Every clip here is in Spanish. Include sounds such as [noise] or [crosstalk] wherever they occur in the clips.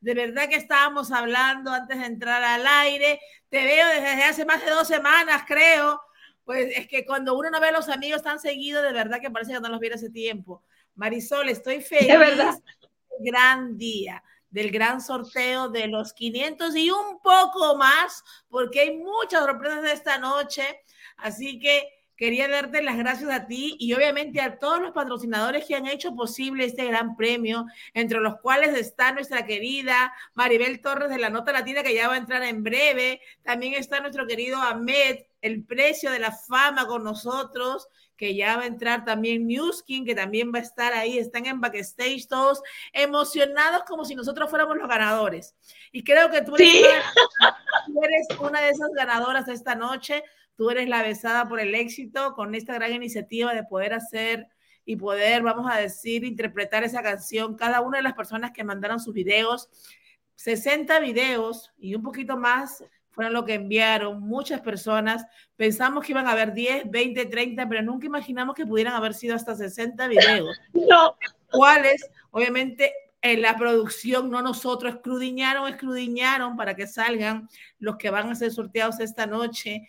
De verdad que estábamos hablando antes de entrar al aire. Te veo desde hace más de dos semanas, creo. Pues es que cuando uno no ve a los amigos tan seguidos, de verdad que parece que no los viera hace tiempo. Marisol, estoy [laughs] feliz. De verdad. Gran día del gran sorteo de los 500 y un poco más, porque hay muchas sorpresas de esta noche. Así que quería darte las gracias a ti y obviamente a todos los patrocinadores que han hecho posible este gran premio, entre los cuales está nuestra querida Maribel Torres de la Nota Latina, que ya va a entrar en breve. También está nuestro querido Ahmed, el precio de la fama con nosotros que ya va a entrar también Newskin, que también va a estar ahí, están en backstage todos emocionados como si nosotros fuéramos los ganadores. Y creo que tú eres, Sí. una, tú eres una de esas ganadoras de esta noche, tú eres la besada por el éxito con esta gran iniciativa de poder hacer y poder, vamos a decir, interpretar esa canción. Cada una de las personas que mandaron sus videos, 60 videos y un poquito más fueron lo que enviaron muchas personas. Pensamos que iban a haber 10, 20, 30, pero nunca imaginamos que pudieran haber sido hasta 60 videos. [laughs] No, ¿Cuáles? Obviamente en la producción, no nosotros, escrudiñaron, escrudiñaron para que salgan los que van a ser sorteados esta noche.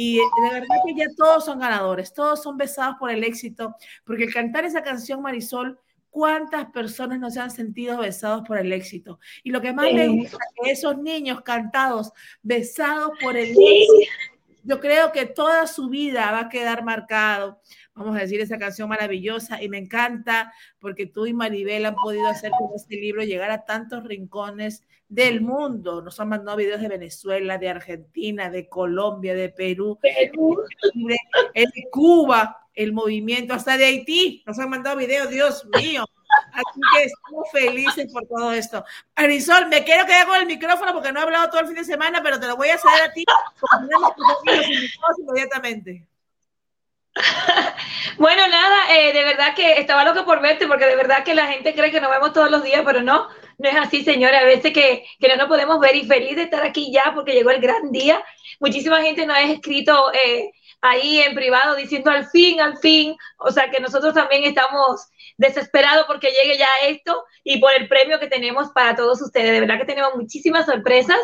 Y de verdad que ya todos son ganadores, todos son besados por el éxito, porque al cantar esa canción, Marisol, ¿cuántas personas no se han sentido besados por el éxito? Y lo que más me gusta que esos niños cantados, besados por el Sí. éxito, yo creo que toda su vida va a quedar marcado. Vamos a decir esa canción maravillosa y me encanta porque tú y Maribel han podido hacer con este libro llegar a tantos rincones del mundo. Nos han mandado videos de Venezuela, de Argentina, de Colombia, de Perú, Perú. de, de Cuba, el movimiento, hasta de Haití. Nos han mandado videos, Dios mío. Así que estamos felices por todo esto. Marisol, me quiero quedar con el micrófono porque no he hablado todo el fin de semana, pero te lo voy a ceder a ti porque tenemos que inmediatamente. [laughs] Bueno, nada, eh, de verdad que estaba loco por verte, porque de verdad que la gente cree que nos vemos todos los días, pero no, no es así, señora. A veces que, que no nos podemos ver y feliz de estar aquí ya porque llegó el gran día. Muchísima gente nos ha escrito eh, ahí en privado diciendo al fin, al fin. O sea que nosotros también estamos desesperados porque llegue ya esto y por el premio que tenemos para todos ustedes. De verdad que tenemos muchísimas sorpresas.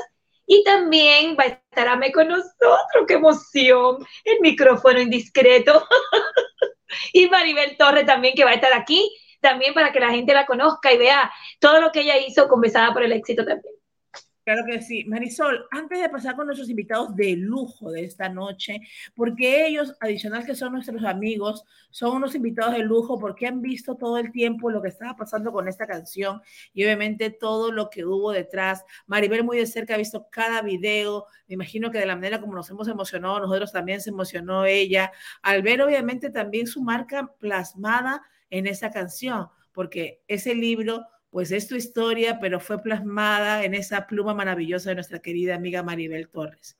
Y también va a estar Ame con nosotros, qué emoción, el micrófono indiscreto. [laughs] y Maribel Torres también que va a estar aquí, también para que la gente la conozca y vea todo lo que ella hizo con Besada por el éxito también. Claro que sí. Marisol, antes de pasar con nuestros invitados de lujo de esta noche, porque ellos, adicional que son nuestros amigos, son unos invitados de lujo porque han visto todo el tiempo lo que estaba pasando con esta canción y obviamente todo lo que hubo detrás. Maribel muy de cerca ha visto cada video, me imagino que de la manera como nos hemos emocionado, nosotros también se emocionó ella, al ver obviamente también su marca plasmada en esa canción, porque ese libro pues es tu historia, pero fue plasmada en esa pluma maravillosa de nuestra querida amiga Maribel Torres.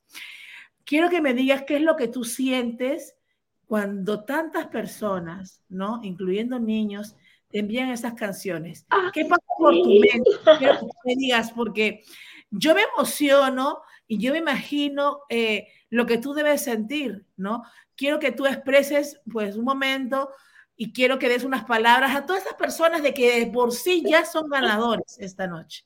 Quiero que me digas qué es lo que tú sientes cuando tantas personas, ¿no? Incluyendo niños, te envían esas canciones. Ah, ¿Qué pasa por tu mente? Quiero que me digas, porque yo me emociono y yo me imagino eh, lo que tú debes sentir, ¿no? Quiero que tú expreses, pues, un momento y quiero que des unas palabras a todas esas personas de que por sí ya son ganadores esta noche.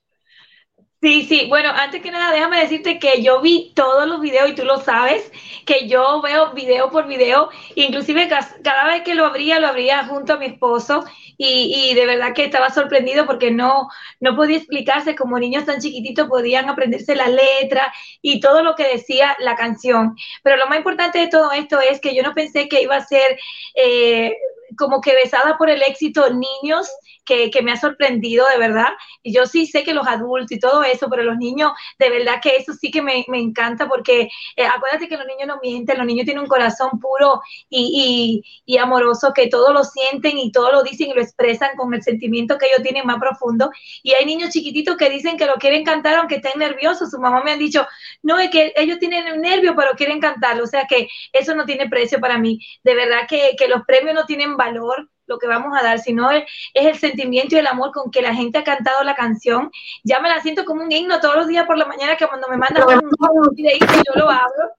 Sí, sí, bueno, antes que nada, déjame decirte que yo vi todos los videos y tú lo sabes, que yo veo video por video, inclusive cada vez que lo abría, lo abría junto a mi esposo y, de verdad que estaba sorprendido porque no, no podía explicarse cómo niños tan chiquititos podían aprenderse la letra y todo lo que decía la canción. Pero lo más importante de todo esto es que yo no pensé que iba a ser... Eh, como que besada por el éxito niños que, que, me ha sorprendido de verdad. Y yo sí sé que los adultos y todo eso, pero los niños, de verdad que eso sí que me, me encanta porque eh, acuérdate que los niños no mienten, los niños tienen un corazón puro y, y, y, amoroso que todo lo sienten y todo lo dicen y lo expresan con el sentimiento que ellos tienen más profundo. Y hay niños chiquititos que dicen que lo quieren cantar aunque estén nerviosos. Su mamá me ha dicho, no, es que ellos tienen un nervio, pero quieren cantarlo. O sea que eso no tiene precio para mí. De verdad que, que los premios no tienen valor lo que vamos a dar, sino es, es, el sentimiento y el amor con que la gente ha cantado la canción. Ya me la siento como un himno todos los días por la mañana que cuando me mandan un video yo lo abro.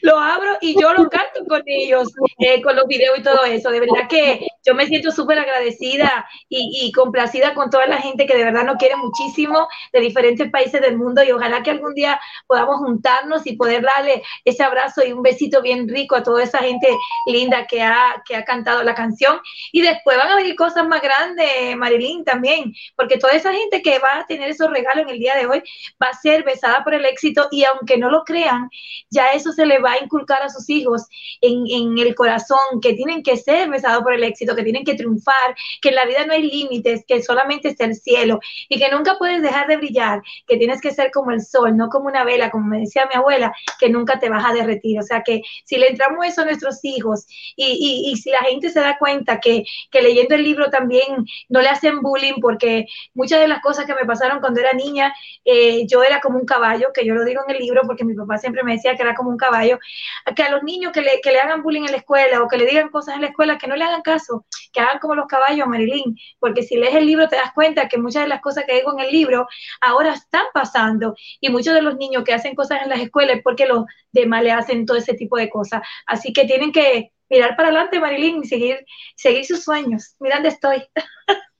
Lo abro y yo lo canto con ellos, eh, con los videos y todo eso. De verdad que yo me siento súper agradecida y, y, complacida con toda la gente que de verdad nos quiere muchísimo de diferentes países del mundo y ojalá que algún día podamos juntarnos y poder darle ese abrazo y un besito bien rico a toda esa gente linda que ha, que ha cantado la canción. Y después van a venir cosas más grandes, Marilyn, también, porque toda esa gente que va a tener esos regalos en el día de hoy va a ser besada por el éxito y aunque no lo crean, ya eso se le va a inculcar a sus hijos en, en el corazón que tienen que ser besados por el éxito, que tienen que triunfar, que en la vida no hay límites, que solamente está el cielo y que nunca puedes dejar de brillar, que tienes que ser como el sol, no como una vela, como me decía mi abuela, que nunca te vas a derretir. O sea que si le entramos eso a nuestros hijos y, y, y si la gente se da cuenta que, que leyendo el libro también no le hacen bullying, porque muchas de las cosas que me pasaron cuando era niña, eh, yo era como un caballo, que yo lo digo en el libro porque mi papá siempre me decía que era como un caballo, que a los niños que le, que le hagan bullying en la escuela o que le digan cosas en la escuela, que no le hagan caso, que hagan como los caballos, Marilyn, porque si lees el libro te das cuenta que muchas de las cosas que digo en el libro ahora están pasando y muchos de los niños que hacen cosas en las escuelas es porque los demás le hacen todo ese tipo de cosas. Así que tienen que mirar para adelante, Marilyn, y seguir, seguir sus sueños. Mira dónde estoy. [laughs]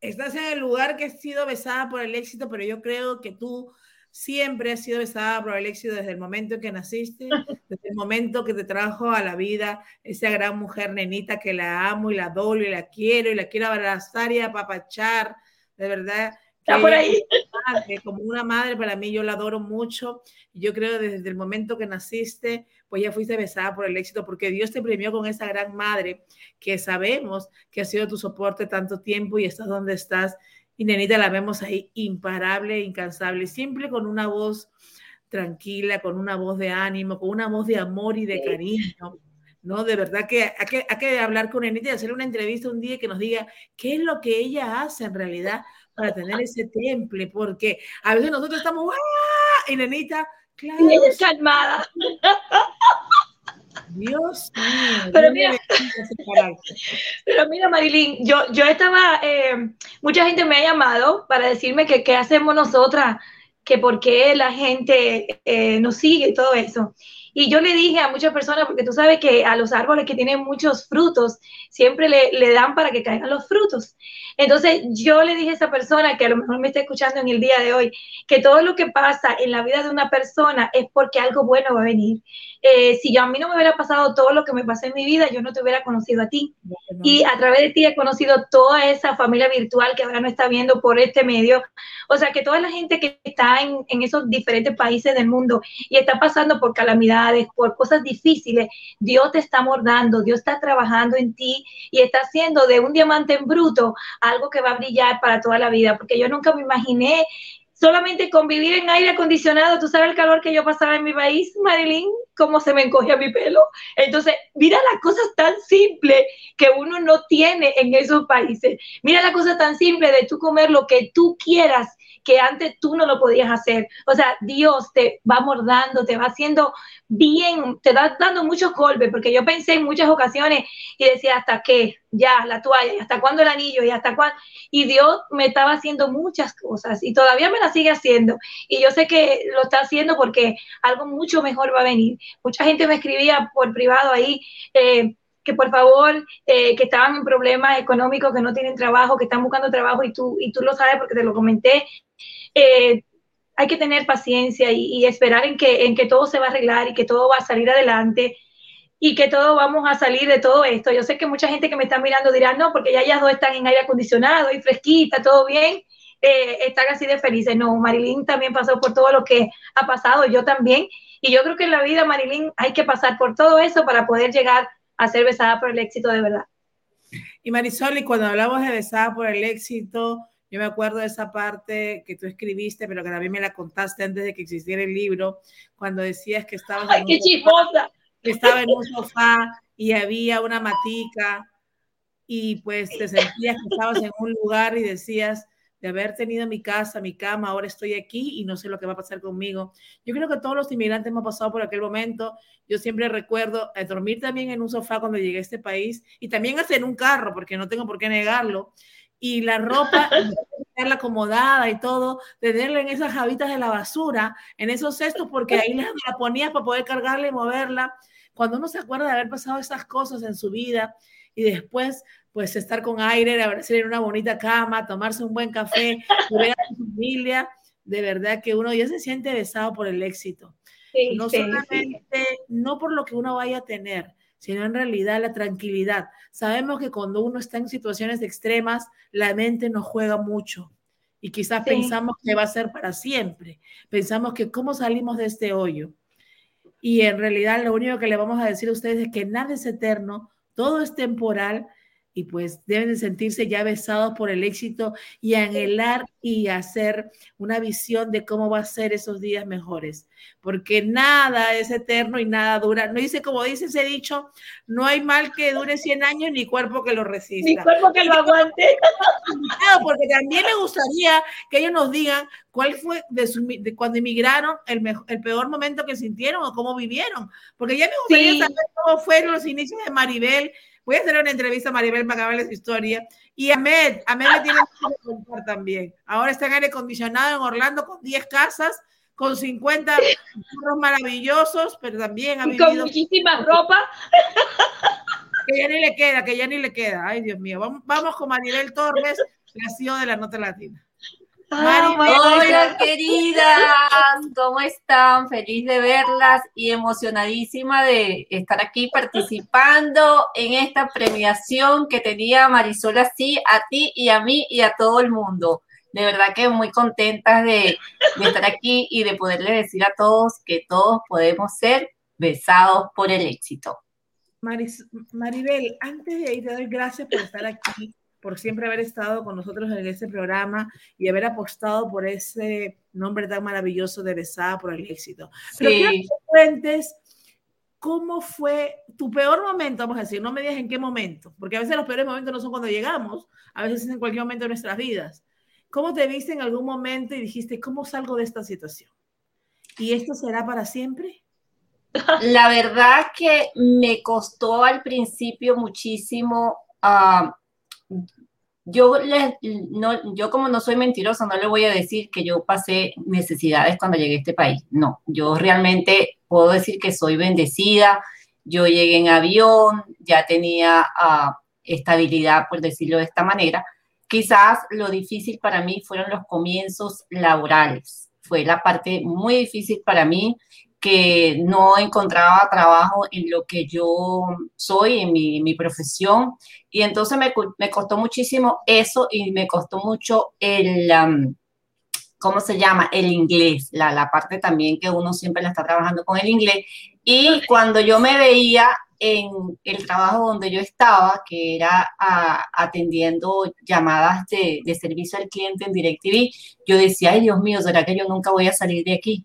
Estás en el lugar que has sido besada por el éxito, pero yo creo que tú siempre has sido besada por el éxito desde el momento en que naciste, desde el momento que te trajo a la vida esa gran mujer nenita que la amo y la adoro y la quiero y la quiero abrazar y apapachar, de verdad. Está por ahí. Como una madre para mí, yo la adoro mucho. Yo creo que desde el momento que naciste, pues ya fuiste besada por el éxito, porque Dios te premió con esa gran madre que sabemos que ha sido tu soporte tanto tiempo y estás donde estás y Nenita la vemos ahí imparable, incansable, siempre con una voz tranquila, con una voz de ánimo, con una voz de amor y de cariño. ¿no? De verdad que hay, que hay que hablar con Nenita y hacerle una entrevista un día que nos diga qué es lo que ella hace en realidad para tener ese temple, porque a veces nosotros estamos, ¡ah! Y Nenita, claro. Y ella es calmada. Dios mío. Pero mira, pero mira, Marilyn, yo, yo estaba, eh, mucha gente me ha llamado para decirme que qué hacemos nosotras, que por qué la gente eh, nos sigue y todo eso. Y yo le dije a muchas personas, porque tú sabes que a los árboles que tienen muchos frutos, siempre le, le, dan para que caigan los frutos. Entonces yo le dije a esa persona, que a lo mejor me está escuchando en el día de hoy, que todo lo que pasa en la vida de una persona es porque algo bueno va a venir. Eh, si yo a mí no me hubiera pasado todo lo que me pasó en mi vida, yo no te hubiera conocido a ti. No, no. Y a través de ti he conocido toda esa familia virtual que ahora no está viendo por este medio. O sea, que toda la gente que está en, en esos diferentes países del mundo y está pasando por calamidades, por cosas difíciles, Dios te está mordando, Dios está trabajando en ti y está haciendo de un diamante en bruto algo que va a brillar para toda la vida, porque yo nunca me imaginé solamente convivir en aire acondicionado, tú sabes el calor que yo pasaba en mi país, Marilyn, cómo se me encogía mi pelo. Entonces, mira las cosas tan simples que uno no tiene en esos países. Mira la cosa tan simple de tú comer lo que tú quieras que antes tú no lo podías hacer. O sea, Dios te va mordando, te va haciendo bien, te va dando muchos golpes, porque yo pensé en muchas ocasiones y decía, ¿hasta qué? Ya, la toalla, y hasta cuándo el anillo, y hasta cuándo. Y Dios me estaba haciendo muchas cosas y todavía me las sigue haciendo. Y yo sé que lo está haciendo porque algo mucho mejor va a venir. Mucha gente me escribía por privado ahí. Eh, que por favor, eh, que estaban en problemas económicos, que no tienen trabajo, que están buscando trabajo y tú, y tú lo sabes porque te lo comenté. Eh, hay que tener paciencia y, esperar en que, en que todo se va a arreglar y que todo va a salir adelante y que todos vamos a salir de todo esto. Yo sé que mucha gente que me está mirando dirá, no, porque ya ellas dos están en aire acondicionado y fresquita, todo bien, eh, están así de felices. No, Marilyn también pasó por todo lo que ha pasado, yo también. Y yo creo que en la vida, Marilyn, hay que pasar por todo eso para poder llegar a ser besada por el éxito de verdad. Y Marisol, y cuando hablamos de besada por el éxito, yo me acuerdo de esa parte que tú escribiste, pero que también me la contaste antes de que existiera el libro, cuando decías que estabas... ¡Ay, qué chismosa! Que estaba en un sofá y había una matica y pues te sentías que estabas en un lugar y decías, de haber tenido mi casa, mi cama, ahora estoy aquí y no sé lo que va a pasar conmigo. Yo creo que todos los inmigrantes hemos pasado por aquel momento. Yo siempre recuerdo eh, dormir también en un sofá cuando llegué a este país y también hasta en un carro, porque no tengo por qué negarlo. Y la ropa, tenerla acomodada y todo, tenerla en esas javitas de la basura, en esos cestos, porque ahí la, la ponías para poder cargarla y moverla. Cuando uno se acuerda de haber pasado esas cosas en su vida y después pues estar con aire, abrazar en una bonita cama, tomarse un buen café, ver a su familia, de verdad que uno ya se siente besado por el éxito. no solamente, no por lo que uno vaya a tener, sino en realidad la tranquilidad. Sabemos que cuando uno está en situaciones extremas, la mente nos juega mucho y quizás pensamos que va a ser para siempre. Pensamos que cómo salimos de este hoyo. Y en realidad lo único que le vamos a decir a ustedes es que nada es eterno, todo es temporal y pues deben de sentirse ya besados por el éxito y anhelar y hacer una visión de cómo va a ser esos días mejores, porque nada es eterno y nada dura. No dice, como dice ese dicho, no hay mal que dure 100 años ni cuerpo que lo resista. Ni cuerpo que lo aguante. Porque también me gustaría que ellos nos digan cuál fue de, cuando emigraron el, el peor momento que sintieron o cómo vivieron, porque ya me gustaría saber cómo fueron los inicios de Maribel Voy a hacer una entrevista a Maribel para su historia. Y Ahmed, Ahmed me tiene que contar también. Ahora está en aire acondicionado en Orlando con 10 casas, con 50 carros maravillosos, pero también ha vivido... Con muchísima [laughs] ropa. Que ya ni le queda, que ya ni le queda. Ay, Dios mío. Vamos, vamos con Maribel Torres, la CEO de la Nota Latina. Hola queridas, ¿cómo están? Feliz de verlas y emocionadísima de estar aquí participando en esta premiación que tenía Marisol así a ti y a mí y a todo el mundo. De verdad que muy contentas de, estar aquí y de poderle decir a todos que todos podemos ser besados por el éxito. Maribel, antes de ir, te doy gracias por estar aquí por siempre haber estado con nosotros en este programa y haber apostado por ese nombre tan maravilloso de Besada por el éxito. Pero quiero que cuentes cómo fue tu peor momento, vamos a decir, no me digas en qué momento, porque a veces los peores momentos no son cuando llegamos, a veces es en cualquier momento de nuestras vidas. ¿Cómo te viste en algún momento y dijiste, ¿cómo salgo de esta situación? ¿Y esto será para siempre? La verdad que me costó al principio muchísimo uh, yo, no, yo como no soy mentirosa, no le voy a decir que yo pasé necesidades cuando llegué a este país. No, yo realmente puedo decir que soy bendecida. Yo llegué en avión, ya tenía ah, estabilidad, por decirlo de esta manera. Quizás lo difícil para mí fueron los comienzos laborales. Fue la parte muy difícil para mí que no encontraba trabajo en lo que yo soy, en mi, profesión. Y entonces me, me, costó muchísimo eso y me costó mucho el, ¿cómo se llama? El inglés, la, la parte también que uno siempre la está trabajando con el inglés. Y cuando yo me veía en el trabajo donde yo estaba, que era atendiendo llamadas de, de, servicio al cliente en DirecTV, yo decía, ay Dios mío, ¿será que yo nunca voy a salir de aquí?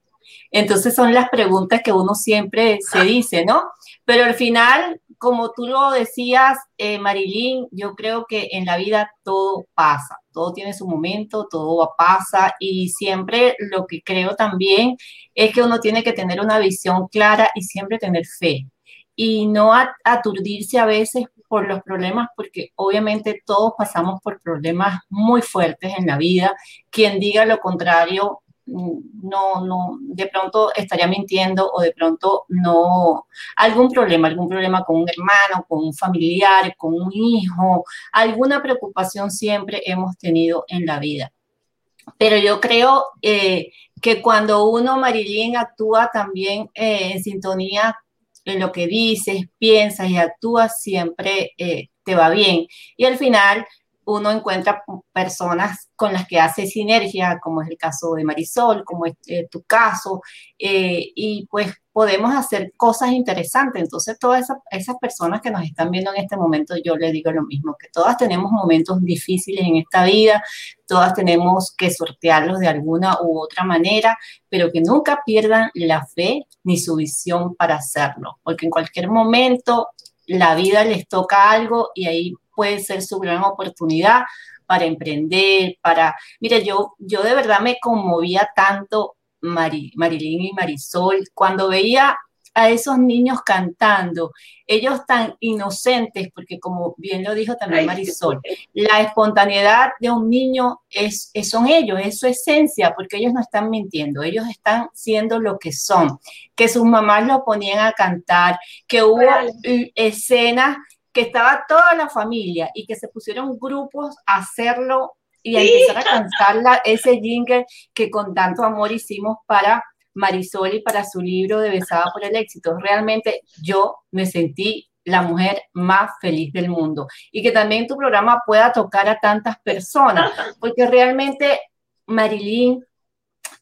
Entonces son las preguntas que uno siempre se dice, ¿no? Pero al final, como tú lo decías, eh, Marilyn, yo creo que en la vida todo pasa, todo tiene su momento, todo pasa y siempre lo que creo también es que uno tiene que tener una visión clara y siempre tener fe y no aturdirse a veces por los problemas, porque obviamente todos pasamos por problemas muy fuertes en la vida. Quien diga lo contrario no, no, de pronto estaría mintiendo o de pronto no, algún problema, algún problema con un hermano, con un familiar, con un hijo, alguna preocupación siempre hemos tenido en la vida. Pero yo creo eh, que cuando uno, Marilyn, actúa también eh, en sintonía en lo que dices, piensas y actúas, siempre eh, te va bien. Y al final uno encuentra personas con las que hace sinergia, como es el caso de Marisol, como es eh, tu caso, eh, y pues podemos hacer cosas interesantes. Entonces, todas esas, personas que nos están viendo en este momento, yo les digo lo mismo, que todas tenemos momentos difíciles en esta vida, todas tenemos que sortearlos de alguna u otra manera, pero que nunca pierdan la fe ni su visión para hacerlo, porque en cualquier momento la vida les toca algo y ahí puede ser su gran oportunidad para emprender, para... Mire, yo, yo de verdad me conmovía tanto, Marilyn y Marisol, cuando veía a esos niños cantando, ellos tan inocentes, porque como bien lo dijo también Marisol, la espontaneidad de un niño es, son ellos, es su esencia, porque ellos no están mintiendo, ellos están siendo lo que son, que sus mamás lo ponían a cantar, que hubo escenas que estaba toda la familia y que se pusieron grupos a hacerlo y a empezar a cantar ese jingle que con tanto amor hicimos para Marisol y para su libro de Besada por el Éxito. Realmente yo me sentí la mujer más feliz del mundo y que también tu programa pueda tocar a tantas personas, [laughs] porque realmente, Marilyn,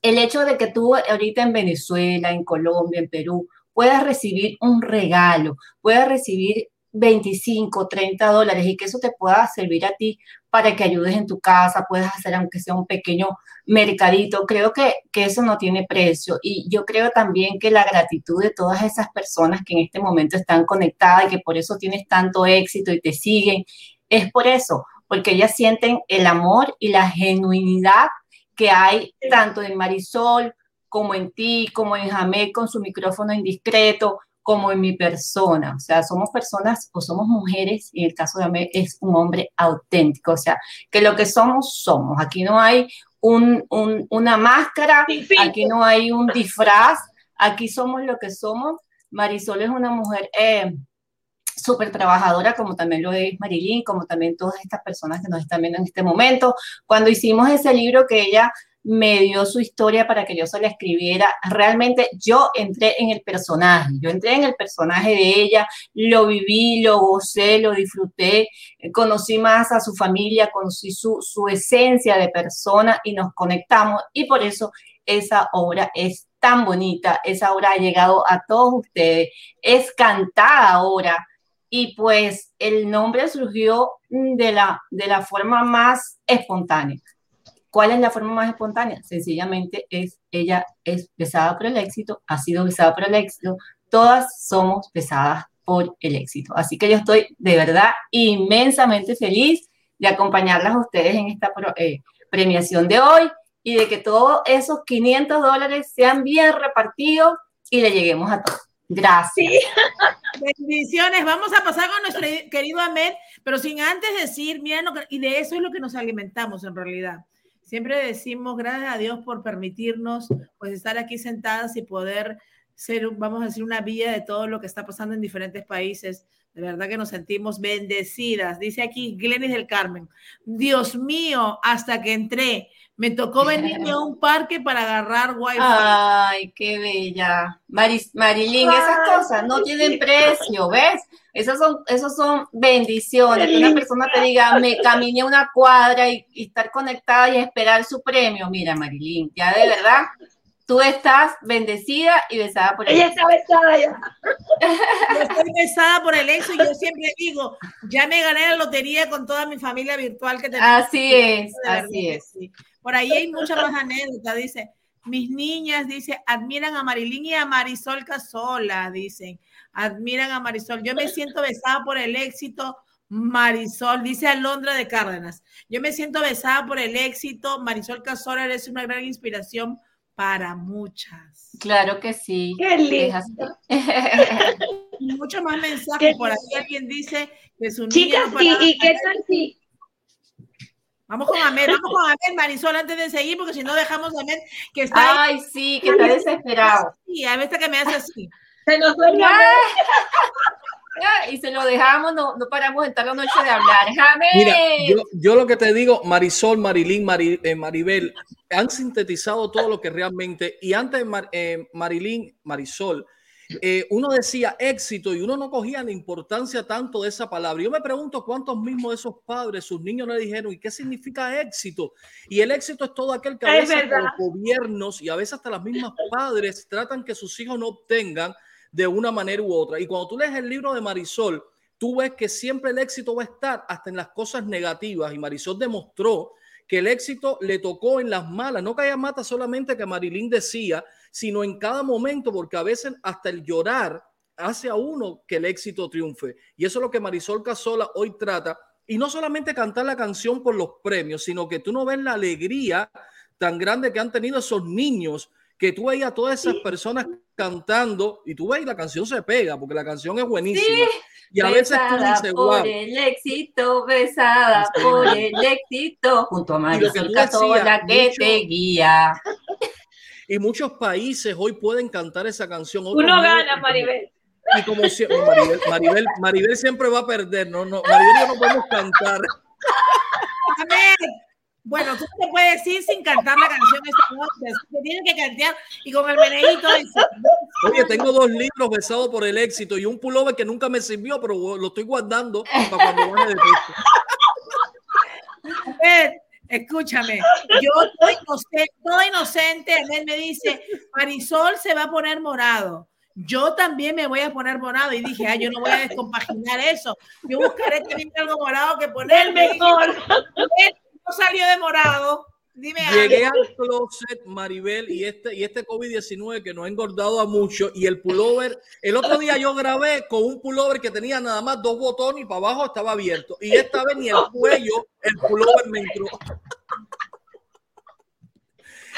el hecho de que tú ahorita en Venezuela, en Colombia, en Perú, puedas recibir un regalo, puedas recibir 25, 30 dólares y que eso te pueda servir a ti para que ayudes en tu casa, puedes hacer aunque sea un pequeño mercadito, creo que, que eso no tiene precio. Y yo creo también que la gratitud de todas esas personas que en este momento están conectadas y que por eso tienes tanto éxito y te siguen, es por eso, porque ellas sienten el amor y la genuinidad que hay tanto en Marisol como en ti, como en Jamé con su micrófono indiscreto, como en mi persona. O sea, somos personas o somos mujeres, y en el caso de Amé es un hombre auténtico. O sea, que lo que somos, somos. Aquí no hay un, una máscara, aquí no hay un disfraz, aquí somos lo que somos. Marisol es una mujer eh, súper trabajadora, como también lo es Marilyn, como también todas estas personas que nos están viendo en este momento. Cuando hicimos ese libro que ella me dio su historia para que yo se la escribiera. Realmente yo entré en el personaje, yo entré en el personaje de ella, lo viví, lo gocé, lo disfruté, conocí más a su familia, conocí su, su esencia de persona y nos conectamos y por eso esa obra es tan bonita, esa obra ha llegado a todos ustedes, es cantada ahora y pues el nombre surgió de la, de la forma más espontánea. ¿Cuál es la forma más espontánea? Sencillamente es, ella es besada por el éxito, ha sido besada por el éxito, todas somos besadas por el éxito. Así que yo estoy de verdad inmensamente feliz de acompañarlas a ustedes en esta eh, premiación de hoy y de que todos esos 500 dólares sean bien repartidos y le lleguemos a todos. Gracias. [laughs] Bendiciones. Vamos a pasar con nuestro querido Ahmed, pero sin antes decir, mira, y de eso es lo que nos alimentamos en realidad. Siempre decimos gracias a Dios por permitirnos pues estar aquí sentadas y poder ser, vamos a decir, una vía de todo lo que está pasando en diferentes países. De verdad que nos sentimos bendecidas. Dice aquí Glenis del Carmen. Dios mío, hasta que entré, me tocó [laughs] venir a un parque para agarrar wifi. Ay, qué bella. Marilyn, esas cosas no tienen precio, ¿ves? Esas son, esos son bendiciones. Que una persona te diga, me caminé una cuadra y, estar conectada y esperar su premio. Mira, Marilyn, ya de verdad, tú estás bendecida y besada por el Ella está besada ya. Yo estoy besada por el éxito y yo siempre digo, ya me gané la lotería con toda mi familia virtual que tenemos. Así es, así es. Por ahí hay muchas más anécdotas, dice. Mis niñas, dice, admiran a Marilyn y a Marisol Casola, dicen admiran a Marisol. Yo me siento besada por el éxito. Marisol, dice Alondra de Cárdenas. Yo me siento besada por el éxito. Marisol Casola es una gran inspiración para muchas. Claro que sí. Qué lindo. [laughs] Muchos más mensajes. Por aquí alguien dice que su Chicas, ¿y, qué tal si Vamos con Ahmed, vamos con Ahmed, Marisol, antes de seguir, porque si no dejamos a que está. Ay, sí, que está desesperado. Sí, a veces que me hace así. Se nos duerme. Y se lo dejamos, no, no paramos en toda la noche de hablar. James. Mira, yo, yo lo que te digo, Marisol, Marilyn, Mari- eh, Maribel, han sintetizado todo lo que realmente, y antes Mar- eh, Marilyn, Marisol, eh, uno decía éxito y uno no cogía la importancia tanto de esa palabra. Yo me pregunto cuántos mismos de esos padres, sus niños le dijeron, ¿y qué significa éxito? Y el éxito es todo aquel que a Es veces los gobiernos y a veces hasta las mismas padres tratan que sus hijos no obtengan de una manera u otra. Y cuando tú lees el libro de Marisol, tú ves que siempre el éxito va a estar hasta en las cosas negativas. Y Marisol demostró que el éxito le tocó en las malas, no haya mata solamente que Marilyn decía, sino en cada momento, porque a veces hasta el llorar hace a uno que el éxito triunfe. Y eso es lo que Marisol Casola hoy trata. Y no solamente cantar la canción por los premios, sino que tú no ves la alegría tan grande que han tenido esos niños, que tú veías a todas esas personas cantando y tú ves y la canción se pega, porque la canción es buenísima. y a veces tú dices, por wow. el éxito, besada por el [laughs] éxito, junto a Y lo que mucho- te guía. Y muchos países hoy pueden cantar esa canción. otros Uno no, gana, Maribel. Y como siempre, Maribel, Maribel, Maribel siempre va a perder, no, no, Maribel y yo no podemos cantar. [laughs] Ahmed, bueno, tú te puedes decir sin cantar la canción esta noche. Se tiene que cantar y con el meneíto. dice, Oye, tengo dos libros besados por el éxito y un pullover que nunca me sirvió, pero lo estoy guardando para cuando baje de peso. Ahmed, escúchame, yo estoy inocente, todo inocente. Ahmed me dice, Marisol se va a poner morado. Yo también me voy a poner morado y dije, ah, yo no voy a descompaginar eso. Yo buscaré también algo morado que El ponerme. mejor. No salió de morado. Dime Llegué algo. al closet, Maribel, y este, y este COVID-19 que nos ha engordado a mucho, y el pullover, el otro día yo grabé con un pullover que tenía nada más dos botones y para abajo estaba abierto, y esta vez ni el cuello, el pullover me entró.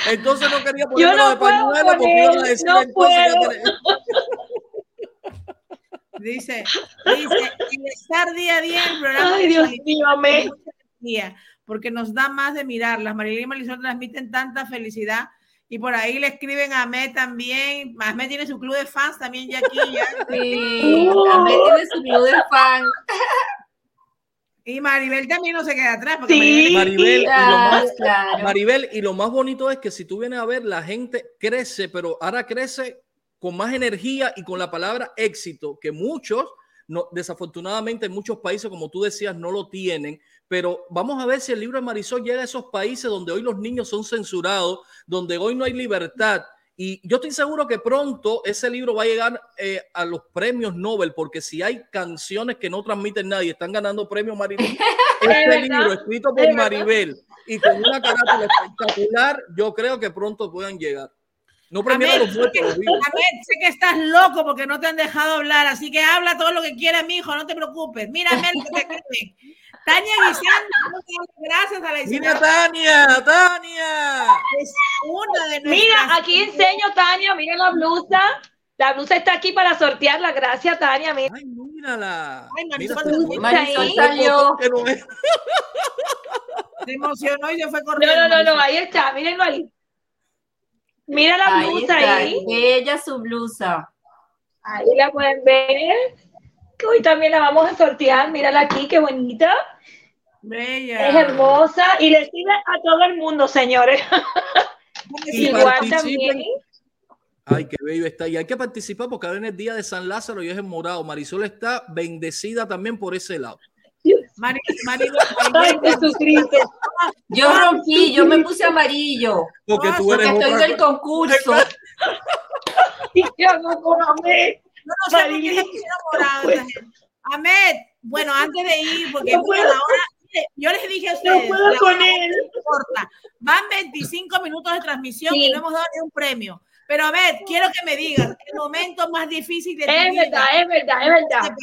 Entonces no quería Yo ponerlo no de puedo pañuelo porque iban a decir no entonces que Dice, dice, estar día a día en el programa. Ay, Dios mío, amén. energía, porque nos da más de mirarlas. Marilyn y Marisol transmiten tanta felicidad. Y por ahí le escriben a Ahmed también. Ahmed tiene su club de fans también ya aquí. Ya. Sí, también tiene su club de fan. Y Maribel también no se queda atrás. Porque Sí. Maribel, y lo más, claro. Maribel, y lo más bonito es que si tú vienes a ver, la gente crece, pero ahora crece con más energía y con la palabra éxito, que muchos, no, desafortunadamente en muchos países, como tú decías, no lo tienen. Pero vamos a ver si el libro de Marisol llega a esos países donde hoy los niños son censurados, donde hoy no hay libertad. Y yo estoy seguro que pronto ese libro va a llegar eh, a los premios Nobel, porque si hay canciones que no transmiten nadie, están ganando premios Maribel. [laughs] Este libro escrito es por. Maribel y con una carátula espectacular, yo creo que pronto puedan llegar. No premiar los muertos, sé que estás loco porque no te han dejado hablar, así que habla todo lo que quieras, mi hijo, no te preocupes. Mira, Ahmed, que te. Tania Guisán, gracias a la Mira, Tania, Tania. es una de nuestras. Mira, aquí enseño, Tania, miren la blusa. La blusa está aquí para sortearla. Gracias, Tania. Mira. Ay, mírala. Ay, Mira, Marisol, Marisol ahí. salió. no. Se emocionó y se fue No, corriendo. no, no, no, Marisol. ahí está, mírenlo ahí. Mira la Ahí blusa está, ahí. bella su blusa. Ahí la pueden ver. Que hoy también la vamos a sortear. Mírala aquí, qué bonita. Bella. Es hermosa y le sirve a todo el mundo, señores. [laughs] Y Igual también. Ay, qué bello está. Y hay que participar porque ahora en el día de San Lázaro y es en morado. Marisol está bendecida también por ese lado. [laughs] Ay, Jesucristo. Yo rompí, yo me puse amarillo Porque tú porque eres estoy otra del concurso. [laughs] Y yo no. No, no sé por qué. Ahmed, bueno, antes de ir, porque No puedo. ahora, yo les dije a No ustedes, puedo la con hora él. es corta. van 25 minutos de transmisión Sí. y no hemos dado ni un premio. Pero Ahmed, quiero que me digas el momento más difícil de tu Es vida. verdad, es verdad, es verdad.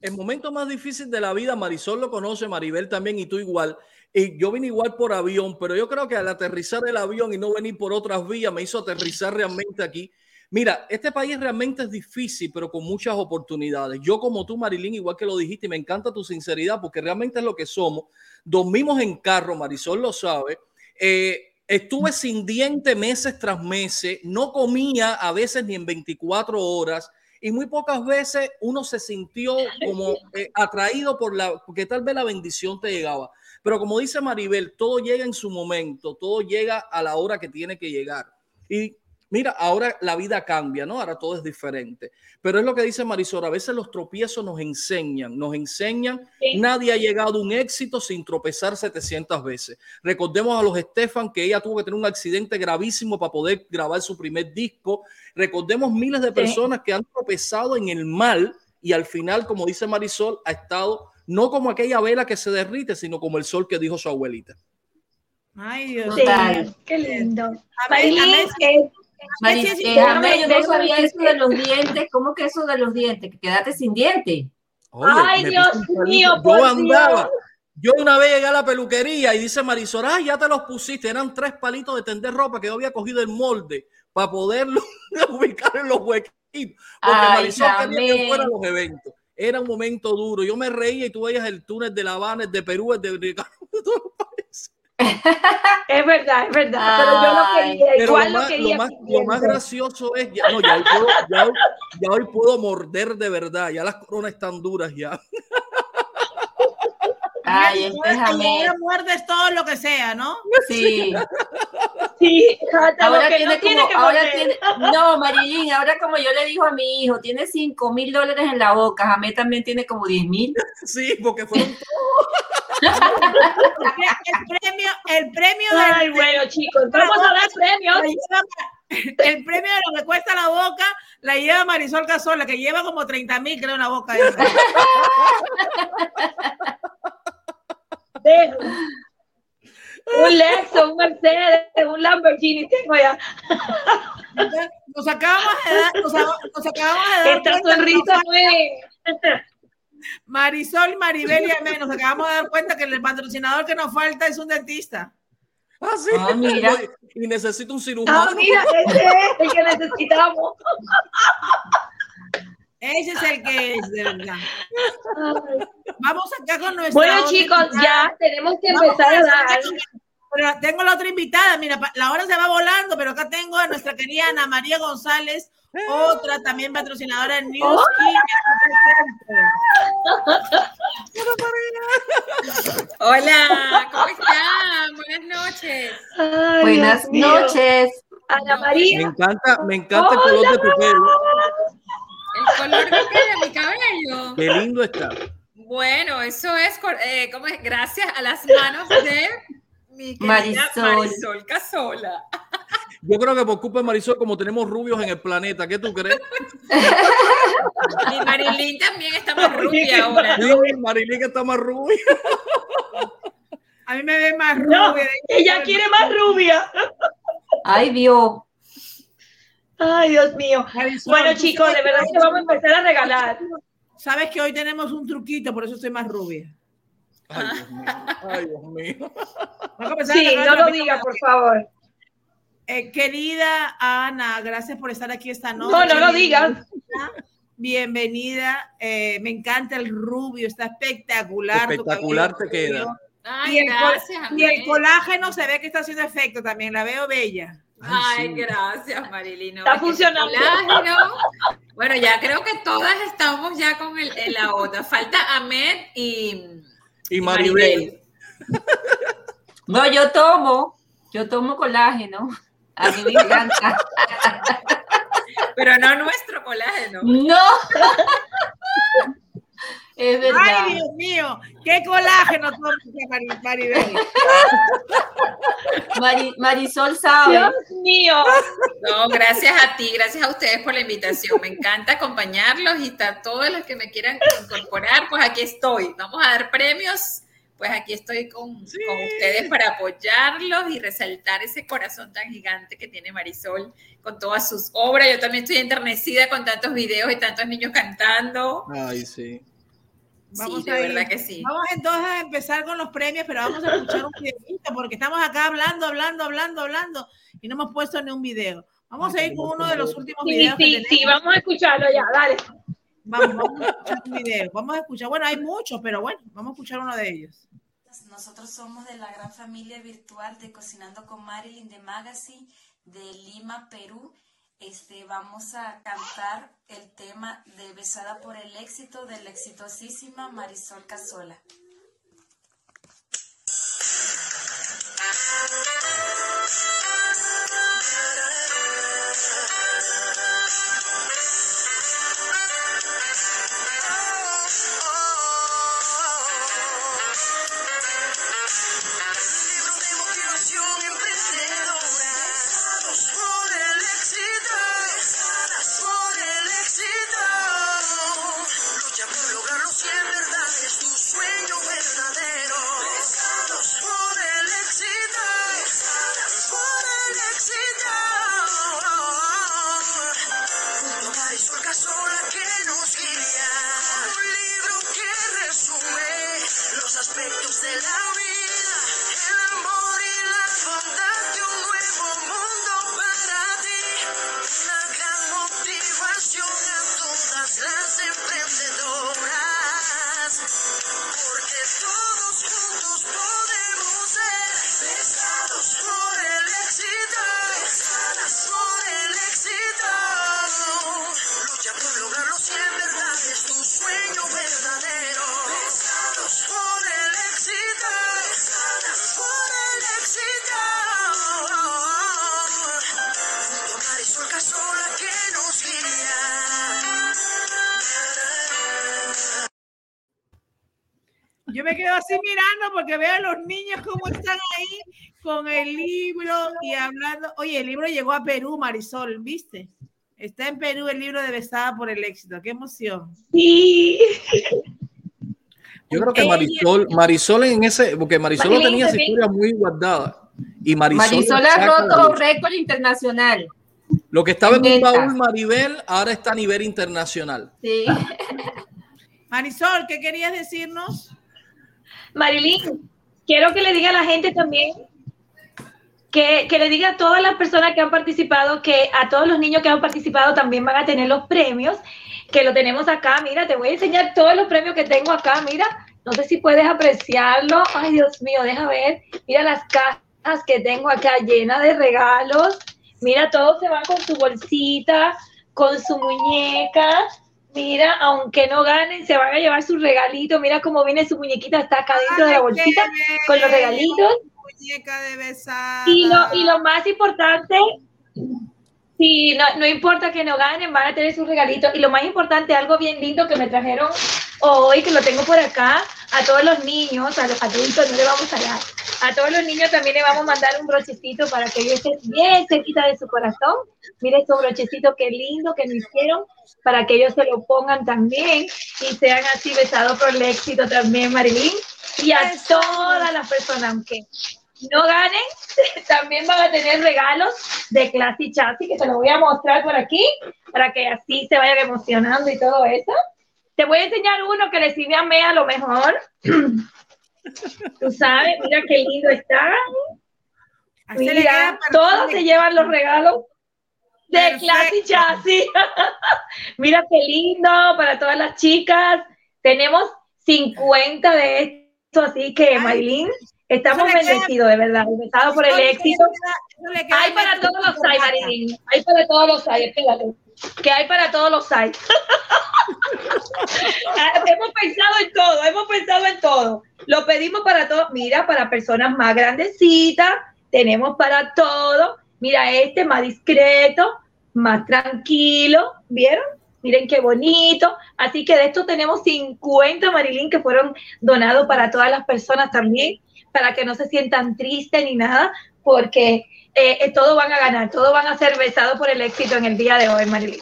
El momento más difícil de la vida, Marisol lo conoce, Maribel también y tú igual. Y yo vine igual por avión, pero yo creo que al aterrizar el avión y no venir por otras vías me hizo aterrizar realmente aquí. Mira, este país realmente es difícil, pero con muchas oportunidades. Yo como tú, Marilyn, igual que lo dijiste, me encanta tu sinceridad, porque realmente es lo que somos. Dormimos en carro, Marisol lo sabe. Eh, estuve sin diente meses tras meses, no comía a veces ni en 24 horas y muy pocas veces uno se sintió como eh, atraído por la, porque tal vez la bendición te llegaba. Pero como dice Maribel, todo llega en su momento, todo llega a la hora que tiene que llegar. Y Mira, ahora la vida cambia, ¿no? Ahora todo es diferente. Pero es lo que dice Marisol, a veces los tropiezos nos enseñan, nos enseñan. Nadie ha llegado a un éxito sin tropezar 700 veces. Recordemos a los Estefan que ella tuvo que tener un accidente gravísimo para poder grabar su primer disco. Recordemos miles de personas que han tropezado en el mal y al final, como dice Marisol, ha estado no como aquella vela que se derrite, sino como el sol que dijo su abuelita. Ay, Dios mío. Qué lindo. Yo no sabía eso de los dientes. ¿Cómo que eso de los dientes? Que quedaste sin dientes. Ay, Dios mío, yo andaba. Yo una vez llegué a la peluquería y dice Marisol, ay, ya te los pusiste. Eran tres palitos de tender ropa que yo había cogido el molde para poderlo [laughs] ubicar en los huequitos. Porque Marisol quería que fueran los eventos. Era un momento duro. Yo me reía y tú veías el túnel de La Habana, el de Perú, el de Ricardo, [laughs] es verdad, es verdad, pero yo lo quería, igual lo, quería. Lo más, gracioso es, ya, no, ya, hoy puedo, ya, hoy, puedo morder de verdad, ya las coronas están duras ya. Ay, este muerdes todo lo que sea, ¿no? Sí. [laughs] Sí, ahora tiene como, ahora tiene, no, Marilyn, ahora como yo le digo a mi hijo, tiene 5 mil dólares en la boca, Jamé también tiene como 10 mil. Sí, porque fueron [laughs] el premio, el premio Ay, bueno, chicos, vamos a dar premios. El premio de lo que cuesta la boca la lleva Marisol Casola, que lleva como 30 mil, creo, una boca. [laughs] un Lexus, un Mercedes, un Lamborghini tengo ya. Nos acabamos de dar, nos, acabamos de dar. Esta sonrisa fue. Marisol, Maribel y Amén, nos acabamos de dar cuenta que el patrocinador que nos falta es un dentista. Ah, sí. Ah, mira. Y necesito un cirujano. Ah, mira, ese es el que necesitamos. Ese es el que es, de verdad. Vamos acá con nuestra. Bueno, chicos, ya tenemos que empezar a dar. Pero tengo la otra invitada, mira, la hora se va volando, pero acá tengo a nuestra querida Ana María González, otra también patrocinadora de News. Hola, ¿cómo están? Buenas noches. Buenas noches. Ana María. Me encanta, me encanta el color de tu pelo. El color de mi cabello. Qué lindo está. Bueno, eso es, eh, ¿cómo es? Gracias a las manos de mi querida Marisol, Marisol Casola. Yo creo que por culpa de Marisol, como tenemos rubios en el planeta, ¿qué tú crees? Y Marilyn también está más rubia ahora. Sí, Marilyn está más rubia. A mí me ve más rubia. ella quiere más rubia. Ay, Dios. Ay, Dios mío. bueno, chicos, de verdad que vamos a empezar a regalar. Sabes que hoy tenemos un truquito, por eso estoy más rubia. Ay, Dios mío. Ay, Dios mío. Sí, no lo diga, por favor. Eh, querida Ana, gracias por estar aquí esta noche. No, no lo digas. Bienvenida. Eh, me encanta el rubio, está espectacular. Espectacular te queda. Ay, y, el, gracias, y el colágeno se ve que está haciendo efecto también, la veo bella. Ay, gracias, Marilino. Está funcionando. Bueno, ya creo que todas estamos ya con el, la otra. Falta Ahmed y, y Maribel. No, yo tomo, yo tomo colágeno. A mí me encanta. Pero no nuestro colágeno. No. Es verdad. Ay, Dios mío, qué colágeno Maribel. Marisol sabe. Dios mío. No, gracias a ti, gracias a ustedes por la invitación. Me encanta acompañarlos y a todos los que me quieran incorporar, pues aquí estoy. Vamos a dar premios pues aquí estoy con, con, ustedes para apoyarlos y resaltar ese corazón tan gigante que tiene Marisol con todas sus obras. Yo también estoy enternecida con tantos videos y tantos niños cantando. Ay, sí. Vamos sí, de verdad que sí. Vamos entonces a empezar con los premios, pero vamos a escuchar un videito porque estamos acá hablando, hablando, hablando, hablando y no hemos puesto ni un video. Vamos a ir con uno de los últimos Sí, videos. sí, tenemos. sí, vamos a escucharlo ya, dale. Vamos, vamos a escuchar un video. Vamos a escuchar. Bueno, hay muchos, pero bueno, vamos a escuchar uno de ellos. Nosotros somos de la gran familia virtual de Cocinando con Marilyn de Magazine de Lima, Perú. Este, vamos a cantar el tema de Besada por el éxito de la exitosísima Marisol Casola. Mirando porque veo a los niños cómo están ahí con el libro y hablando. Oye, el libro llegó a Perú, Marisol, ¿viste? Está en Perú el libro de Besada por el éxito. ¡Qué emoción! Sí. Yo creo que Marisol, Marisol en ese, porque Marisol tenía esa también. historia muy guardada. Y Marisol, Marisol ha roto récord internacional. Lo que estaba en un baúl Maribel, ahora está a nivel internacional. Sí. Marisol, ¿qué querías decirnos? Marilyn, quiero que le diga a la gente también que, que le diga a todas las personas que han participado, que a todos los niños que han participado también van a tener los premios, que lo tenemos acá. Mira, te voy a enseñar todos los premios que tengo acá. Mira, no sé si puedes apreciarlo. Ay, Dios mío, deja ver. Mira las cajas que tengo acá llenas de regalos. Mira, todos se van con su bolsita, con su muñeca. Mira, aunque no ganen, se van a llevar su regalito. Mira cómo viene su muñequita, está acá dentro de la bolsita con los regalitos. Muñeca de. Y lo, y lo más importante, sí, no, no importa que no ganen, van a tener sus regalitos. Y lo más importante, algo bien lindo que me trajeron hoy, que lo tengo por acá, a todos los niños, a los adultos no le vamos a dar. A todos los niños también le vamos a mandar un brochecito para que ellos estén bien cerquita de su corazón. Mire estos brochecitos, qué lindo que me hicieron, para que ellos se lo pongan también y sean así besados por el éxito también, Marilyn. Y a todas las personas, aunque no ganen, [laughs] también van a tener regalos de Classy Chassis, que te lo voy a mostrar por aquí, para que así se vayan emocionando y todo eso. Te voy a enseñar uno que le sirve a Mea a lo mejor. [clears throat] Tú sabes, mira qué lindo está. Mira, todos se llevan los regalos de Perfecto. Classy Chassis. [laughs] Mira qué lindo para todas las chicas. Tenemos 50 de esto, así que Ay, Maylin, estamos queda- bendecidos de verdad, empezado por el éxito. queda- Hay para todos los hay. Marilyn. Hay para todos los hay, espérate. Que hay para todos los hay. [laughs] Hemos pensado en todo, hemos pensado en todo. Lo pedimos para todos. Mira, para personas más grandecitas, tenemos para todo. Mira, este más discreto, más tranquilo. ¿Vieron? Miren qué bonito. Así que de esto tenemos 50, Marilyn, que fueron donados para todas las personas también, para que no se sientan tristes ni nada, porque eh, eh, todos van a ganar, todos van a ser besados por el éxito en el día de hoy, Marilyn.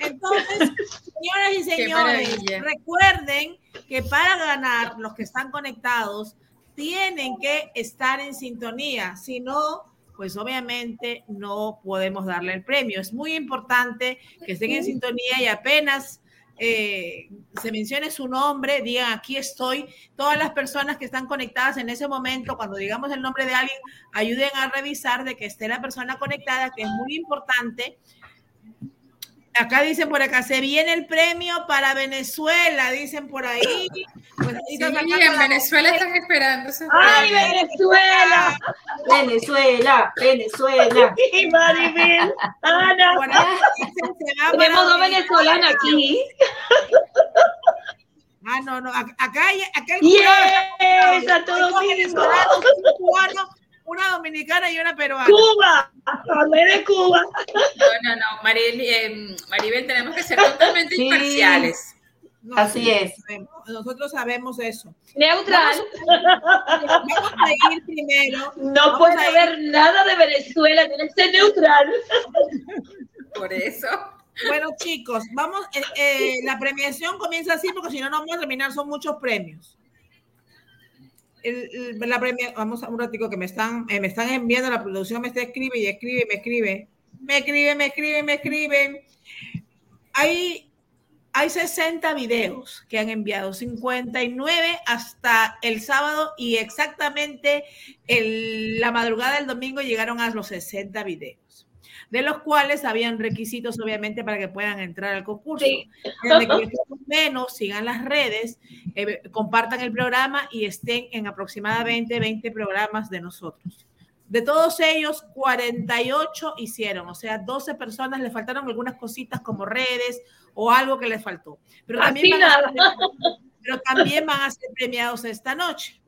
Entonces, [laughs] señoras y señores, recuerden que para ganar, los que están conectados tienen que estar en sintonía. Si no, pues obviamente no podemos darle el premio. Es muy importante que estén en sintonía y apenas eh, se mencione su nombre, digan aquí estoy. Todas las personas que están conectadas en ese momento, cuando digamos el nombre de alguien, ayuden a revisar de que esté la persona conectada, que es muy importante. Acá dicen por acá, se viene el premio para Venezuela, dicen por ahí. Pues ahí Sí, en la- Venezuela están esperando ese ¡Ay, premio. Venezuela! Venezuela, Venezuela. [laughs] ¡Y Maribel! ¡Ana! Por ahí dicen, se va para Tenemos dos venezolanas aquí. Ah, no, no. ac- Acá hay, acá. ¡Yes! ¡Santo Hay dos Domingo! venezolanos, una dominicana y una peruana. ¡Cuba! ¡Hablé de Cuba! No, no, no, Maril, eh, Maribel, tenemos que ser totalmente [laughs] Sí. imparciales. No, Así sí, es. sabemos, Nosotros sabemos eso. Neutral. Vamos a ir primero. No Vamos puede haber nada de Venezuela, tiene que ser neutral. [laughs] Por eso. Bueno, chicos, vamos. eh, eh, la premiación comienza así porque si no, no vamos a terminar. Son muchos premios. La premia, vamos a un ratico que me están, eh, me están enviando la producción, me escribe y escribe, me escribe, me escribe, me escribe, me escriben. Hay, hay 60 videos que han enviado, 59 hasta el sábado y exactamente el- la madrugada del domingo llegaron a los 60 videos, de los cuales habían requisitos obviamente para que puedan entrar al concurso. Sí. Menos, sigan las redes, eh, compartan el programa y estén en aproximadamente 20 programas de nosotros. De todos ellos, 48 hicieron, o sea, 12 personas le faltaron algunas cositas como redes o algo que les faltó. Pero también, van a ser, pero también van a ser premiados esta noche.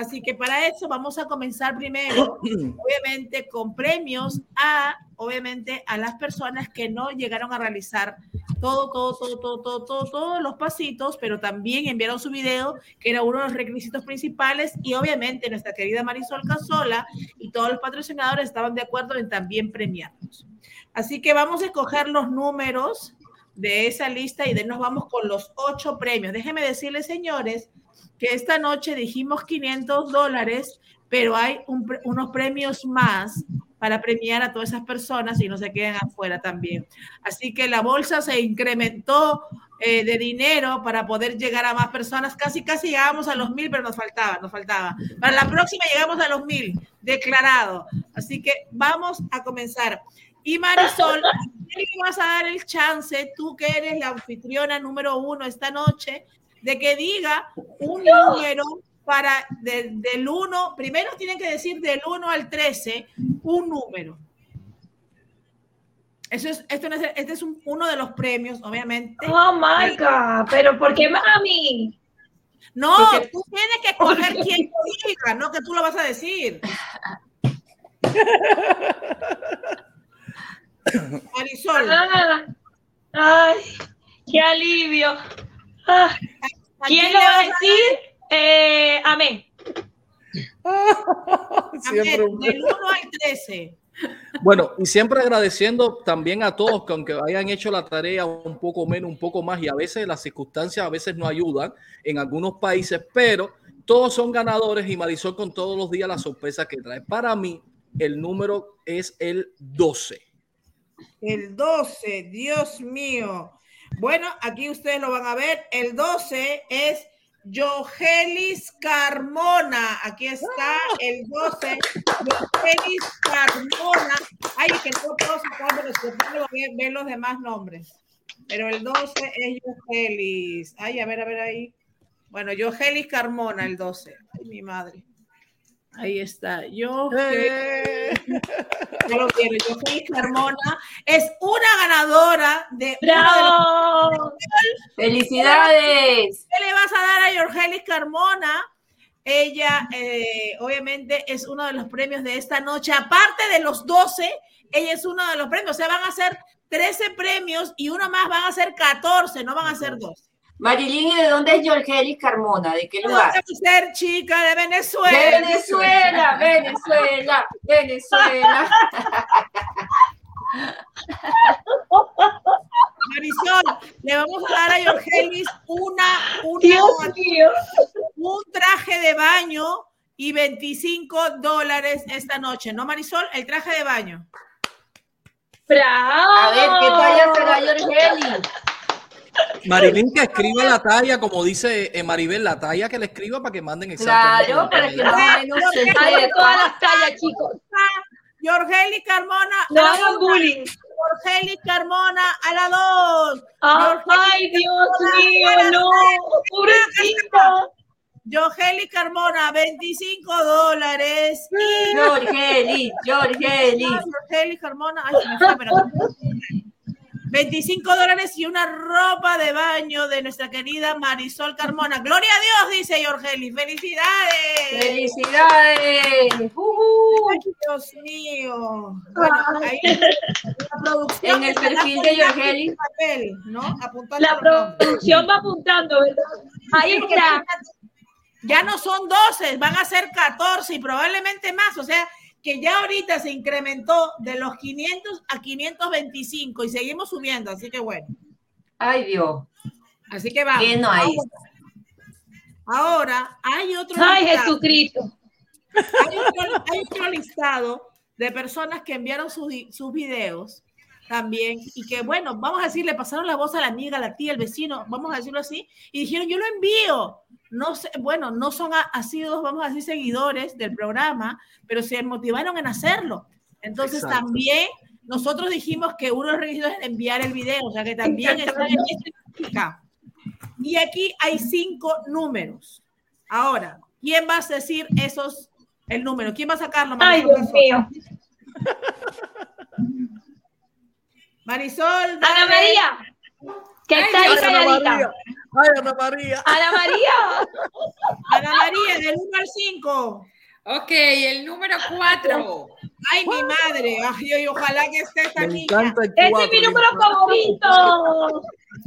Así que para eso vamos a comenzar primero, [clears throat] obviamente, con premios a, obviamente, a las personas que no llegaron a realizar todo, todo, todo, todo, todo, todo, todos los pasitos, pero también enviaron su video, que era uno de los requisitos principales, y obviamente nuestra querida Marisol Casola y todos los patrocinadores estaban de acuerdo en también premiarlos. Así que vamos a escoger los números de esa lista y de nos vamos con los ocho premios. Déjenme decirles, señores, que esta noche dijimos 500 dólares, pero hay un unos premios más para premiar a todas esas personas y no se queden afuera también. Así que la bolsa se incrementó eh, de dinero para poder llegar a más personas. Casi, casi llegamos a los mil, pero nos faltaba, nos faltaba. Para la próxima llegamos a los mil, declarado. Así que vamos a comenzar. Y Marisol, ¿a quién le vas a dar el chance, tú que eres la anfitriona número uno esta noche, de que diga un número para de- del 1, primero tienen que decir del 1 al 13 un número. Eso es, esto no es, este es un- uno de los premios, obviamente. Oh my God, pero ¿por qué mami? No, Porque- tú tienes que escoger quién diga, no que tú lo vas a decir. [laughs] Marisol, Ah, ay, qué alivio. Ah, ¿a ¿Quién le lo va a decir? Eh, amén. [laughs] Siempre un- Del 1 al 13. Bueno, y siempre agradeciendo también a todos que aunque hayan hecho la tarea un poco menos, un poco más, y a veces las circunstancias a veces no ayudan en algunos países, pero todos son ganadores y Marisol con todos los días la sorpresa que trae. Para mí, el número es el 12. El 12, Dios mío. Bueno, aquí ustedes lo van a ver. El 12 es Jogelis Carmona. Aquí está el 12. Jogelis Carmona. Ay, que no puedo sacar porque si puedo ver, los demás nombres. Pero el 12 es Jogelis. Ay, a ver, a ver ahí. Bueno, Jogelis Carmona, el 12. Ay, mi madre. Ahí está. [laughs] Ya lo vieron, Jogelis Carmona es una ganadora de uno de los ¡Bravo! ¡Felicidades! ¿Qué le vas a dar a Yorgelis Carmona? Ella, eh, obviamente, es uno de los premios de esta noche. Aparte de los 12, ella es uno de los premios. O sea, van a ser 13 premios y uno más van a ser 14, no van a ser 12. Marilyn, ¿y de dónde es Jorgelis Carmona? ¿De qué lugar? debe ser chica de Venezuela. Venezuela, Venezuela, Venezuela. [laughs] Marisol, le vamos a dar a Yorgelis una, una- Dios mío. un traje de baño y 25 dólares esta noche. ¿No, Marisol? El traje de baño. ¡Bravo! A ver, ¿qué talla será Jorgelis? Marilyn que escriba la talla, como dice eh, Maribel, la talla que le escriba para que manden exactamente. Claro, para que más o menos se de todas las tallas, chicos. Yorgeli Carmona. No hagan bullying. Yorgeli Carmona a la dos. Ay, Dios mío, no. Pobrecita. Yorgeli Carmona, 25 dólares. Y Georgeli, Georgeli. Yorgeli Carmona, ay, se me fue, pero 25 dólares y una ropa de baño de nuestra querida Marisol Carmona. Gloria a Dios, dice Yorgeli. ¡Felicidades! Felicidades. Ujú. Ay, Dios mío. Bueno, ahí [laughs] la producción En el perfil de. Apuntando La producción va apuntando, ¿verdad? Ahí está. Ya no son 12, van a ser 14 y probablemente más. O sea, que ya ahorita se incrementó de los 500 a 525 y seguimos subiendo. Así que bueno, Ay, Dios. así que vamos. ¿Qué no hay? Ahora, hay otro, Ay, listado, Jesucristo. hay otro- hay otro listado de personas que enviaron sus, sus videos también y que, bueno, vamos a decir, le pasaron la voz a la amiga, a la tía, al vecino, vamos a decirlo así, y dijeron, yo lo envío. No sé, bueno, no son asiduos, vamos a decir, seguidores del programa, pero se motivaron en hacerlo. Entonces Exacto. también nosotros dijimos que uno de los requisitos es enviar el video, o sea que también está en esta. Y aquí hay cinco números. Ahora, ¿quién va a decir esos, el número? ¿Quién va a sacarlo? Ay, Dios mío. [laughs] Marisol. Ana. María, que está ahí calladita. Ay, Ana María. Ana María. Ana María, del 1 al 5. Ok, el número cuatro. Ay, mi madre. Ay, ojalá que esté esta Me niña. encanta el Ese es mi me número favorito.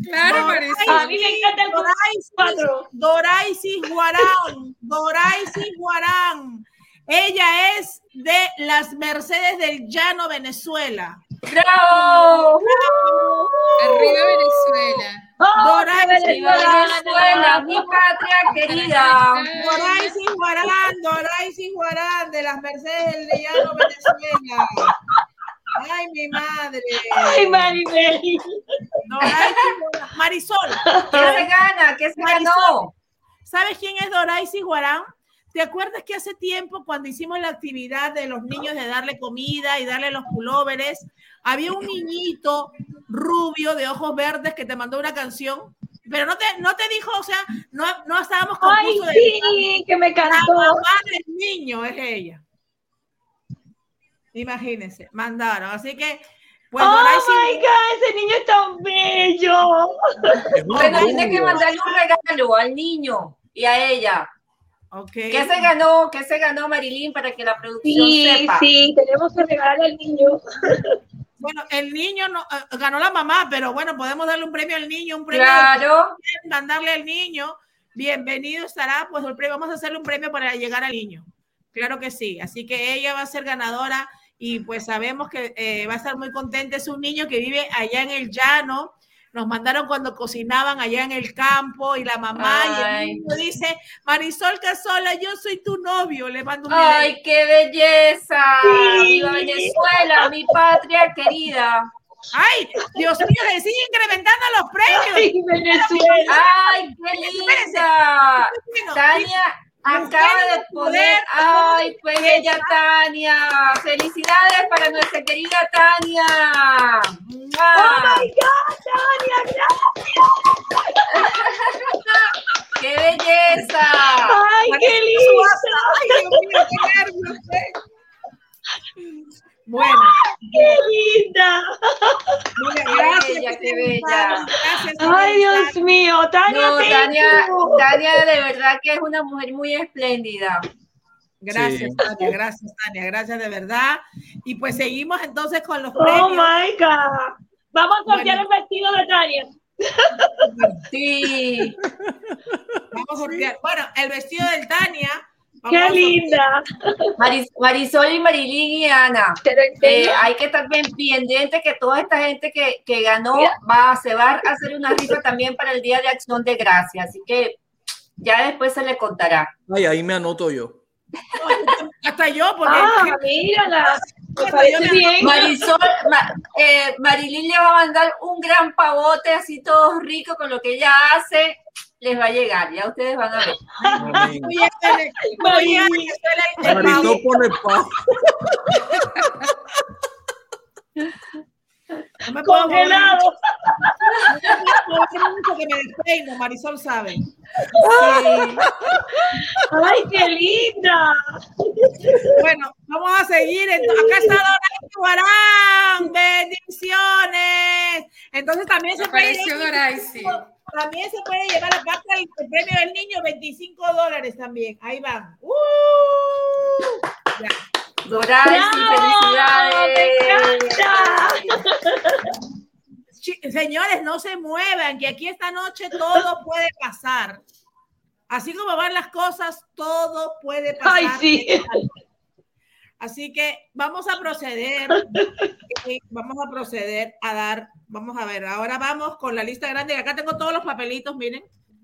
Claro, Marisol. A mí me encanta el Doraisis, cuatro. Doraisis Guarán. Doraisis Guarán. Ella es de las Mercedes del Llano, Venezuela. ¡Bravo! Arriba Venezuela. ¡Oh, ¡Viva Venezuela, mi patria querida! Doraisis Guarán, Doraisis Guarán, de las Mercedes del Llano, Venezuela. Ay, mi madre. Ay, Maribel. Marisol, ¿Qué se gana? ¿Qué se ganó? ¿sabes quién es Doraisis Guarán? ¿Te acuerdas que hace tiempo, cuando hicimos la actividad de los niños de darle comida y darle los pulóveres, había un niñito rubio de ojos verdes que te mandó una canción? Pero no te, no te dijo, o sea, no, no estábamos con Ay, de sí, que me La cantó. mamá del niño es ella. Imagínense, mandaron. Así que, pues, Oh my God, ese niño es tan bello. Bueno, tiene que mandarle un regalo al niño y a ella. Ok. ¿Qué se ganó? ¿Qué se ganó Marilyn para que la producción Sí, sepa? sí, tenemos que regalarle al niño. [laughs] Bueno, el niño no, eh, ganó la mamá, pero bueno, podemos darle un premio al niño, un premio Claro. mandarle al niño. Bienvenido estará, pues el premio, vamos a hacerle un premio para llegar al niño. Claro que sí. Así que ella va a ser ganadora y pues sabemos que eh, va a estar muy contenta. Es un niño que vive allá en el llano. Nos mandaron cuando cocinaban allá en el campo y la mamá y el niño dice, Marisol Casola, yo soy tu novio. Le mando un video. ¡Ay, qué belleza! Sí. ¡Viva Venezuela, mi patria querida! Ay, Dios mío, se siguen incrementando los premios. Ay, Venezuela. ¡Ay, qué linda! Tania acaba de poner, ¡ay, qué bella Tania! ¡Felicidades para nuestra querida Tania! Oh my God, Tania, ¡Qué belleza! Ay, qué lindo. Ay, Dios mío, qué nervios. eh. Bueno, Qué linda. mira, Qué gracias. bella, qué bella. Gracias. Ay, Dios mío, Tania, No, Tania. Tania de verdad que es una mujer muy espléndida. Gracias, Sí. Tania, gracias, Tania, gracias de verdad. Y pues seguimos entonces con los Oh premios. my God. Vamos a sortear Bueno. el vestido de Tania. Sí, Vamos a sortear. Bueno, el vestido del Tania. Vamos Qué linda. Maris- Marisol y Marilyn y Ana. Eh, hay que estar bien pendiente que toda esta gente que, que ganó va, se va a hacer una rifa también para el Día de Acción de Gracia. Así que ya después se le contará. Ay, ahí me anoto yo. [laughs] Hasta yo, porque Ah, mírala. [laughs] Me parece bien. Marisol, Ma- eh, Marilyn le va a mandar un gran pavote así todo rico con lo que ella hace. Les va a llegar, ya ustedes van a ver. [laughs] No me puedo Congelado. mucho. No me mucho que me despeino, Marisol sabe. Ay, qué linda. Bueno, vamos a seguir. Acá está Doray Guarán. Bendiciones. Entonces también se puede, Apareció Doray, sí. También se puede llevar aparte el, premio del niño 25 dólares también. Ahí van. ¡Uh! Ya. Doray, sí, ¡Bravo! ¡Me felicidades. Señores, no se muevan, que aquí esta noche todo puede pasar. Así como van las cosas, todo puede pasar. Ay, sí. Así que vamos a proceder, eh, vamos a proceder a dar, vamos a ver, ahora vamos con la lista grande. Acá tengo todos los papelitos, miren,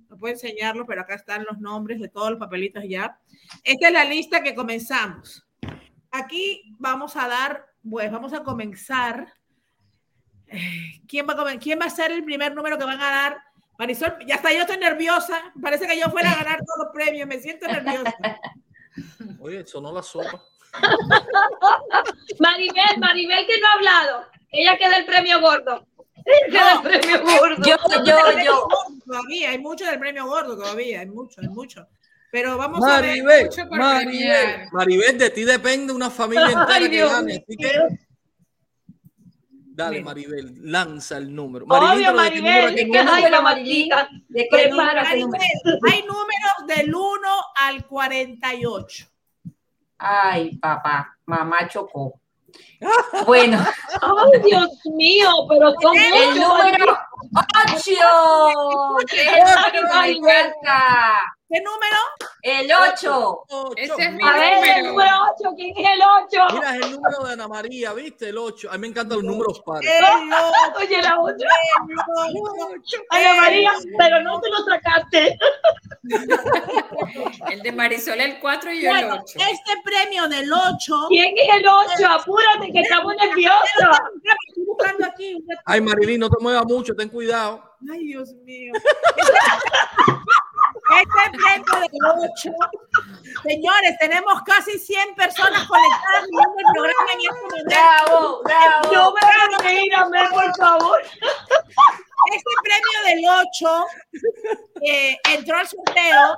no puedo enseñarlos, pero acá están los nombres de todos los papelitos ya. Esta es la lista que comenzamos. Aquí vamos a dar, pues vamos a comenzar. ¿Quién va a, ¿Quién va a ser el primer número que van a dar? Marisol, ya está, yo estoy nerviosa. Parece que yo fuera a ganar todos los premios, me siento nerviosa. [laughs] Oye, sonó la sopa. [laughs] Maribel, Maribel que no ha hablado. Ella queda el premio gordo. [laughs] Premio gordo. Yo, [laughs] yo, yo. Todavía, hay mucho del premio gordo todavía, hay mucho, hay mucho. Pero vamos a ver. Maribel, mucho por Maribel. Maribel, de ti depende una familia entera Ay, que gane. mío. Así que dale, Bien. Maribel, lanza el número. Obvio, pero ¿de qué número a Maribel. que número? ay, número, mamacita. ¿De qué número? Maribel, hay números del 1 al 48. Ay, papá, mamá chocó. Bueno, [laughs] Ay, Dios mío, pero son el número 8. Que es el número que me encanta. ¿Qué número? El 8. Ocho. Ese es mi A ver, el número. número 8. ¿Quién es el 8? Mira, es el número de Ana María, ¿viste? El 8. A mí me encantan los números pares. El [laughs] Oye, la otra. 8. Ana María, pero no te lo sacaste. [laughs] El de Marisol el 4 y yo el Bueno, 8. este premio del 8. ¿Quién es el 8? Apúrate, que estamos nerviosos. Estoy buscando aquí. Ay, Marilyn, no te muevas mucho, ten cuidado. Ay, Dios mío. Este premio del 8. Señores, tenemos casi 100 personas conectadas viendo el programa en este momento. Bravo, bravo. No me por favor. Este premio del 8 eh, entró al sorteo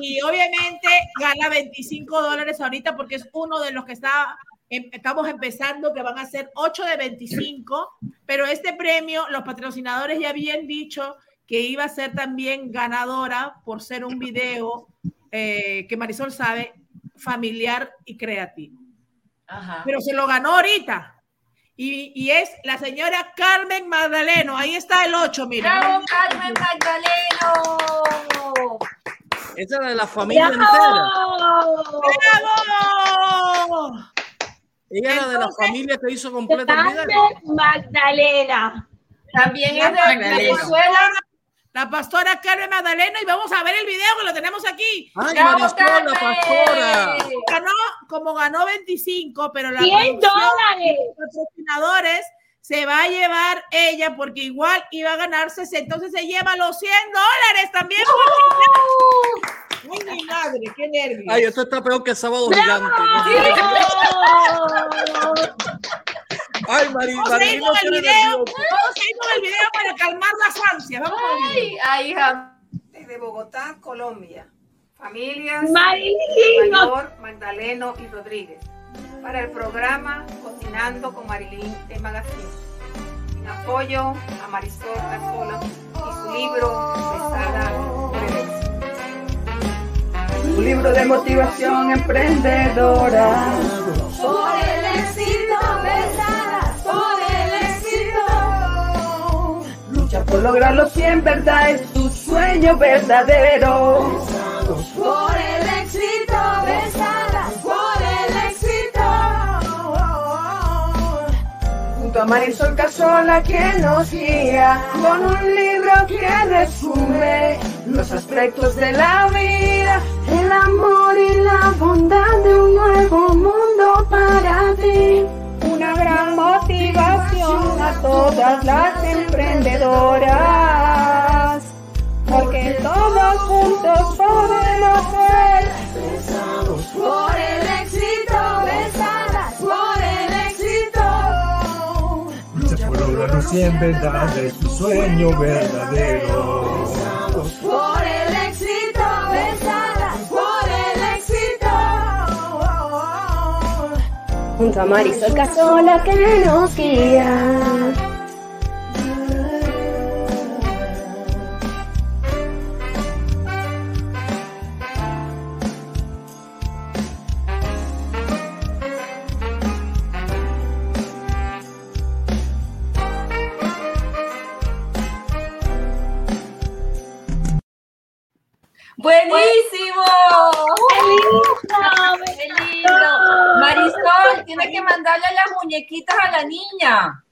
y obviamente gana 25 dólares ahorita porque es uno de los que está, estamos empezando, que van a ser 8 de 25, pero este premio, los patrocinadores ya habían dicho que iba a ser también ganadora por ser un video eh, que Marisol sabe, familiar y creativo. Ajá. Pero se lo ganó ahorita. Y, y es la señora Carmen Magdaleno. Ahí está el 8, mira. Bravo, Carmen Magdaleno. Esa era de la familia entera. ¡Bravo! Ella era de la familia que hizo completa el Magdalena. También es de. Venezuela. La pastora Carmen Magdaleno y vamos a ver el video que lo tenemos aquí. Ay, Marisol, la pastora. Ganó, como ganó 25, pero la 100 producción, dólares. los patrocinadores se va a llevar ella porque igual iba a ganarse, entonces se lleva los 100 dólares también. Ay, mi madre, qué nervios. Ay, esto está peor que sábado gigante. Ay, Mari, Vamos a ir Marilyn no con el video. Vamos a ir con el video para calmar las ansias. Vamos con el video. Ay, ay, hija. desde Bogotá, Colombia. Familias Marilyn. Mayor, Magdaleno y Rodríguez. Para el programa Cocinando con Marilyn de Magazine. En apoyo a Marisol Casola y su libro el éxito. Un libro de motivación emprendedora. Por el éxito, besadas, por el éxito. Lucha por lograrlo si en verdad es tu sueño verdadero. Por el Junto a Marisol Casola quien nos guía con un libro que resume los aspectos de la vida, El amor y la bondad de un nuevo mundo para ti. Una gran motivación a todas las emprendedoras. Porque todos juntos podemos ser por el éxito, Lucha por lograrlo si en verdad es tu sueño verdadero. Por el éxito, besadas por el éxito. Junto a Marisol Casola que nos guía. ¡Buenísimo! ¡Qué lindo! Marisol, tienes que mandarle las muñequitas a la niña.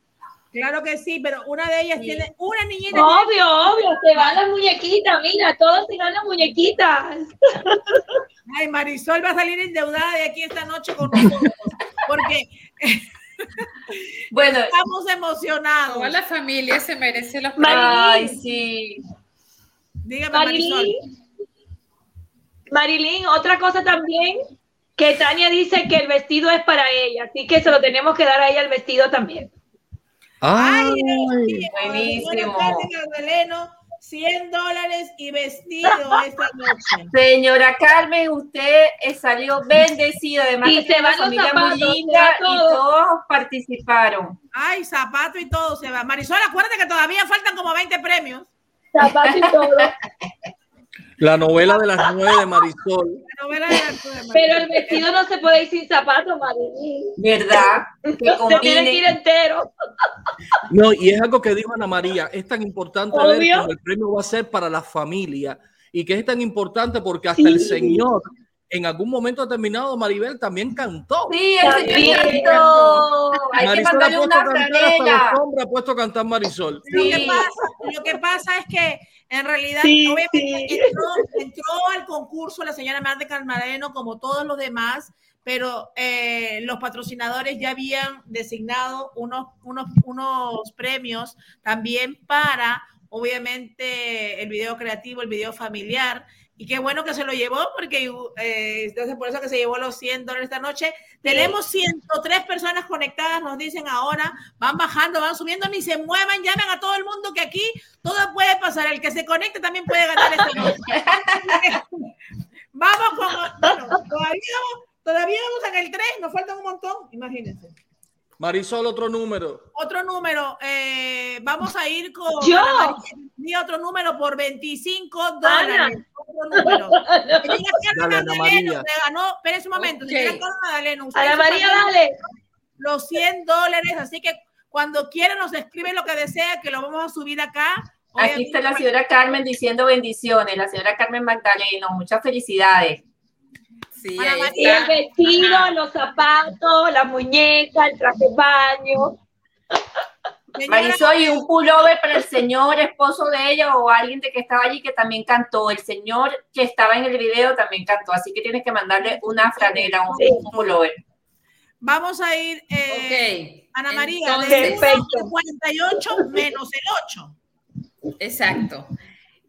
Claro que sí, pero una de ellas Sí. tiene una niñita. Obvio, obvio, se van las muñequitas, mira, todos se van las muñequitas. Ay, Marisol va a salir endeudada de aquí esta noche con nosotros. Porque [laughs] Bueno, estamos emocionados. Toda la familia se merece los ay, sí. Dígame, Marisol. Marilyn, otra cosa también, que Tania dice que el vestido es para ella, así que se lo tenemos que dar a ella el vestido también. Ay, Buenísimo. Magdaleno, 100 dólares y vestido [laughs] esta noche. Señora Carmen, usted eh, salió bendecida, además Y que se van los familia zapatos, muy linda y todo. todos participaron. Ay, zapato y todo se va. Marisol, acuérdate que todavía faltan como 20 premios. Zapatos y todo. [laughs] la novela de las nueve de Marisol. La novela de de Marisol. Pero el vestido no se puede ir sin zapatos, Marilyn. ¿Verdad? Que Se tiene que ir entero. No, y es algo que dijo Ana María, es tan importante ver cómo el premio va a ser para la familia y que es tan importante porque hasta el Sí. Señor en algún momento determinado Maribel también cantó. Sí, el señor También. cantó. Hay que Marisol ha mandarle puesto una a cantar hasta franela. los hombres ha puesto a cantar Marisol. Lo, que Sí. pasa, lo que pasa es que en realidad, Sí, obviamente, sí. Entró, entró al concurso la señora Marta Calmareno como todos los demás, pero eh, los patrocinadores ya habían designado unos, unos, unos premios también para, obviamente, el video creativo, el video familiar. Y qué bueno que se lo llevó, porque eh, entonces por eso que se llevó los 100 dólares esta noche. Tenemos 103 personas conectadas, nos dicen ahora, van bajando, van subiendo, ni se muevan, llamen a todo el mundo que aquí todo puede pasar. El que se conecte también puede ganar esta [laughs] noche. vamos con, bueno, todavía vamos, todavía vamos en el 3, nos faltan un montón, imagínense. Marisol, otro número. Otro número, eh, vamos a ir con Yo. Ana di otro número por 25 dólares. Otro número. [laughs] Dale, Ana María. se ganó, espérese un momento, Ok. señora Carmen Magdaleno, Ana María, dale. los 100 dólares, así que cuando quiera nos escribe lo que desea, que lo vamos a subir acá. Aquí está la señora Carmen diciendo bendiciones, la señora Carmen Magdaleno, muchas felicidades. Sí, Ana ahí María, Y el vestido, Ajá. los zapatos, la muñeca, el traje de baño. Marisol, y un pullover para el señor esposo de ella o alguien de que estaba allí que también cantó. El señor que estaba en el video también cantó, así que tienes que mandarle una franela, un, Sí. un pullover. vamos a ir, eh, Ok. Ana María, Entonces, de 1 Perfecto. al 48 menos el 8. exacto.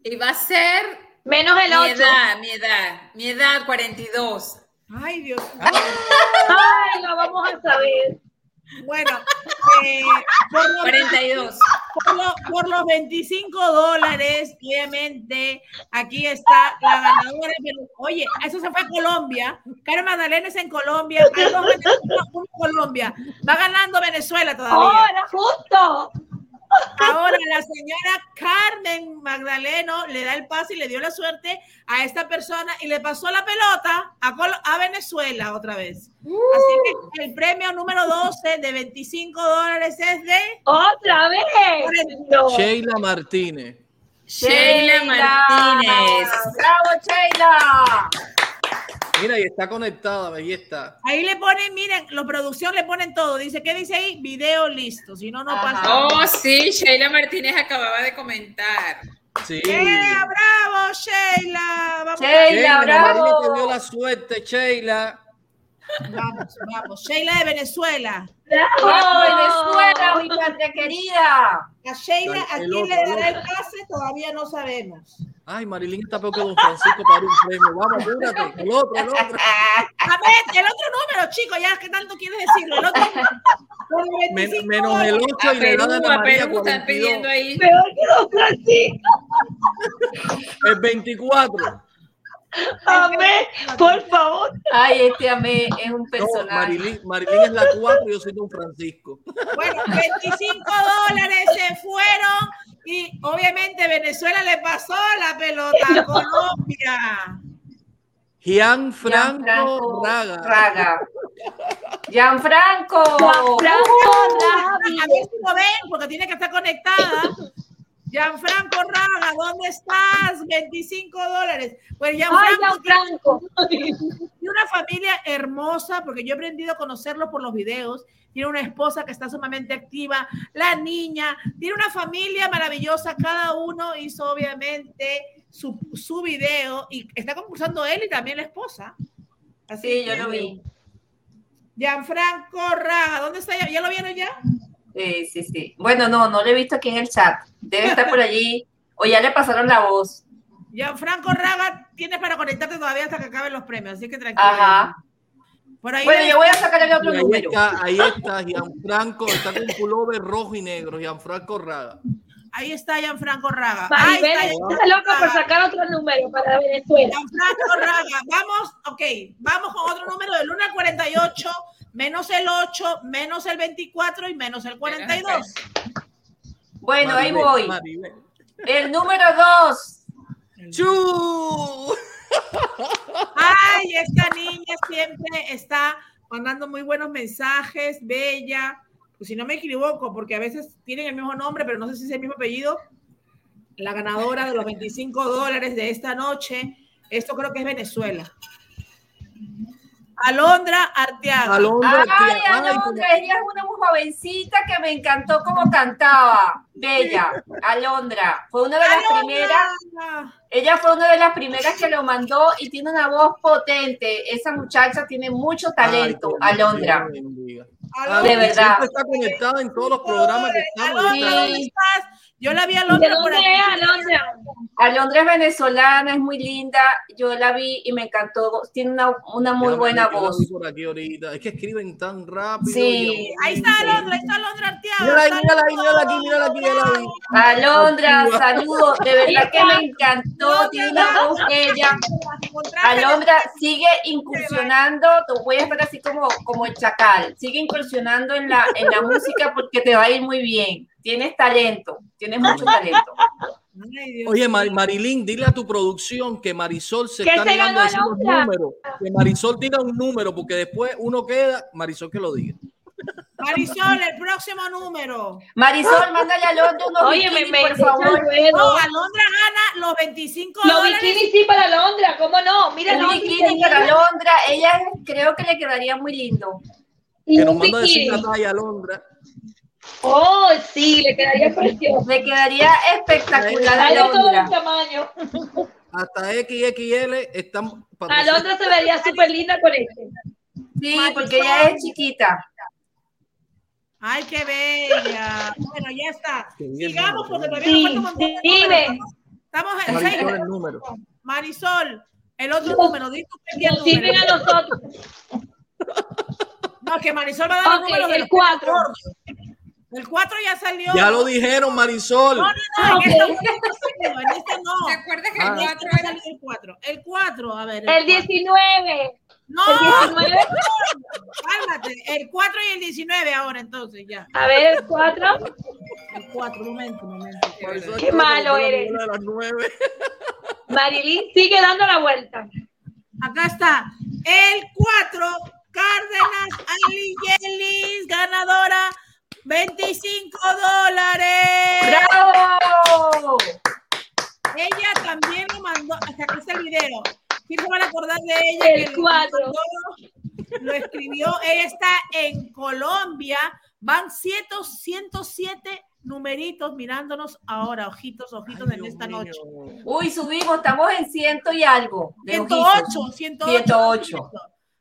Y va a ser Menos el mi 8. edad, mi edad, mi edad 42. Ay, Dios mío. Ay, lo vamos a saber. Bueno, eh, por, los, 42. por lo- por los 25 dólares, obviamente, aquí está la ganadora. Oye, eso se fue a Colombia. Carmen Magdalena es en Colombia. Hay dos venezolanos, uno en Colombia. Va ganando Venezuela todavía. ¡Oh, era justo! Ahora la señora Carmen Magdaleno le da el pase y le dio la suerte a esta persona y le pasó la pelota a, Col- a Venezuela otra vez. Así que el premio número 12 de 25 dólares es de... ¡Otra vez! No. Sheila Martínez. Sheila Martínez. ¡Bravo, Sheila! Mira, y está conectada, ahí está. Ahí le ponen, miren, la producción le ponen todo. Dice, ¿qué dice ahí? Video listo. Si no, no Ajá. pasa. Oh, sí, Sheila Martínez acababa de comentar. Sí. ¡Eh, bravo, Sheila! Vamos a- Sheila, Sheila, bravo. te dio la suerte, Sheila. Vamos, vamos. Sheila de Venezuela. ¡Bravo, Venezuela, mi patria querida! A Sheila, ¿a El quién le dará el pase? Todavía no sabemos. Ay, Marilyn está peor que Don Francisco para un premio. Vamos, apúrate. El otro, el otro. A ver, el otro número, chicos, ya que tanto quieres decirlo. El otro Men- 25 menos el dólares. 8 A y le dan a María Perú están 42. pidiendo ahí. Peor que Don Francisco. [laughs] El 24. Amén. Por favor. Ay, este amé es un No, personaje. Marilyn, Marilyn es la 4 y yo soy Don Francisco. Bueno, 25 dólares se fueron y obviamente Venezuela le pasó la pelota a [laughs] Colombia. Gianfranco Gianfranco Raga. Raga. Gianfranco. Gianfranco A ver si lo ven, porque tiene que estar conectada. Gianfranco Raga, ¿dónde estás? 25 dólares. Pues Ay, Gianfranco Gianfranco. tiene una familia hermosa, porque yo he aprendido a conocerlo por los videos. Tiene una esposa que está sumamente activa, la niña, tiene una familia maravillosa. Cada uno hizo obviamente su, su video y está concursando él y también la esposa. Así Sí, yo lo vi. Gianfranco Raga, ¿dónde está? ¿Ya, ¿Ya lo vieron ya? Sí, sí, sí. Bueno, no, no lo he visto aquí en el chat. Debe estar por allí. O ya le pasaron la voz. Gianfranco Raga tiene para conectarte todavía hasta que acaben los premios, así que tranquilo. Ajá. Por ahí Bueno, yo voy a sacar el otro ahí número. está, ahí está Gianfranco, está con un pullover rojo y negro, Gianfranco Raga. ahí está Gianfranco Raga. Ahí Maribel está está loca por sacar otro número para Venezuela. Gianfranco Raga. Vamos, ok, vamos con otro número del 1 al 48, menos el 8, menos el 24 y menos el 42. Bueno, ahí Maribel, voy. Maribel. El número dos. ¡Chu! Ay, esta niña siempre está mandando muy buenos mensajes, bella. Pues si no me equivoco, porque a veces tienen el mismo nombre, pero no sé si es el mismo apellido. La ganadora de los 25 dólares de esta noche. Esto creo que es Venezuela. Alondra Arteaga. Alondra, ay, Alondra, ella es una muy jovencita que me encantó como cantaba. Bella, Alondra. Fue una de las Alondra. primeras. Ella fue una de las primeras que lo mandó y tiene una voz potente. Esa muchacha tiene mucho talento, Ay, Alondra. De verdad. Siempre está conectada en todos los programas que estamos. Alondra, está- ¿dónde estás? Yo la vi a ¿De Alondra por aquí. es Alondra? Alondra es venezolana, es muy linda. Yo la vi y me encantó. Tiene una, una muy buena voz. por aquí ahorita. Es que escriben tan rápido. Sí. Ahí está Alondra, ahí está Alondra Arteaga. Mírala ahí, mírala ahí, mírala aquí, mírala aquí, ya la vi. Alondra, saludos. De verdad que me encantó. Tiene una voz bella. Alondra, sigue incursionando. Te voy a estar así como, como el chacal. Sigue incursionando en la, en la música porque te va a ir muy bien. Tienes talento. Tienes mucho talento. Oye. Marilyn, dile a tu producción que Marisol se ¿Qué está negando a decir los Alondra? números. Que Marisol diga un número, porque después uno queda, Marisol que lo diga. Marisol, el próximo número. Marisol, mándale a Alondra unos Oye, bikinis, me por favor. No, Puedo. Alondra gana los 25 Los dólares. bikinis sí para Alondra, ¿cómo no? Mira, Un no, bikini para Alondra. Ella creo que le quedaría muy lindo. Que nos un manda a decir talla Alondra. Oh, sí, le quedaría precioso. Le quedaría espectacular a Hay de todo el tamaño. Hasta XXL están para Alondra se vería súper linda con este. Sí, porque ella es chiquita. Ay, qué bella. Bueno, ya está. Bien, Sigamos porque todavía Sí, nos falta un. Estamos en Marisol seis. el número. Marisol, el otro número. Di tu primer Nos sirven número. a nosotros. No, que Marisol va a dar los Ok, números de el los cuatro. El 4 ya salió. Ya lo dijeron, Marisol. No, no, no, en esta no ha salido, en esta no. Recuerda que Ah. el En esta 4 no ha era el 4. El 4, a ver. El cuatro. 19. No, El 19. cálmate. El 4 y el 19 ahora, entonces, ya. A ver, el 4. El 4, momento, momento. Marisol Qué creo que malo eres. [laughs] Marilyn sigue dando la vuelta. Acá está. El 4, Cárdenas Ali Yelis, ganadora, 25 dólares. ¡Bravo! Ella también lo mandó, hasta acá está el video. ¿Sí se van a acordar de ella? El que lo cuatro. Lo escribió, ella está en Colombia. Van 100, 107 numeritos mirándonos ahora, ojitos, ojitos en Dios esta mío. noche. Uy, subimos, estamos en ciento y algo. de 108, ojitos. 108. 108.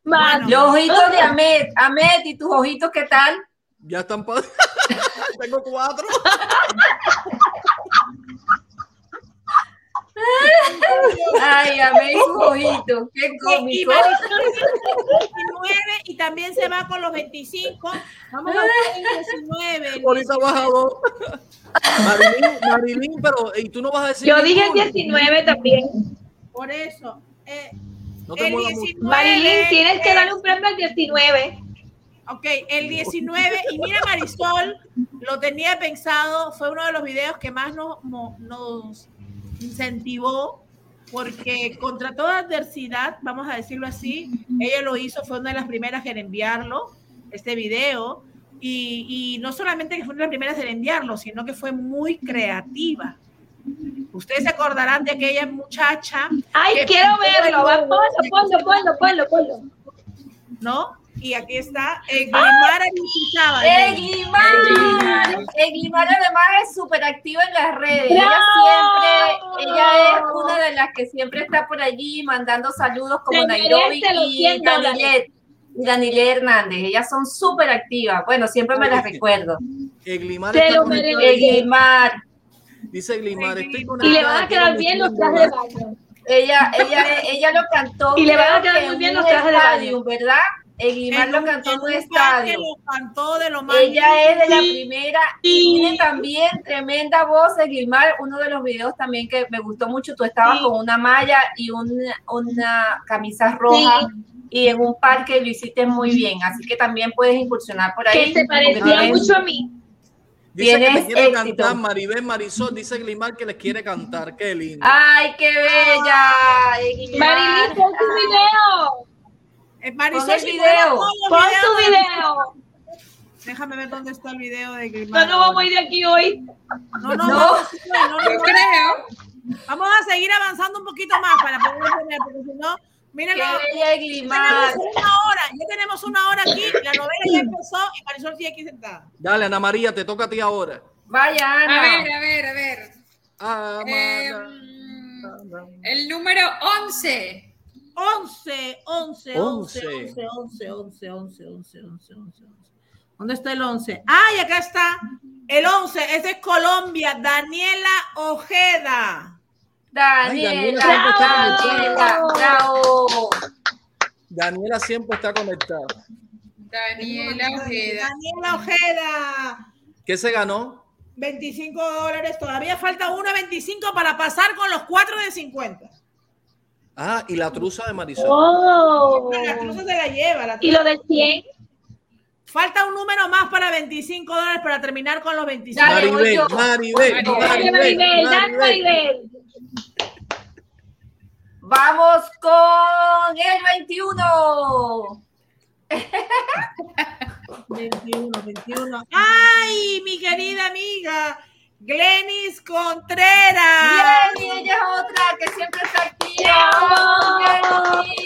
Más. Los ojitos de [laughs] Ahmed. Ahmed, ¿y tus ojitos qué tal? Ya están pa- [laughs] Tengo cuatro. Ay, y sus ojitos. Qué Y, y cómico. 19 y también se va con los 25. Vamos a ver el 19. el Ahorita baja dos. Marilyn, Marilyn, pero ¿y tú no vas a decir? Yo dije el ninguno? 19 también. Por eso. eh, No te el muevas mucho. 19 Marilyn, tienes que es- darle un premio al 19. Ok, el 19, y mira Marisol, lo tenía pensado, fue uno de los videos que más nos, nos incentivó, porque contra toda adversidad, vamos a decirlo así, ella lo hizo, fue una de las primeras en enviarlo, este video, y, y no solamente que fue una de las primeras en enviarlo, sino que fue muy creativa. Ustedes se acordarán de aquella muchacha, Ay, quiero verlo. Ponlo, ponlo, ponlo, ponlo, ponlo. ¿no? Y aquí está, eh, Glimar Aristizábal. Eglimar. Eglimar además es súper activa en las redes. Ella siempre, ella es una de las que siempre está por allí mandando saludos como Se Nairobi y 100 dólares. Danilet. Hernández. Ellas son súper activas. Bueno, siempre me las recuerdo. Eglimar. Eglimar. Dice Eglimar, estoy Y le van a quedar bien los trajes de 100 dólares. baño. Ella, ella, ella lo cantó. Y le van a quedar que muy en bien los trajes de baño. ¿verdad? Eglimar En lo cantó en un estadio. Lo cantó de lo más Ella es de la Sí. primera y tiene también tremenda voz de Gilmar. Uno de los videos también que me gustó mucho, tú estabas Sí. con una malla y una, una camisa roja y en un parque lo hiciste muy bien. Así que también puedes incursionar por ahí. Que se parecía mucho a mí. Dice que te quiere éxito. cantar, Maribel Marisol, dice Glimar que les quiere cantar, qué lindo. ¡Ay, qué bella! Marilyn, pon tu video. Eh, Marisol, Pon el video. Pon tu de- video. Déjame ver dónde está el video de No Grimar. nos vamos a ir de aquí hoy. No, no, No. no, no, no, Yo no. creo. Vamos a seguir avanzando un poquito más para poder tener, porque si no. ¡Qué bella Ya tenemos una hora, ya tenemos una hora aquí, la novela ya empezó y Marisol sigue aquí sentada. Dale, Ana María, te toca a ti ahora. Vaya, A Ana. ver, a ver, a ver. Em, el número 11. 11, 11, 11, 11. 11, 11, 11, 11, 11, 11, 11. ¿Dónde está el 11? ¡Ay, acá está! El 11, ese es Colombia, Daniela Ojeda. Daniela, Daniela Daniela, bravo. Daniela siempre está conectada. Daniela Ojeda. Daniela Ojeda. ¿Qué se ganó? 25 dólares. Todavía falta uno de 25 para pasar con los cuatro de 50. Ah, y la truza de Marisol. Oh. La cruza se la lleva. la Y lo de 100. Falta un número más para 25 dólares para terminar con los 25. Dale, Maribel. Maribel, Maribel, Maribel, dale, Maribel. Maribel. Vamos con el 21. 21, 21. ¡Ay, mi querida amiga! Glenis Contreras. Jenny, ella es otra que siempre está. Jenny.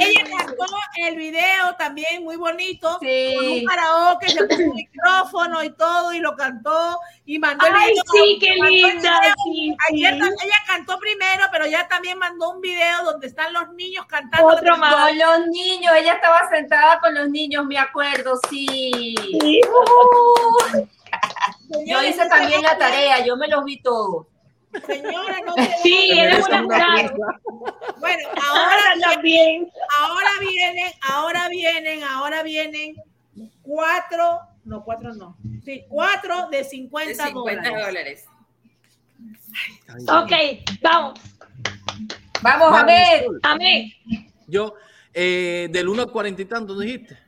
Ella cantó el video también muy bonito. Sí. Con un karaoke, se puso un micrófono y todo y lo cantó y mandó el Ay, video. sí, qué el linda. sí, Ayer sí. ella cantó primero, pero ya también mandó un video donde están los niños cantando. Otro más. Con los niños, ella estaba sentada con los niños, me acuerdo, sí. Sí. Uh, yo hice también la tarea, yo me los vi todos. Señora, no se [laughs] Sí, eres una. Bueno, Ahora [laughs] también. ahora vienen, ahora vienen, ahora vienen cuatro, no, cuatro no. Sí, cuatro de De 50, 50 dólares. dólares. Ok, vamos. Vamos a ver. Marisol, Amén. Yo, eh, del 1 al 40 y tanto dijiste.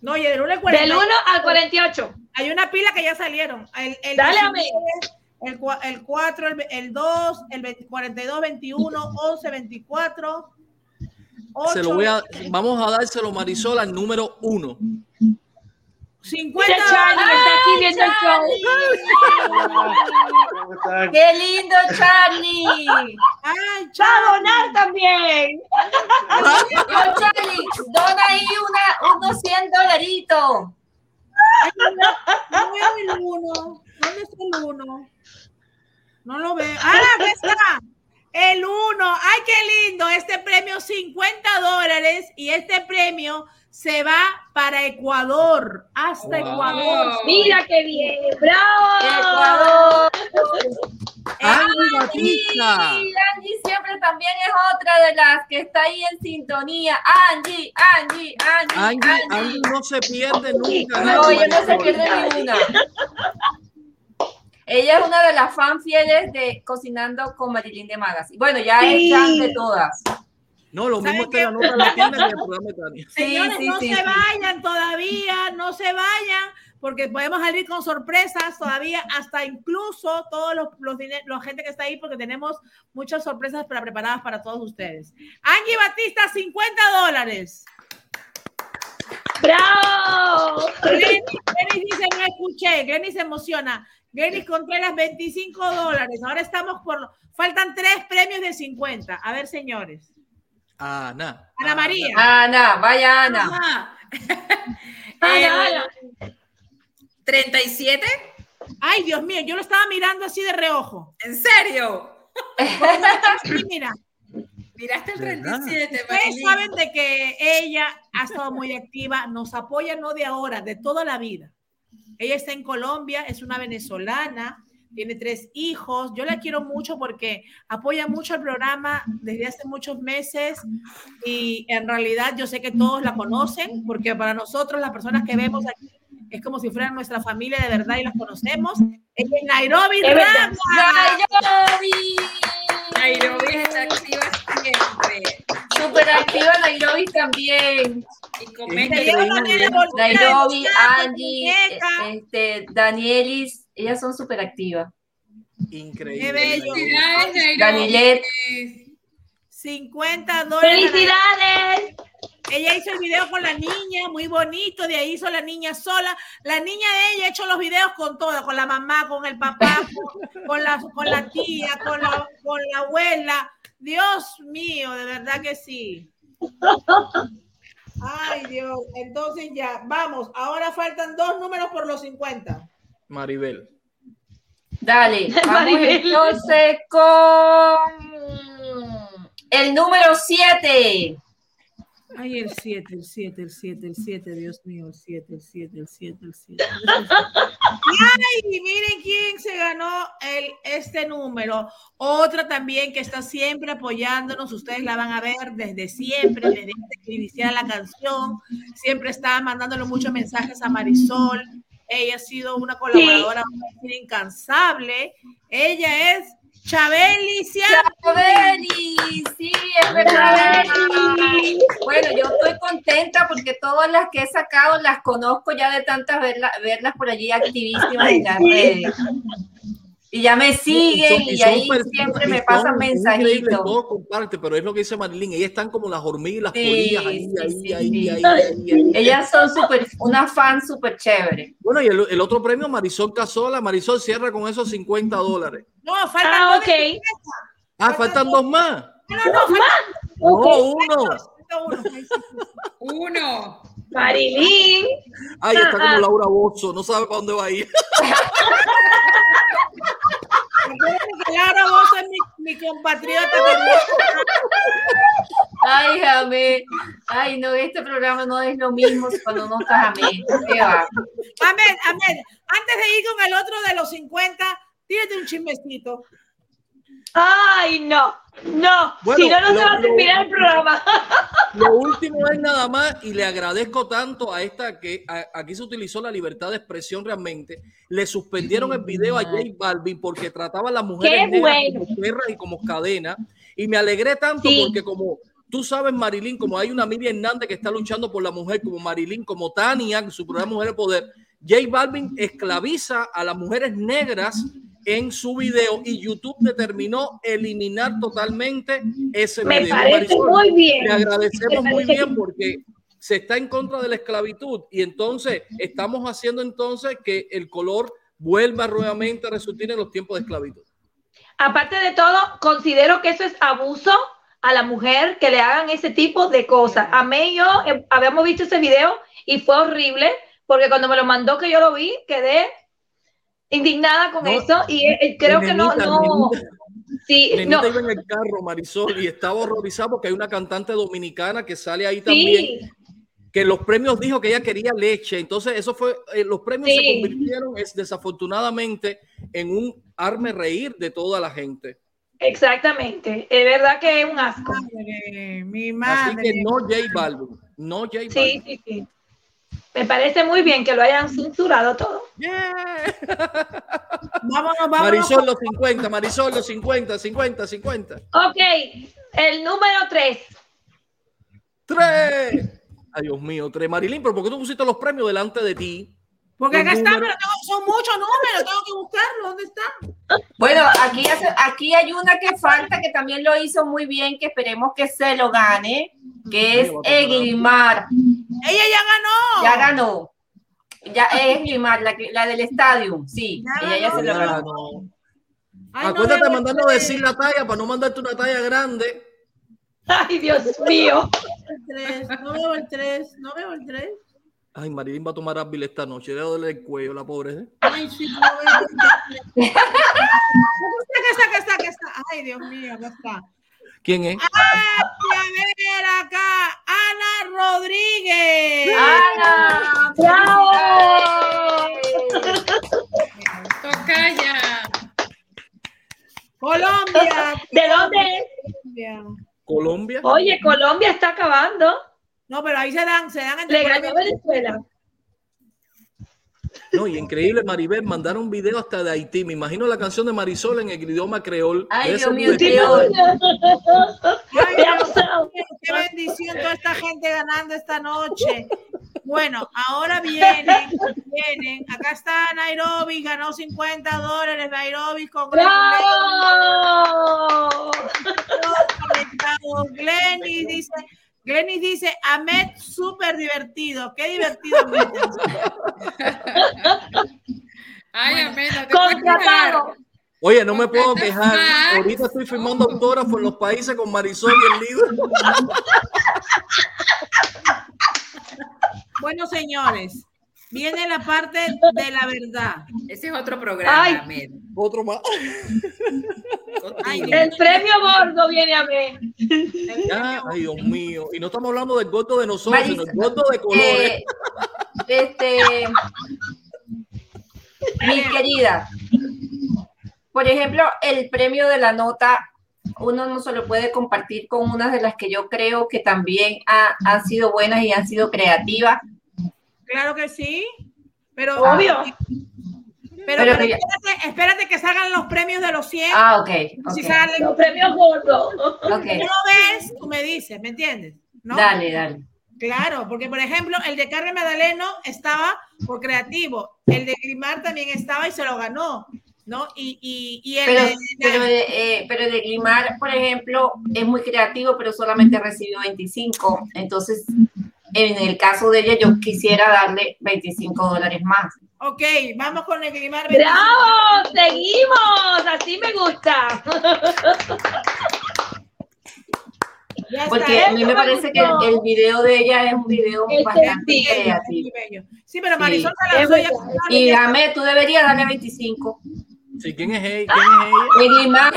No, oye, del 1 al 40. Del 1 al 48. Hay una pila que ya salieron. El, el Dale, 19, el, cua- el 4, el, el 2, el 20 42, 21, 11, 24. Se lo 8, voy a, vamos a dárselo Marisol al número 1. 50 Mira, Charlie está aquí Ay, viendo el show. Qué lindo, Charlie. Ay, Va a chao. donar también. Yo, Charlie, dona ahí una, unos 100 dolaritos. No veo el 1. ¿Dónde está el 1? No lo veo. ¡Ah, aquí está! El uno, ay, qué lindo, este premio 50 dólares y este premio se va para Ecuador, hasta Wow. Ecuador. Mira qué bien, bravo. Ecuador. Andy Batista. Angie, Angie siempre también es otra de las que está ahí en sintonía. Angie, Angie, Angie, Angie, Angie. Angie no se pierde nunca. No, Angie ella no se pierde ni una. Ella es una de las fan fieles de Cocinando con Marilyn de Magazine. Bueno, ya Sí. es fan de todas. No, lo mismo ¿Saben es que la nota la tienda que el [laughs] programa de Tania. Sí, Señores, sí, no sí, se sí. vayan todavía, no se vayan, porque podemos salir con sorpresas todavía, hasta incluso todos los, los, la gente que está ahí, porque tenemos muchas sorpresas para, preparadas para todos ustedes. Angie Batista, 50 dólares. Bravo. Glenny dice, no escuché, Glenny se emociona. Glenny Contreras, 25 dólares. Ahora estamos por, faltan tres premios de 50. A ver, señores. Ana. Ana María. Ana, vaya Ana. [laughs] Ana, El Ana. 37, Ay, Dios mío, yo lo estaba mirando así de reojo. ¿en serio? Sí, [laughs] mira, Miraste el ¿Verdad? 37, ustedes saben de que ella ha estado muy activa, nos apoya no de ahora, de toda la vida. Ella está en Colombia, es una venezolana, tiene tres hijos. Yo la quiero mucho porque apoya mucho el programa desde hace muchos meses y en realidad yo sé que todos la conocen porque para nosotros las personas que vemos aquí es como si fueran nuestra familia de verdad y las conocemos. Es Nairobi. Rama. Nairobi. Nairobi está activa siempre. Súper activa Nairobi también. Y comenta Nairobi, Angie, este, Danielis, ellas son súper activas. Increíble. Felicidades. Danilet. 50 dólares. Felicidades. Ella hizo el video con la niña, muy bonito, de ahí hizo la niña sola. La niña de ella ha hecho los videos con todo, con la mamá, con el papá, con, [laughs] con la, con la tía, con la, con la abuela. Dios mío, de verdad que sí. Ay, Dios. Entonces ya, vamos. Ahora faltan dos números por los 50. Maribel. Dale, [laughs] vamos Maribel. entonces con el número 7. Ay, el 7, el 7, el 7, el 7, Dios mío, el 7, el 7, el 7, el 7. Ay, miren quién se ganó el, este número. Otra también que está siempre apoyándonos, ustedes la van a ver desde siempre, desde que iniciara la canción. Siempre está mandándole muchos mensajes a Marisol. Ella ha sido una colaboradora incansable. Ella es Chabeli. Chabeli, sí, es verdad. Bueno, yo estoy contenta porque todas las que he sacado las conozco ya de tantas verla- verlas por allí activísimas en las redes. Y ya me siguen y, son ahí per- siempre y me pasan mensajitos. Todo comparte, pero es lo que dice Marilyn. Ellas están como las hormigas, las Sí, polillas, ahí, sí, ahí, sí, ahí, sí. ahí, ahí, ahí. Ellas son súper, una fan súper chévere. Bueno, y el, el otro premio, Marisol Casola. Marisol cierra con esos 50 dólares. No, faltan Ah, dos ok. de- Ah, faltan dos más. No, no, faltan No, Ok. uno. [laughs] uno. Marilyn. Ay, está como. [laughs] Laura Bozo, no sabe para dónde va a ir. [laughs] Laura Bozo es mi, mi compatriota. Ay, Jamé. Ay, no, este programa no es lo mismo cuando no estás Jamé. Amén, amén. Antes de ir con el otro de los 50, tírate un chismecito. Ay, no. No. Bueno, si no, no lo- se va a terminar el programa. [laughs] Lo último es nada más, y le agradezco tanto a esta que a- aquí se utilizó la libertad de expresión realmente. Le suspendieron el video a J Balvin porque trataba a las mujeres bueno. como perras y como cadena. Y me alegré tanto Sí. porque como tú sabes, Marilyn, como hay una Miriam Hernández que está luchando por la mujer, como Marilyn, como Tania, su programa Mujer de Poder, J Balvin esclaviza a las mujeres negras en su video y YouTube determinó eliminar totalmente ese Me video. parece Marisol, muy bien. Le agradecemos muy bien porque se está en contra de la esclavitud y entonces estamos haciendo entonces que el color vuelva nuevamente a resurgir en los tiempos de esclavitud. Aparte de todo, considero que eso es abuso a la mujer que le hagan ese tipo de cosas. A mí y yo eh, habíamos visto ese video y fue horrible porque cuando me lo mandó que yo lo vi, quedé indignada con No, eso y eh, eh, creo que no, Nenita, no. nenita, Sí, Nenita no. iba en el carro, Marisol, y estaba horrorizada porque hay una cantante dominicana que sale ahí también. Sí, que los premios dijo que ella quería leche. Entonces, eso fue, eh, los premios se Sí. convirtieron es, desafortunadamente en un arme reír de toda la gente. exactamente. Es verdad que es un asco. Madre, mi Así madre. que no J Balvin, no J Balvin. Sí, sí, sí. Me parece muy bien que lo hayan censurado todo. Vámonos, vámonos. Marisol los 50, Marisol los 50, 50, 50. Ok, el número 3. ¡Tres! Ay, Dios mío, tres. Marilyn, pero ¿por qué tú pusiste los premios delante de ti? Porque acá está, pero tengo- son muchos números, tengo que buscarlo. ¿Dónde están? Bueno, aquí, hace- aquí hay una que falta que también lo hizo muy bien, que esperemos que se lo gane, que es Eglimar. Ella ya ganó. Ya ganó. Ya es Eglimar, la, que- la del estadio. Sí, Ya ella ya se lo ganó. ganó. Ay, no Acuérdate de mandarnos tres, decir la talla para no mandarte una talla grande. Ay, Dios mío. el tres, No veo el 3, no veo el 3. Ay, Marilyn va a tomar Advil esta noche. Le doler el cuello, la pobre. ¿eh? Ay, sí, no veo el 3. Acá está, acá está, acá está. Ay, Dios mío, acá está. ¿Quién es? Ay, a ver acá, Ana Rodríguez. ¡Ana! ¡Bravo! Tocaya. Colombia. ¿De dónde es? Colombia. Colombia. Oye, Colombia está acabando. No, pero ahí se dan, se dan entre Le ganó Venezuela. No, y increíble, Maribel, mandaron un video hasta de Haití. Me imagino la canción de Marisol en el idioma creol. Ay, Dios mío. Dios. Ay, Dios mío, qué bendición toda esta gente ganando esta noche. Bueno, ahora vienen, vienen. Acá está Nairobi, ganó 50 dólares. Nairobi con ¡Bravo! conectado. Glenny dice, Glenny dice, Ahmed, súper divertido. Qué divertido, Ahmed. [laughs] Ay, no te puedes quejar. Contratado. Oye, no me puedo quejar. Ahorita estoy firmando autógrafos en los países con Marisol y el libro. Bueno, señores, viene la parte de la verdad. Ese es otro programa, Ay. Otro más. Ay. El premio gordo viene a ver. Ya, ay, Dios mío. Y no estamos hablando del gordo de nosotros, Marisa, sino el gordo de colores. Eh, este, mi querida, por ejemplo, el premio de la nota, uno no se lo puede compartir con unas de las que yo creo que también ha- han sido buenas y han sido creativas. Claro que sí, pero Obvio. Pero, Pero pero que- espérate, espérate que salgan los premios de los 100. Ah, ok, Si salen, Los premios gordos. ok. tú lo ves, tú me dices, ¿me entiendes? ¿No? Dale, dale. Claro, porque por ejemplo, el de Carmen Madaleno estaba por creativo, el de Grimar también estaba y se lo ganó, ¿no? Y, y, y el Pero, de, pero, de, eh, pero de Glimar, por ejemplo, es muy creativo, pero solamente recibió 25. Entonces, en el caso de ella, yo quisiera darle 25 dólares más. Ok, vamos con el Grimar. ¡Bravo! ¡Seguimos! Así me gusta. Ya está, Porque a mí me me parece que el, gustó. el video de ella es un video Este bastante muy creativo. bello. Sí, pero Marisol Sí. se lanzó Es ya verdad. con Y dame, tú deberías darle 25. Sí, ¿quién es ella? ¿Quién es ella?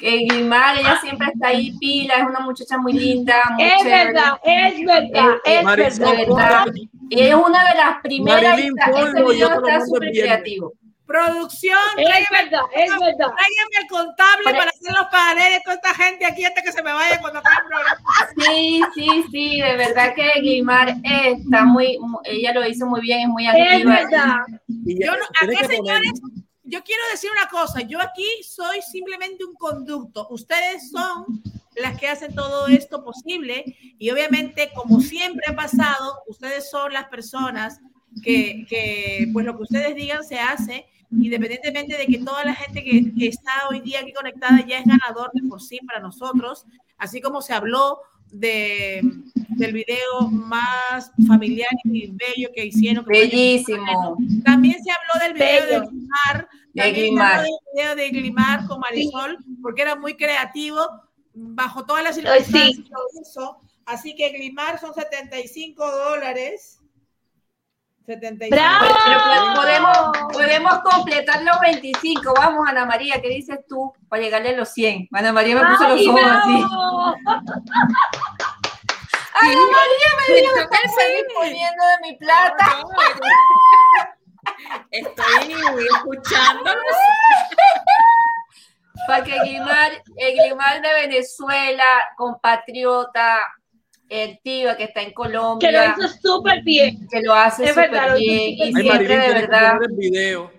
Que Glimar, ella siempre está ahí pila, es una muchacha muy linda, muy Es chévere. verdad, es verdad, Eh, es Marisol, De verdad. verdad. Y es una de las primeras. Marilyn, ponlo, yo está súper creativo. Producción, Es tráigame, verdad, es verdad. tráigame el contable Pero- para hacer los paneles de toda esta gente aquí antes que se me vaya cuando acabe el programa. Sí, sí, sí, de verdad que Guimar está muy, mu- ella lo hizo muy bien, es muy Es activa. verdad. Y Yo no- que poner- señores, yo quiero decir una cosa. Yo aquí soy simplemente un conducto. Ustedes son las que hacen todo esto posible y obviamente, como siempre ha pasado, ustedes son las personas que, que, pues lo que ustedes digan se hace, independientemente de que toda la gente que, que está hoy día aquí conectada ya es ganador de por sí para nosotros, así como se habló de, del video más familiar y bello que hicieron. que fue- Bellísimo. también se habló del video de Bello. De también se Glimar. video de Glimar con Marisol, porque era muy creativo, bajo todas las circunstancias sí. hizo. Así que Glimar son 75 dólares. 76. ¡Bravo! Pero podemos, podemos completar los 25. Vamos, Ana María, ¿qué dices tú para llegarle a los 100? Ana María me puso los ¡Ay, ojos así. Ana María me dijo que estoy fin. disponiendo de mi plata. Estoy escuchando. [laughs] Para que Guimar, el Guimar de Venezuela, compatriota, activa, que está en Colombia, Que lo hizo súper bien. que lo hace súper verdad, lo hizo bien y Ay, siempre de verdad. el video.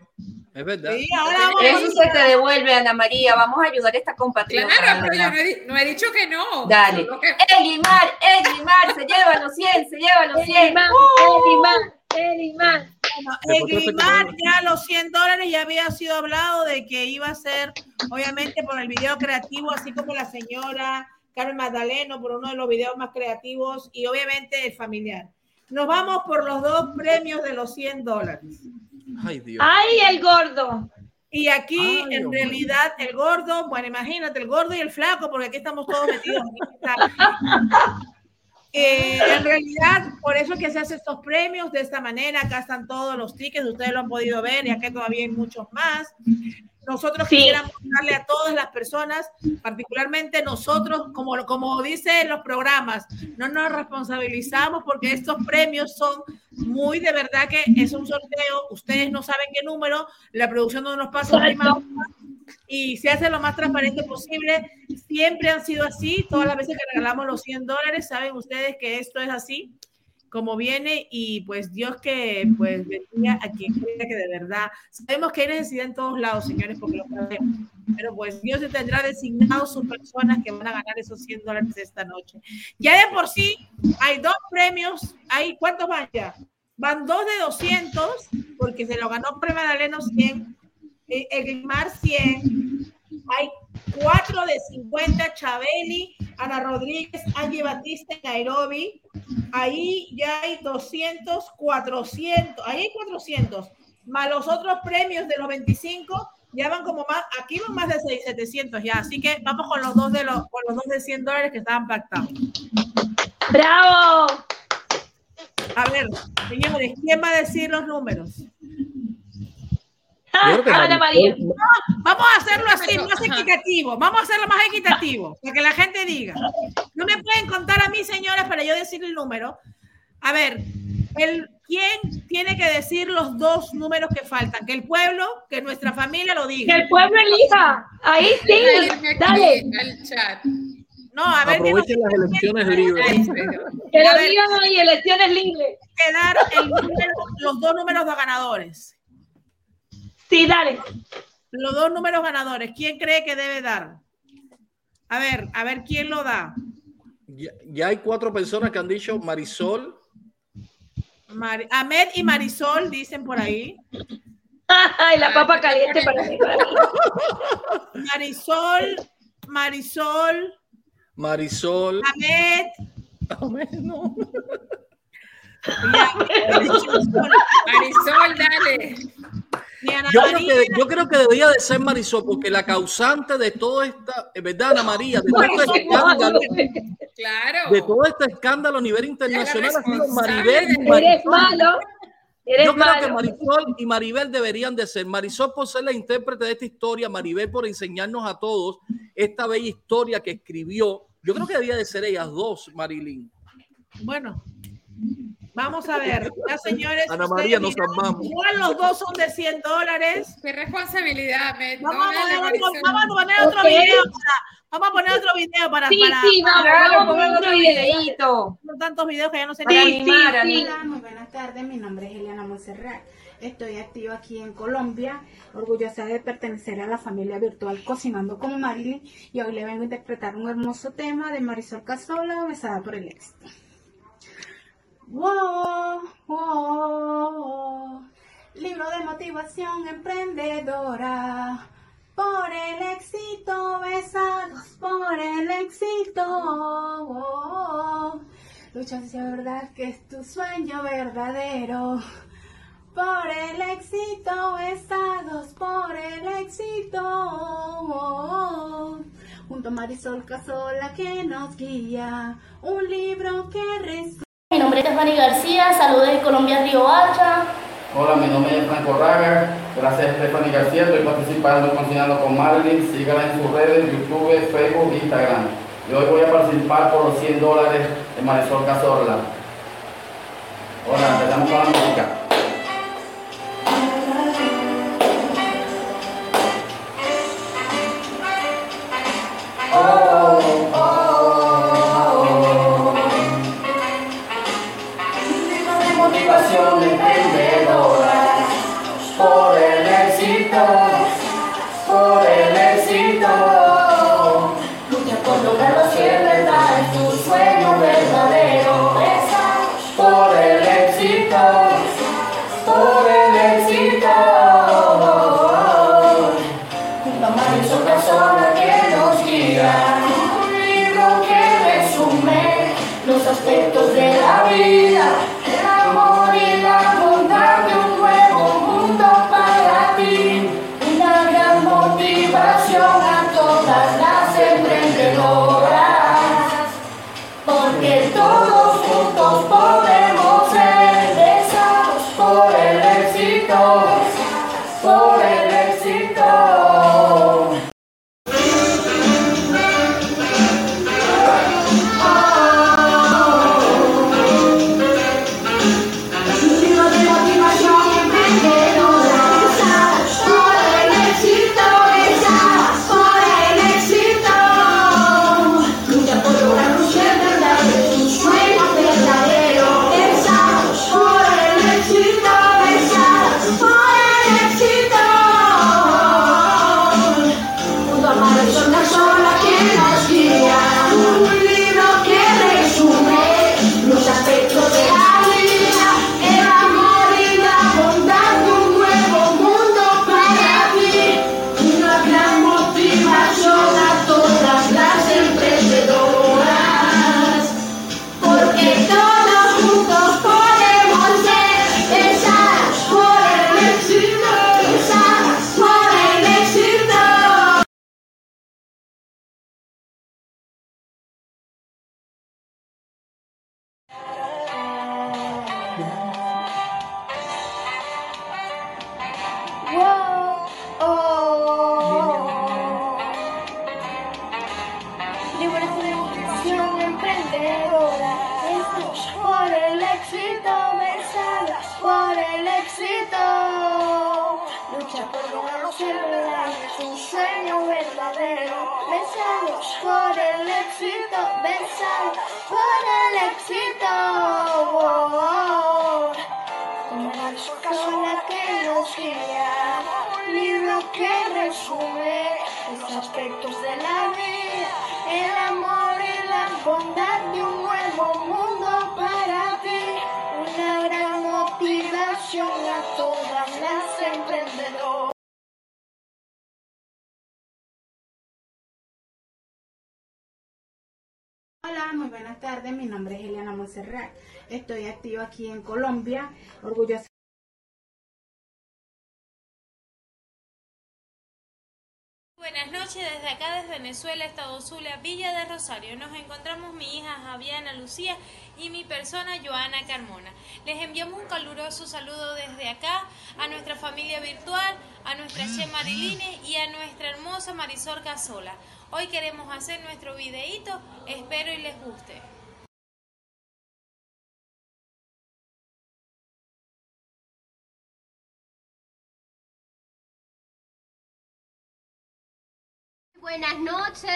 Es verdad. Sí, ahora vamos Eso se te devuelve, Ana María. Vamos a ayudar a esta compatriota. Claro, pero yo no he, no he dicho que no. Dale. Que- Eguimar, Eguimar, se lleva los 100, se lleva los 100. Elimar, Elimar, Elimar. El Glimar ya los 100 dólares ya había sido hablado de que iba a ser, obviamente, por el video creativo, así como la señora Carmen Magdaleno, por uno de los videos más creativos y obviamente el familiar. Nos vamos por los dos premios de los 100 dólares. Ay, Dios. ¡Ay, el gordo! Y aquí, Ay, en realidad, el gordo, bueno, imagínate, el gordo y el flaco, porque aquí estamos todos metidos. [laughs] Eh, en realidad, por eso es que se hacen estos premios de esta manera. Acá están todos los tickets, ustedes lo han podido ver y acá todavía hay muchos más. Nosotros Sí. quisiéramos darle a todas las personas, particularmente nosotros, como, como dicen los programas, no nos responsabilizamos porque estos premios son muy de verdad que es un sorteo, ustedes no saben qué número, la producción no nos pasa y se hace lo más transparente posible. Siempre han sido así. Todas las veces que regalamos los 100 dólares, saben ustedes que esto es así, como viene. Y pues Dios que pues bendiga a quien crea que de verdad. Sabemos que hay necesidad en todos lados, señores, porque lo sabemos. Pero pues Dios tendrá designado sus personas que van a ganar esos 100 dólares esta noche. Ya de por sí hay dos premios. Hay, ¿Cuántos van ya? Van dos de 200, porque se lo ganó Premio Magdaleno 100 eh, Eglimar 100, hay cuatro de 50, Chabeli, Ana Rodríguez, Angie Batista en Nairobi, ahí ya hay 200, 400, ahí hay 400, más los otros premios de los 25, ya van como más, aquí van más de 6, 700 ya, así que vamos con los dos de los, con los dos de 100 dólares que estaban pactados. ¡Bravo! A ver, señores, ¿quién va a decir los números? Yo creo que Ana María. Vamos a hacerlo así, más equitativo. Vamos a hacerlo más equitativo, para que la gente diga. No me pueden contar a mí, señoras, para yo decir el número. A ver, el, ¿quién tiene que decir los dos números que faltan? Que el pueblo, que nuestra familia lo Que diga. el pueblo elija. Ahí sí. Dale. al chat. No, a ver, que, Aprovechen las elecciones libres. Que lo digan ahí, elecciones libres. que dar el número- los dos números de ganadores. Sí, dale. Los dos números ganadores. ¿Quién cree que debe dar? A ver, a ver quién lo da. Ya, ya hay cuatro personas que han dicho Marisol. Mari- Ahmed y Marisol dicen por ahí. [laughs] Ay, la papa caliente para mí. [laughs] Marisol, Marisol, Marisol. Ahmed. Amén, no. Marisol, dale. Yo creo, que, yo creo que debería de ser Marisol, porque la causante de todo esta, es verdad, Ana María, de todo este escándalo, Claro. de todo este escándalo a nivel internacional ha sido Maribel y Eres Marisol. malo. Eres Yo creo que. Marisol y Maribel deberían de ser. Marisol por ser la intérprete de esta historia, Maribel por enseñarnos a todos esta bella historia que escribió. Yo creo que debería de ser ellas dos, Marilyn. Bueno, vamos a ver. Ya, señores. Ana María, nos dirán, amamos. Igual los dos son de 100 dólares. Qué responsabilidad, me Vamos a poner otro, vamos a poner otro Ok. video. Para, vamos a poner otro video para. Sí, para, sí, vamos, Claro, vamos pongan con otro otro video. videíto. Son tantos videos que ya no sé Para Sí, animar, sí, sí. Hola, muy buenas tardes. Mi nombre es Eliana Monserrat. Estoy activa aquí en Colombia, orgullosa de pertenecer a la familia virtual Cocinando con Marilyn. Y hoy le vengo a interpretar un hermoso tema de Marisol Casola, besada por el éxito. Wow, wow, libro de motivación emprendedora. Por el éxito, besados por el éxito. Lucha hacia verdad que es tu sueño verdadero. Por el éxito, besados por el éxito. Junto a Marisol Casola que nos guía. Un libro que resume. Bueno, nombre es Stephanie García, saludos de Colombia, Río Hacha. Hola, mi nombre es Franco Raga. Gracias, Stephanie García. Estoy participando en Cocinando con Marilyn. Síganla en sus redes, YouTube, Facebook, Instagram. Y hoy voy a participar por los 100 dólares de Marisol Cazorla. Hola, empezamos con la música. Monserrat. Estoy activa aquí en Colombia, orgullosa. Buenas noches desde acá, desde Venezuela, Estado Zulia, Villa de Rosario. Nos encontramos mi hija Javiana Lucía y mi persona Joana Carmona. Les enviamos un caluroso saludo desde acá a nuestra familia virtual, a nuestra Che Mariline y a nuestra hermosa Marisol Casola. Hoy queremos hacer nuestro videíto, espero y les guste. Buenas noches,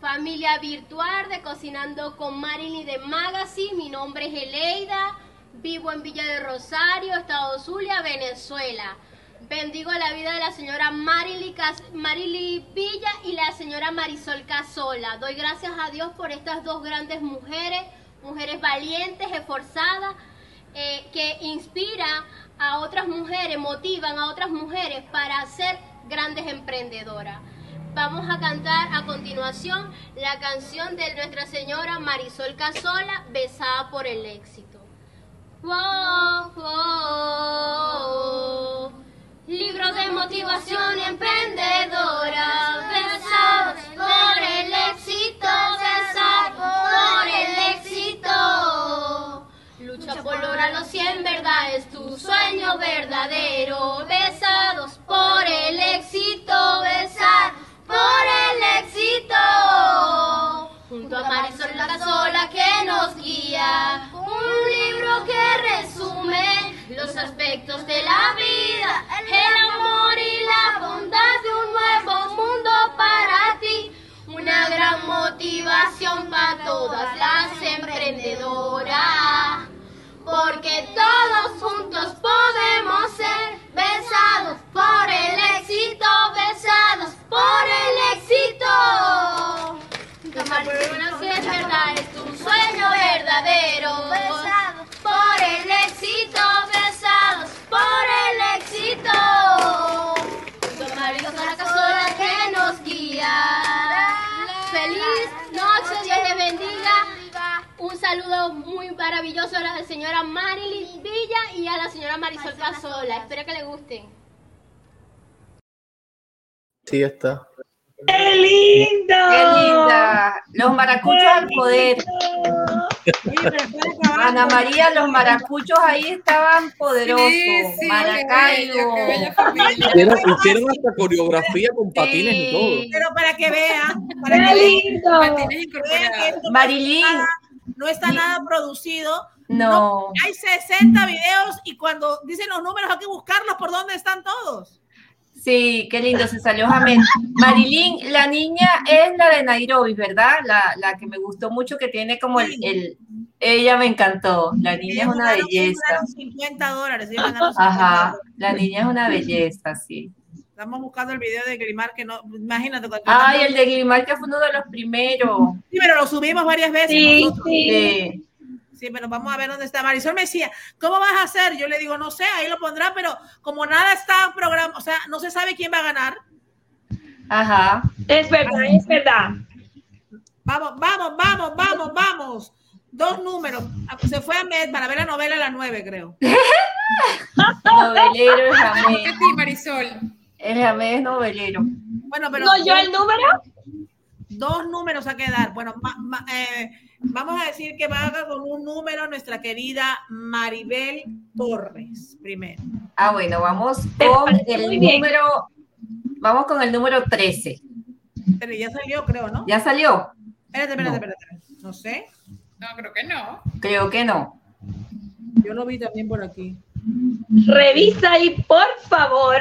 familia virtual de Cocinando con Marilyn de Magazine. Mi nombre es Eleida, vivo en Villa de Rosario, Estado Zulia, Venezuela. Bendigo la vida de la señora Marily, Marily Villa y la señora Marisol Casola. Doy gracias a Dios por estas dos grandes mujeres, mujeres valientes, esforzadas, eh, que inspiran a otras mujeres, motivan a otras mujeres para ser grandes emprendedoras vamos a cantar a continuación la canción de Nuestra Señora Marisol Casola, Besada por el Éxito. Wow, wow, libro de motivación emprendedora, besada por el éxito, besada por el éxito. Lucha por lograrlo si en verdad es tu sueño verdadero, besados por el éxito, besados Marisol Casola. Espero que les gusten. Sí, está. ¡Qué linda! ¡Qué linda! Los maracuchos al poder. Ana María, los maracuchos ahí estaban poderosos. Sí, sí, Maracaibo. Hicieron, hicieron hasta coreografía con patines y todo. Pero para que vean, para ¡Qué que lindo! Vean nada- no está nada producido. No. Hay 60 videos y cuando dicen los números hay que buscarlos por dónde están todos. Sí, qué lindo, se salió Jamel. Marilyn, la niña es la de Nairobi, ¿verdad? La, la que me gustó mucho, que tiene como el, el- Ella me encantó. La niña es una belleza. mandaron 50 dólares. ellos mandaron 50 Ajá, la niña es una belleza, sí. Estamos buscando el video de Grimar que no, imagínate. cuando- Ay, el de Grimar, que fue uno de los primeros. Sí, pero lo subimos varias veces. Sí, nosotros. sí. Sí. Sí, pero vamos a ver dónde está. Marisol me decía, ¿cómo vas a hacer? Yo le digo, no sé, ahí lo pondrá, pero como nada está programado, o sea, no se sabe quién va a ganar. Ajá. Es verdad, es verdad. Vamos, vamos, vamos, vamos, vamos. Dos números. Se fue a Med para ver la novela a las nueve, creo. [laughs] Novelero el ¿Qué Jamé. ti, Marisol? El Jamé es novelero. Bueno, pero ¿No yo el número? dos números a quedar. Bueno, ma- ma- eh, vamos a decir que va con un número nuestra querida Maribel Torres, primero. Ah, bueno, vamos con el número. Vamos con el número 13. Pero ya salió, creo, ¿no? ¿Ya salió? Espérate, espérate, No. espérate. No sé. No, creo que no. Creo que no. Yo lo vi también por aquí. Revisa ahí, por favor.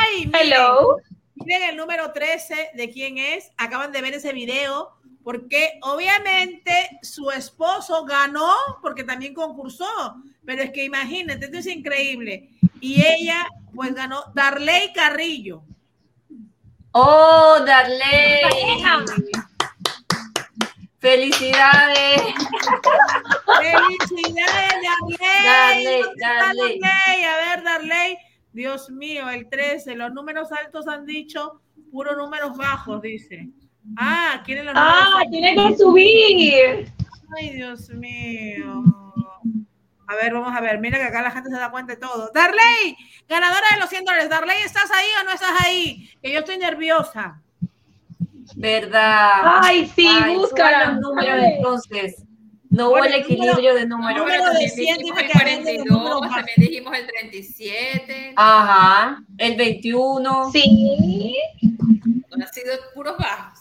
Ay, miren, Hello. miren el número 13 de quién es. Acaban de ver ese video porque obviamente su esposo ganó porque también concursó. Pero es que imagínate, esto es increíble. Y ella pues ganó Darley Carrillo. ¡Oh, Darley! ¡Felicidades! ¡Felicidades, Darley! Darley, ¿Dónde está Darley. Darley? A ver, Darley. Dios mío, el 13. Los números altos han dicho puros números bajos, dice. Ah, quieren los números Ah, tiene que subir. Ay, Dios mío. A ver, vamos a ver. Mira que acá la gente se da cuenta de todo. Darley, ganadora de los 100 dólares. Darley, ¿estás ahí o no estás ahí? Que yo estoy nerviosa. ¿Verdad? Ay, sí, búscala. suban los números entonces. No hubo el equilibrio de el números. número de también 100 dijimos dice el que venden los 42, números también dijimos el 37. Ajá. El 21. Sí. Han sido puros bajos.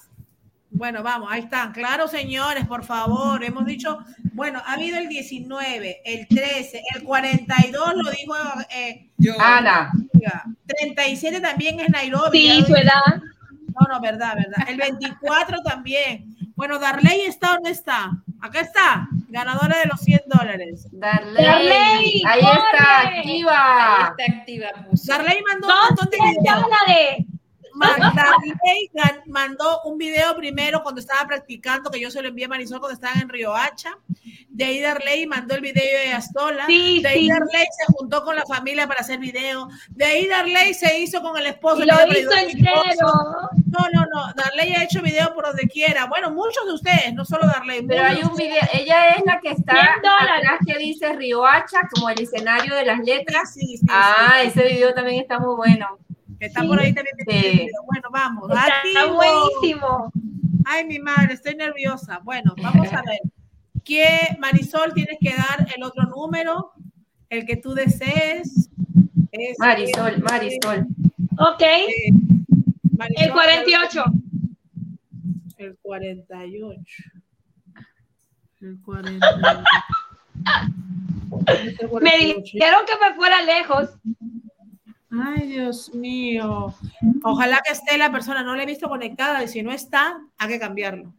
Bueno, vamos, ahí están. Claro, señores, por favor. Hemos dicho, bueno, ha habido el 19, el 13, el 42 lo dijo eh, Yo. Ana. oiga, 37 también es Nairobi. Sí, su edad. No, no, verdad, verdad. El 24 también. Bueno, Darley está o no está. Acá está, ganadora de los 100 dólares. Darley. Darley, Ahí corre. está, Ahí activa. está activa. puso. Darley mandó un montón de 100 videos. dólares. Ma- Darley gan- mandó un video primero cuando estaba practicando, que yo se lo envié a Marisol cuando estaban en Río Hacha. De ahí Darley mandó el video de Astola. Sí, de ahí sí. Darley se juntó con la familia para hacer video. De ahí Darley se hizo con el esposo. Y lo hizo entero. No, no, no. Darley ha hecho video por donde quiera. Bueno, muchos de ustedes, no solo Darley. Pero hay un de video, ella es la que está 100 dólares. atrás que dice Riohacha como el escenario de las letras. Sí, sí, sí, Ah, ese video también está muy bueno. Que está por ahí también. Sí. Bueno, vamos. Está buenísimo. Ay, mi madre, estoy nerviosa. Bueno, vamos a ver. ¿Qué, Marisol, tienes que dar el otro número? El que tú desees. Es- Marisol, Marisol. Ok. eh, Marisol, El 48. El 48. El 48. Me dijeron que me fuera lejos. Ay, Dios mío. Ojalá que esté la persona, no la he visto conectada y si no está, hay que cambiarlo.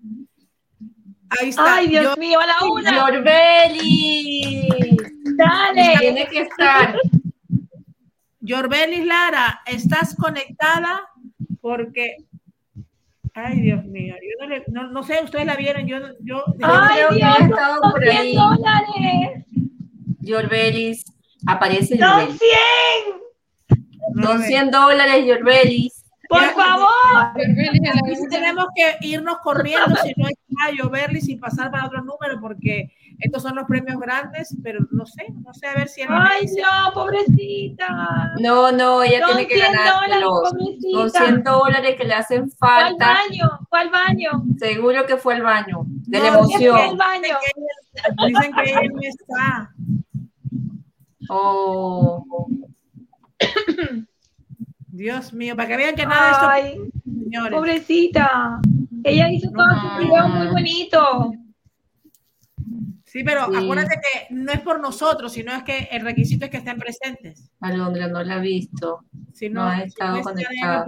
Ahí está. Ay, Dios Yo- mío, a la una. Yorbeli. Dale. Tiene que estar. Yorbelis Lara, ¿estás conectada? Porque, ay, Dios mío, yo no, le- no, no sé, ustedes la vieron, yo, yo Ay, creo que Dios, ha estado por 100 ahí. dólares. Yorbelis. Aparece Son Yorbelis. 100. Son 100 dólares, Yorbelis. Por favor. Tenemos que irnos corriendo si no está Yorbelis y pasar para otro número porque estos son los premios grandes, pero no sé, no sé a ver si Ay, no, pobrecita. No, no, ella tiene que 100 ganar dólares, los, pobrecita. los 100 dólares que le hacen falta. baño, fue al baño. Seguro que fue al baño, de la No, Fue al emoción. baño. Dicen que él no está. Oh, [coughs] Dios mío, para que vean que nada de esto, Ay, señores. pobrecita. Ella hizo todo su video muy bonito. Sí, pero Sí. acuérdate que no es por nosotros, sino es que el requisito es que estén presentes. Alondra no la ha visto. Si No no, ha estado no conectada.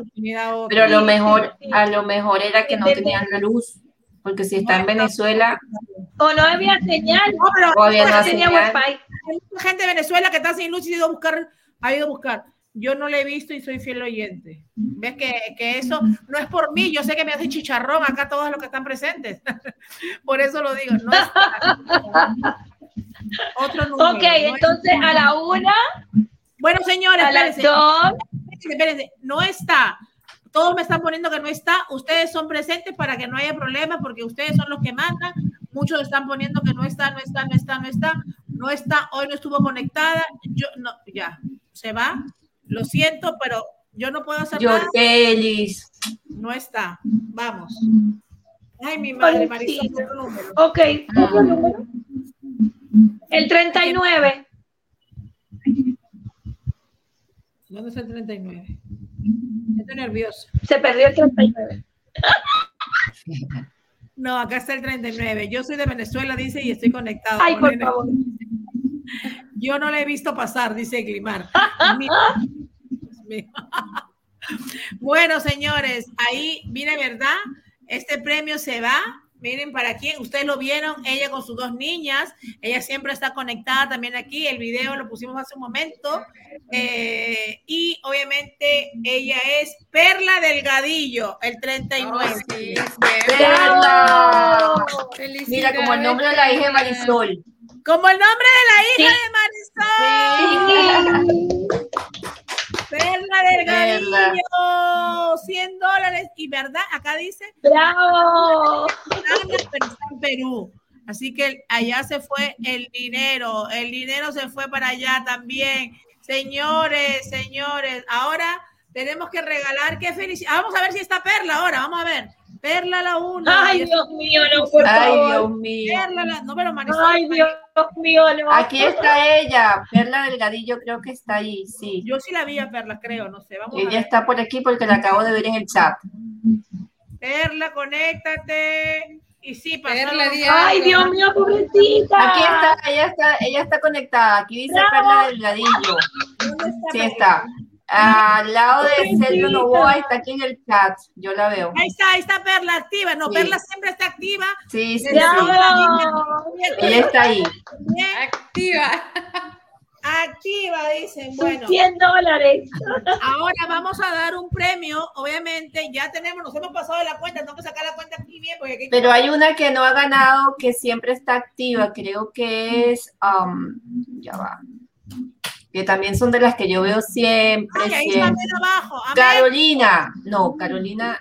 Pero a lo mejor, a lo mejor era que no tenían la luz. Porque si está en Venezuela, O no había señal. No, pero O había no una tenía señal. wifi. hay mucha gente de Venezuela que está sin luz y ha ido a buscar, ha ido a buscar. Yo no le he visto y soy fiel oyente. ¿Ves que, que eso no es por mí? Yo sé que me hace chicharrón acá todos los que están presentes. [laughs] por eso lo digo. No. Otro número. Ok, no es- entonces a la una, Bueno, señores, a las espérense. dos. Espérense, espérense, no está. Todos me están poniendo que no está. Ustedes son presentes para que no haya problemas porque ustedes son los que mandan. Muchos están poniendo que no está, no está, no está, no está. No está, hoy no estuvo conectada. Yo no, ya, se va. Lo siento, pero yo no puedo hacer nada. No está. Vamos. Ay, mi madre, Marisol, número. Ok, otro número. El 39. ¿Dónde está el 39? Estoy nerviosa. Se perdió el 39. No, acá está el 39. Yo soy de Venezuela, dice, y estoy conectado. Ay, por favor. Yo no la he visto pasar, dice Glimar. [laughs] Bueno, señores, ahí, mire, ¿verdad? Este premio se va. Miren para quién, ustedes lo vieron, ella con sus dos niñas, ella siempre está conectada también aquí, el video lo pusimos hace un momento, eh, y obviamente ella es Perla Delgadillo, el 39. ¡Perla! Mira, como el nombre de la hija de Marisol. Como el nombre de la hija de Marisol. Perla Delgadillo, 100 dólares. Y verdad, acá dice. ¡Bravo! Pero está en Perú. Así que allá se fue el dinero. El dinero se fue para allá también. Señores, señores, ahora tenemos que regalar. Qué felicidad. Vamos a ver si está Perla ahora. Vamos a ver. Perla la una. Ay, Dios mío, no, por Ay, favor. Dios mío. Perla la. No, pero Marisol. Ay, Dios mío, no. Aquí está ella. Perla Delgadillo creo que está ahí, sí. Yo sí la vi a Perla, creo. No sé. Vamos a Ella ver. está por aquí porque la acabo de ver en el chat. Perla, conéctate. Y sí, di Ay. Dios mío, pobrecita. Aquí está, ella está, ella está conectada. Aquí dice Perla Delgadillo. ¿Dónde está Sí Perla? está. Al lado de Sergio Novoa está aquí en el chat. Yo la veo. Ahí está, ahí está Perla activa. No, Sí. Perla siempre está activa. Sí, sí, sí. Ella está ahí. Bien, Activa. activa, dicen. Bueno, 100 dólares. ahora vamos a dar un premio. Obviamente, ya tenemos, nos hemos pasado de la cuenta. Tengo que sacar la cuenta aquí bien. Porque aquí Pero hay una que no ha ganado, que siempre está activa. Creo que es. um, ya va. Que también son de las que yo veo siempre. Ay, ahí está siempre. abajo. Carolina. No, Carolina.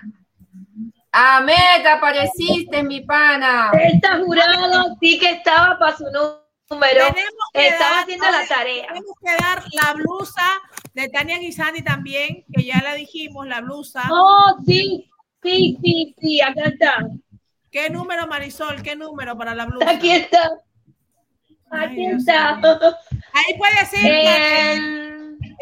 Ahmed, apareciste, mi pana. Esta jurado sí que estaba para su número. Tenemos que Estaba dar- haciendo la tarea. Tenemos que dar la blusa de Tania Guisani también, que ya la dijimos, la blusa. Oh, sí, sí, sí, sí, acá está. ¿Qué número, Marisol? ¿Qué número para la blusa? Aquí está. Ay. Ahí puede ser.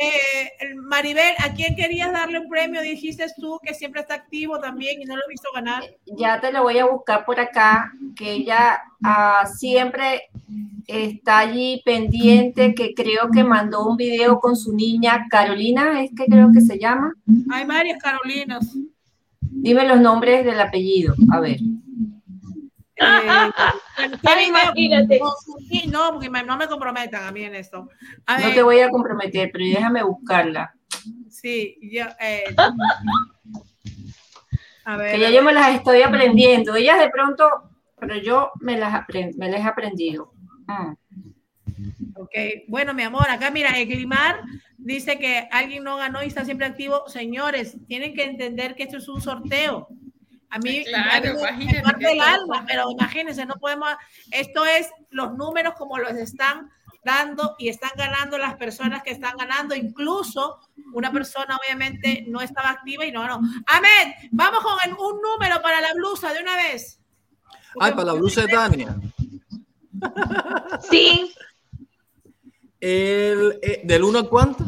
eh, el Maribel, ¿a quién querías darle un premio? Dijiste tú que siempre está activo también y no lo he visto ganar. Ya te lo voy a buscar por acá, que ella ah, siempre, está allí pendiente, que creo que mandó un video con su niña Carolina, es que creo que se llama. Hay varias Carolinas. Dime los nombres del apellido, a ver. Eh, imagínate. No, porque me- no me comprometan a mí en esto. A No ver, te voy a comprometer, pero déjame buscarla. Sí, yo. eh, a ver. Que ya yo me las estoy aprendiendo. Ellas de pronto, pero yo me las, aprend- me las he aprendido. Mm. Ok, bueno, mi amor, acá mira, Eglimar dice que alguien no ganó y está siempre activo. Señores, tienen que entender que esto es un sorteo. A mí, Claro, a mí me- parte el alma, pero imagínense, no podemos. Esto es los números como los están dando y están ganando las personas que están ganando. Incluso una persona, obviamente, no estaba activa y no ganó. Ahmed, vamos con el- un número para la blusa de una vez. Ay, para la blusa de Tania. Sí. El, eh, ¿Del 1 al cuánto?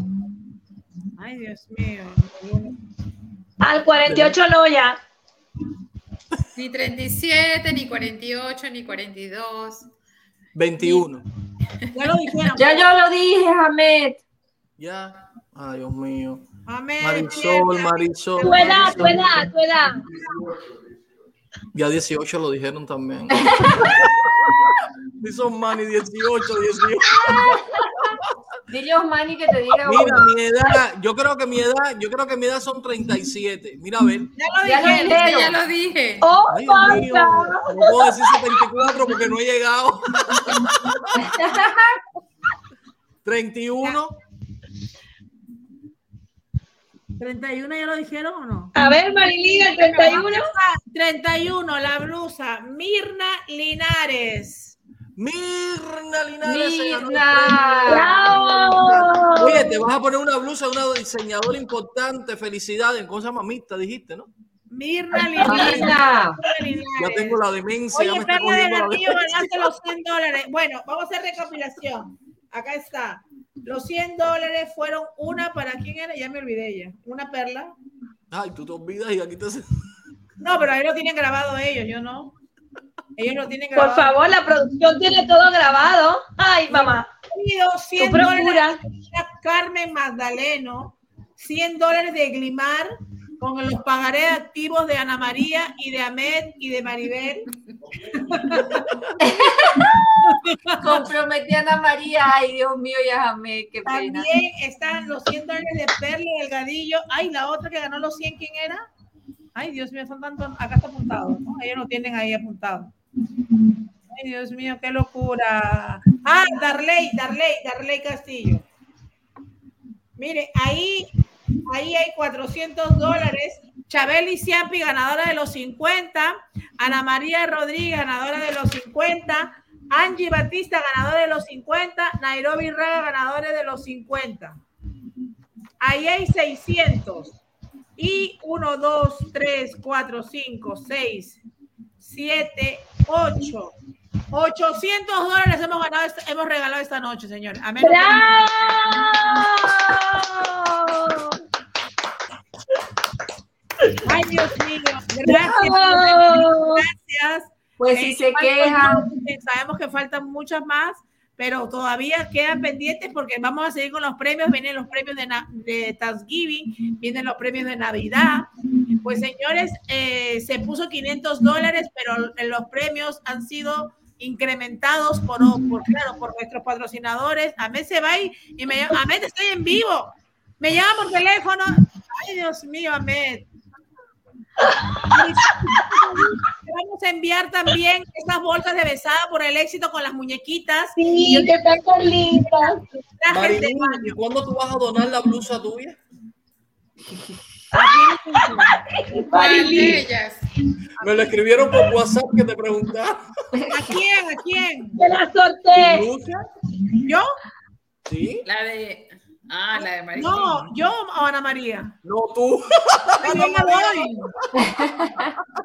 Ay, Dios mío. Al 48 no ya. Ni 37, ni 48, ni 42. 21. Ya lo dijeron. Ya yo lo dije, Ahmed. Ya. Ay, Dios mío. Marisol, Marisol. Tu edad, tu edad, tu edad. Ya 18 lo dijeron también. [laughs] Si son mani 18, 18. Dile a Osmani que te diga Mira, mi edad, yo creo que mi edad, yo creo que mi edad son 37. Mira, a ver. Ya lo Ya lo dijeron. dijeron. Ya lo dije. Oh, Ay, Dios mío, no puedo decir 74 porque no he llegado. [laughs] 31. 31 ya lo dijeron o no? A ver, Marilyn, el 31. 31, la blusa. Mirna Linares. Mirna Linares. Mirna. ¡Bravo! Oye, te vas a poner una blusa de una diseñadora importante. Felicidades. ¿Cómo se llama? Mixta, dijiste, ¿no? Mirna Linares. Ya tengo la demencia. ya Oye, me del cogiendo la ganaste los 100 dólares. Bueno, vamos a hacer recopilación. Acá está. Los 100 dólares fueron una para quién era, ya me olvidé ya. Una perla. Ay, tú te olvidas y aquí te... No, pero ahí lo tienen grabado ellos, yo no. Ellos lo tienen Por favor, la producción tiene todo grabado. Ay, mamá. Pido 100 Tú procura. dólares a Carmen Magdaleno, 100 dólares de Glimar, con los pagaré activos de Ana María y de Ahmed y de Maribel. [laughs] Comprometí a Ana María. Ay, Dios mío, ya Ahmed, qué pena. También están los 100 dólares de Perla Delgadillo. Ay, la otra que ganó los 100, ¿quién era? Ay, Dios mío, son tantos. Acá está apuntado, ¿no? Ellos lo tienen ahí apuntado. Ay, Dios mío, qué locura. Ah, Darley, Darley, Darley Castillo. Mire, ahí, ahí hay 400 dólares. Chabeli Ciampi, ganadora de los 50. Ana María Rodríguez, ganadora de los 50. Angie Batista, ganadora de los 50. Nairobi Raga, ganadores de los 50. Ahí hay 600. Y 1, 2, 3, 4, 5, 6, 7, 8. 800 dólares hemos, ganado, hemos regalado esta noche, señores. A menos que- ¡Bravo! Ay, Dios mío. Gracias. ¡Bravo! Gracias. Pues si Eh, se quejan. sabemos que faltan muchas más, pero todavía quedan pendientes porque vamos a seguir con los premios. Vienen los premios de, de Thanksgiving, vienen los premios de Navidad. Pues señores, eh, se puso 500 dólares, pero los premios han sido incrementados por, por claro, por nuestros patrocinadores. Ahmed se va y, y me llama, Ahmed, estoy en vivo. Me llama por teléfono. Ay, Dios mío, Ahmed. Te Vamos a enviar también esas bolsas de besada por el éxito con las muñequitas. Sí, que están tan lindas. ¿y cuándo tú vas a donar la blusa tuya? [laughs] ¿Cuál de ellas? Me lo escribieron por WhatsApp que te preguntaba. ¿A quién? ¿A quién? Te la sorteé. ¿Blusa? ¿Yo? Sí. La de. Ah, la de Marilyn. No, yo o Ana María. No, tú. No, yo me voy.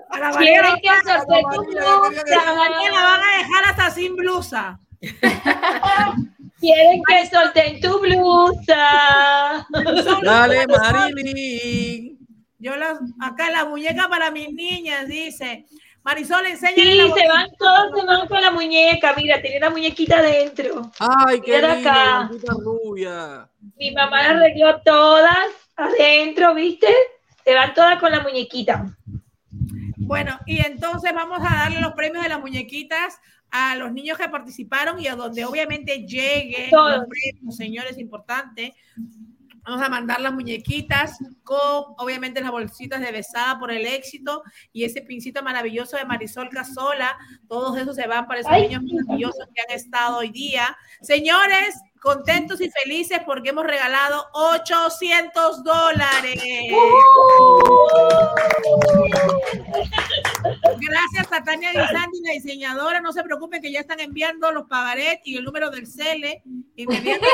A la María, Quieren que sortee tu a la María la van blusa. a dejar hasta sin blusa. [laughs] Quieren que sorteen tu blusa. [laughs] Dale, Marilyn. Yo las, acá la muñeca para mis niñas dice, Marisol, enséñale Sí, la se van todos, se van con la muñeca. Mira, tiene la muñequita adentro. Ay, qué Mira lindo, acá. rubia. Mi mamá las arregló todas adentro, ¿viste? Se van todas con la muñequita. Bueno, y entonces vamos a darle los premios de las muñequitas a los niños que participaron y a donde obviamente lleguen Todos. los premios, señores, importante. Vamos a mandar las muñequitas con, obviamente, las bolsitas de besada por el éxito y ese pincito maravilloso de Marisol Casola. Todos esos se van para esos Ay, niños maravillosos que han estado hoy día. Señores, contentos y felices porque hemos regalado 800 dólares. Gracias a Tania Guisandi, la diseñadora. No se preocupen que ya están enviando los pagarés y el número del CELE inmediatamente.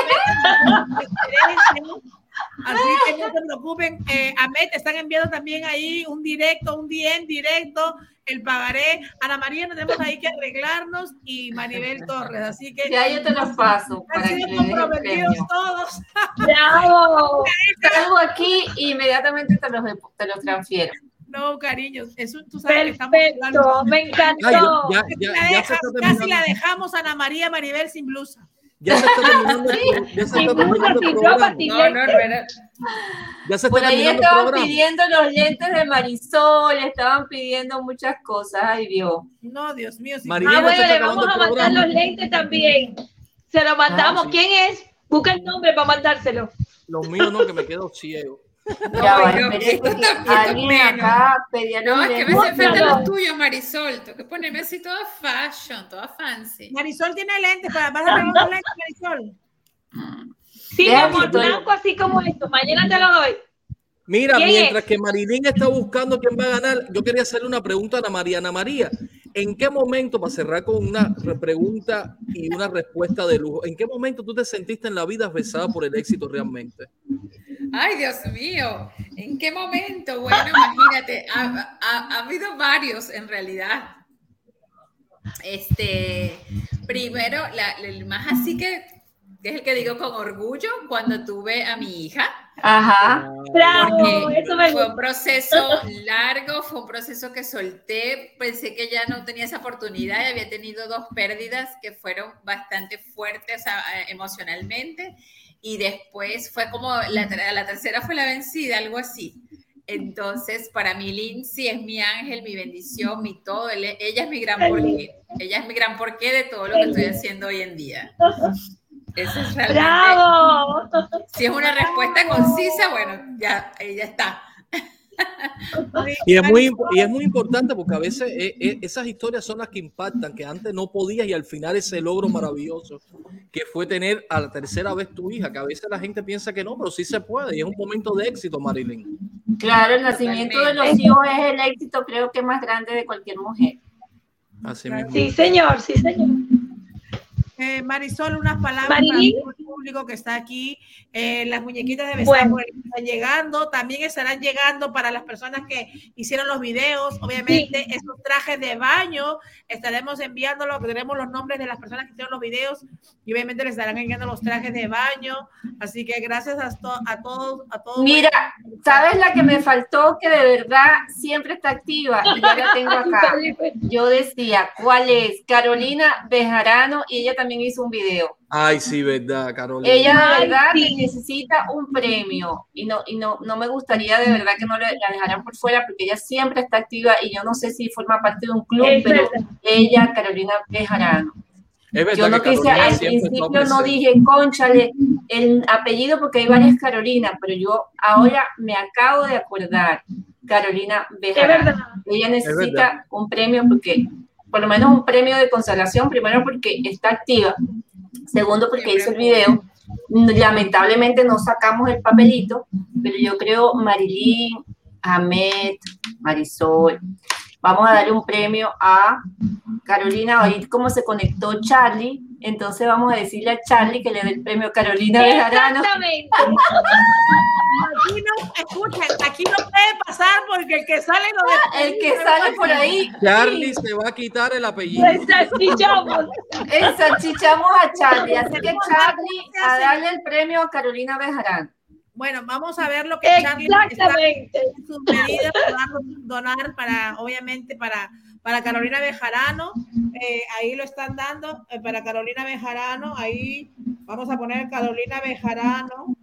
Así que no se preocupen. Eh, Ahmed, te están enviando también ahí un directo, un DM directo, el pagaré. Ana María, nos tenemos ahí que arreglarnos y Maribel Torres. Así que Ya yo te los paso han sido comprometidos todos. ¡Bravo! [laughs] Salgo aquí y inmediatamente te los, te los transfiero. No, cariños, eso tú sabes que estamos Perfecto, me encantó. Ya, Casi ya, la ya se deja- está casi la dejamos a Ana María Maribel sin blusa. Ya se está [laughs] terminando el, pro- ya se Sin está blusa, terminando el sin programa. ropa, sin No, no, lentes. no era- Ya se está Por ahí el estaban programa. pidiendo los lentes de Marisol, estaban pidiendo muchas cosas. Ay, Dios. No, Dios mío. sí. Marilena Ah, bueno, le vamos a mandar los lentes también. Se lo mandamos. Ah, sí. ¿Quién es? Busca el nombre para mandárselo. Los míos no, que me quedo ciego. Ya Ay, no, espérate esto que alguien menos. acá pedía No, es que me hacen falta los tuyos, Marisol. Tengo que ponerme así toda fashion, toda fancy. Marisol tiene lentes para vas a tener unos [laughs] lentes, Marisol. Sí, mi Deja amor, blanco así como esto. Mañana te lo doy. Mira, ¿Quién mientras es? que Marilyn está buscando quién va a ganar, yo quería hacerle una pregunta a Ana María. Ana María, ¿en qué momento, para cerrar con una re- pregunta y una respuesta de lujo, ¿en qué momento tú te sentiste en la vida besada por el éxito realmente? Ay, Dios mío, ¿en qué momento? Bueno, imagínate, ha, ha- ha habido varios en realidad. Este, primero, la- el más así que, que es el que digo con orgullo, cuando tuve a mi hija. Ajá. Bravo, eso me fue un proceso largo, fue un proceso que solté, pensé que ya no tenía esa oportunidad y había tenido dos pérdidas que fueron bastante fuertes eh, emocionalmente y después fue como la, la tercera fue la vencida, algo así. Entonces, para mí Lindsay es mi ángel, mi bendición, mi todo. Ella es mi gran porqué. Ella es mi gran porqué de todo lo que estoy haciendo hoy en día. [laughs] Eso es realmente ¡Bravo! si es una respuesta concisa, bueno, ya, ahí ya está. [laughs] Y es muy, y es muy importante porque a veces eh, eh, esas historias son las que impactan, que antes no podías y al final ese logro maravilloso que fue tener a la tercera vez tu hija, que a veces la gente piensa que no, pero sí se puede y es un momento de éxito, Marilyn. Claro, el nacimiento de los hijos es el éxito, creo que más grande de cualquier mujer. Así mismo. Sí, señor, sí, señor. Eh, Marisol, unas palabras para el público que está aquí. Eh, las muñequitas de besar Bueno. están llegando. También estarán llegando para las personas que hicieron los videos. Obviamente, esos trajes de baño estaremos enviándolo. Tenemos los nombres de las personas que hicieron los videos y obviamente les estarán enviando los trajes de baño. Así que gracias a, to- a todos. A todos Mira, ¿sabes la que me faltó que de verdad siempre está activa? Y ya la tengo acá. [laughs] Yo decía, ¿cuál es? Carolina Bejarano y ella también hizo un video. Ay, sí, verdad, Carolina. Ella de Ay, verdad sí. necesita un premio y no y no, no me gustaría de verdad que no le- la dejaran por fuera porque ella siempre está activa y yo no sé si forma parte de un club, Es pero verdad. ella, Carolina Bejarano. Es verdad Yo no que quise, al principio no dije, conchale, el apellido porque hay varias Carolinas, pero yo ahora me acabo de acordar, Carolina Es verdad. Bejarano. Ella verdad. necesita un premio porque, por lo menos un premio de consolación, primero porque está activa, segundo porque hizo el video. Lamentablemente no sacamos el papelito, pero yo creo Marilyn, Ahmed, Marisol. Vamos a darle un premio a Carolina. Ahorita como se conectó Charlie, entonces vamos a decirle a Charlie que le dé el premio a Carolina Bejarano. Exactamente. Aquí no, escuchen, aquí no puede pasar porque el que sale lo El que sale por ahí, Charlie se va a quitar el apellido. Ensalchichamos. ensalchichamos a Charlie. Así que Charlie, a darle el premio a Carolina Bejarano. Bueno, vamos a ver lo que Charlie está Exactamente. en sus medidas para donar para, obviamente, para, para Carolina Bejarano, eh, ahí lo están dando, eh, para Carolina Bejarano, ahí vamos a poner Carolina Bejarano.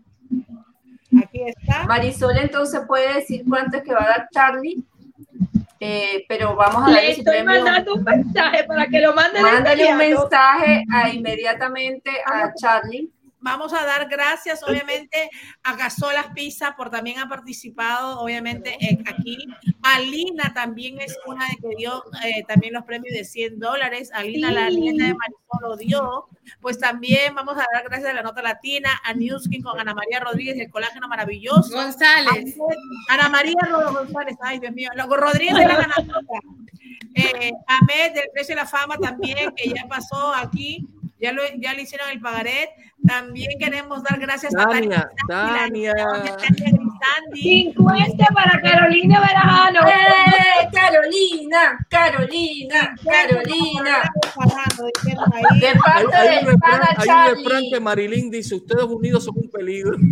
Aquí está. Marisol entonces puede decir cuánto es que va a dar Charlie. Eh, pero vamos a darle Le estoy mandando un mensaje para que lo manden de Mándale un mensaje a, inmediatamente a Charlie. Vamos a dar gracias, obviamente, a Gasolas Pizza por también ha participado, obviamente, en- aquí. Alina también es una de que dio eh, también los premios de 100 dólares. Alina, la Sí. leyenda de Marisol, lo dio. Pues también vamos a dar gracias a la nota latina, a Newskin con Ana María Rodríguez, el colágeno maravilloso. González. A- Ana María González, ay Dios mío, luego Rodríguez de la ganadora. Eh, Ahmed del Precio de la Fama también, que ya pasó aquí, ya, lo, ya le hicieron el pagaret. También queremos dar gracias a Tania, Tania. Grisandi. 50 para Carolina Verajano. ¡Eh, Carolina, Carolina, Carolina. De parte hay del un refrán, hay un refrán que Marilyn dice, ustedes unidos son un peligro. [laughs]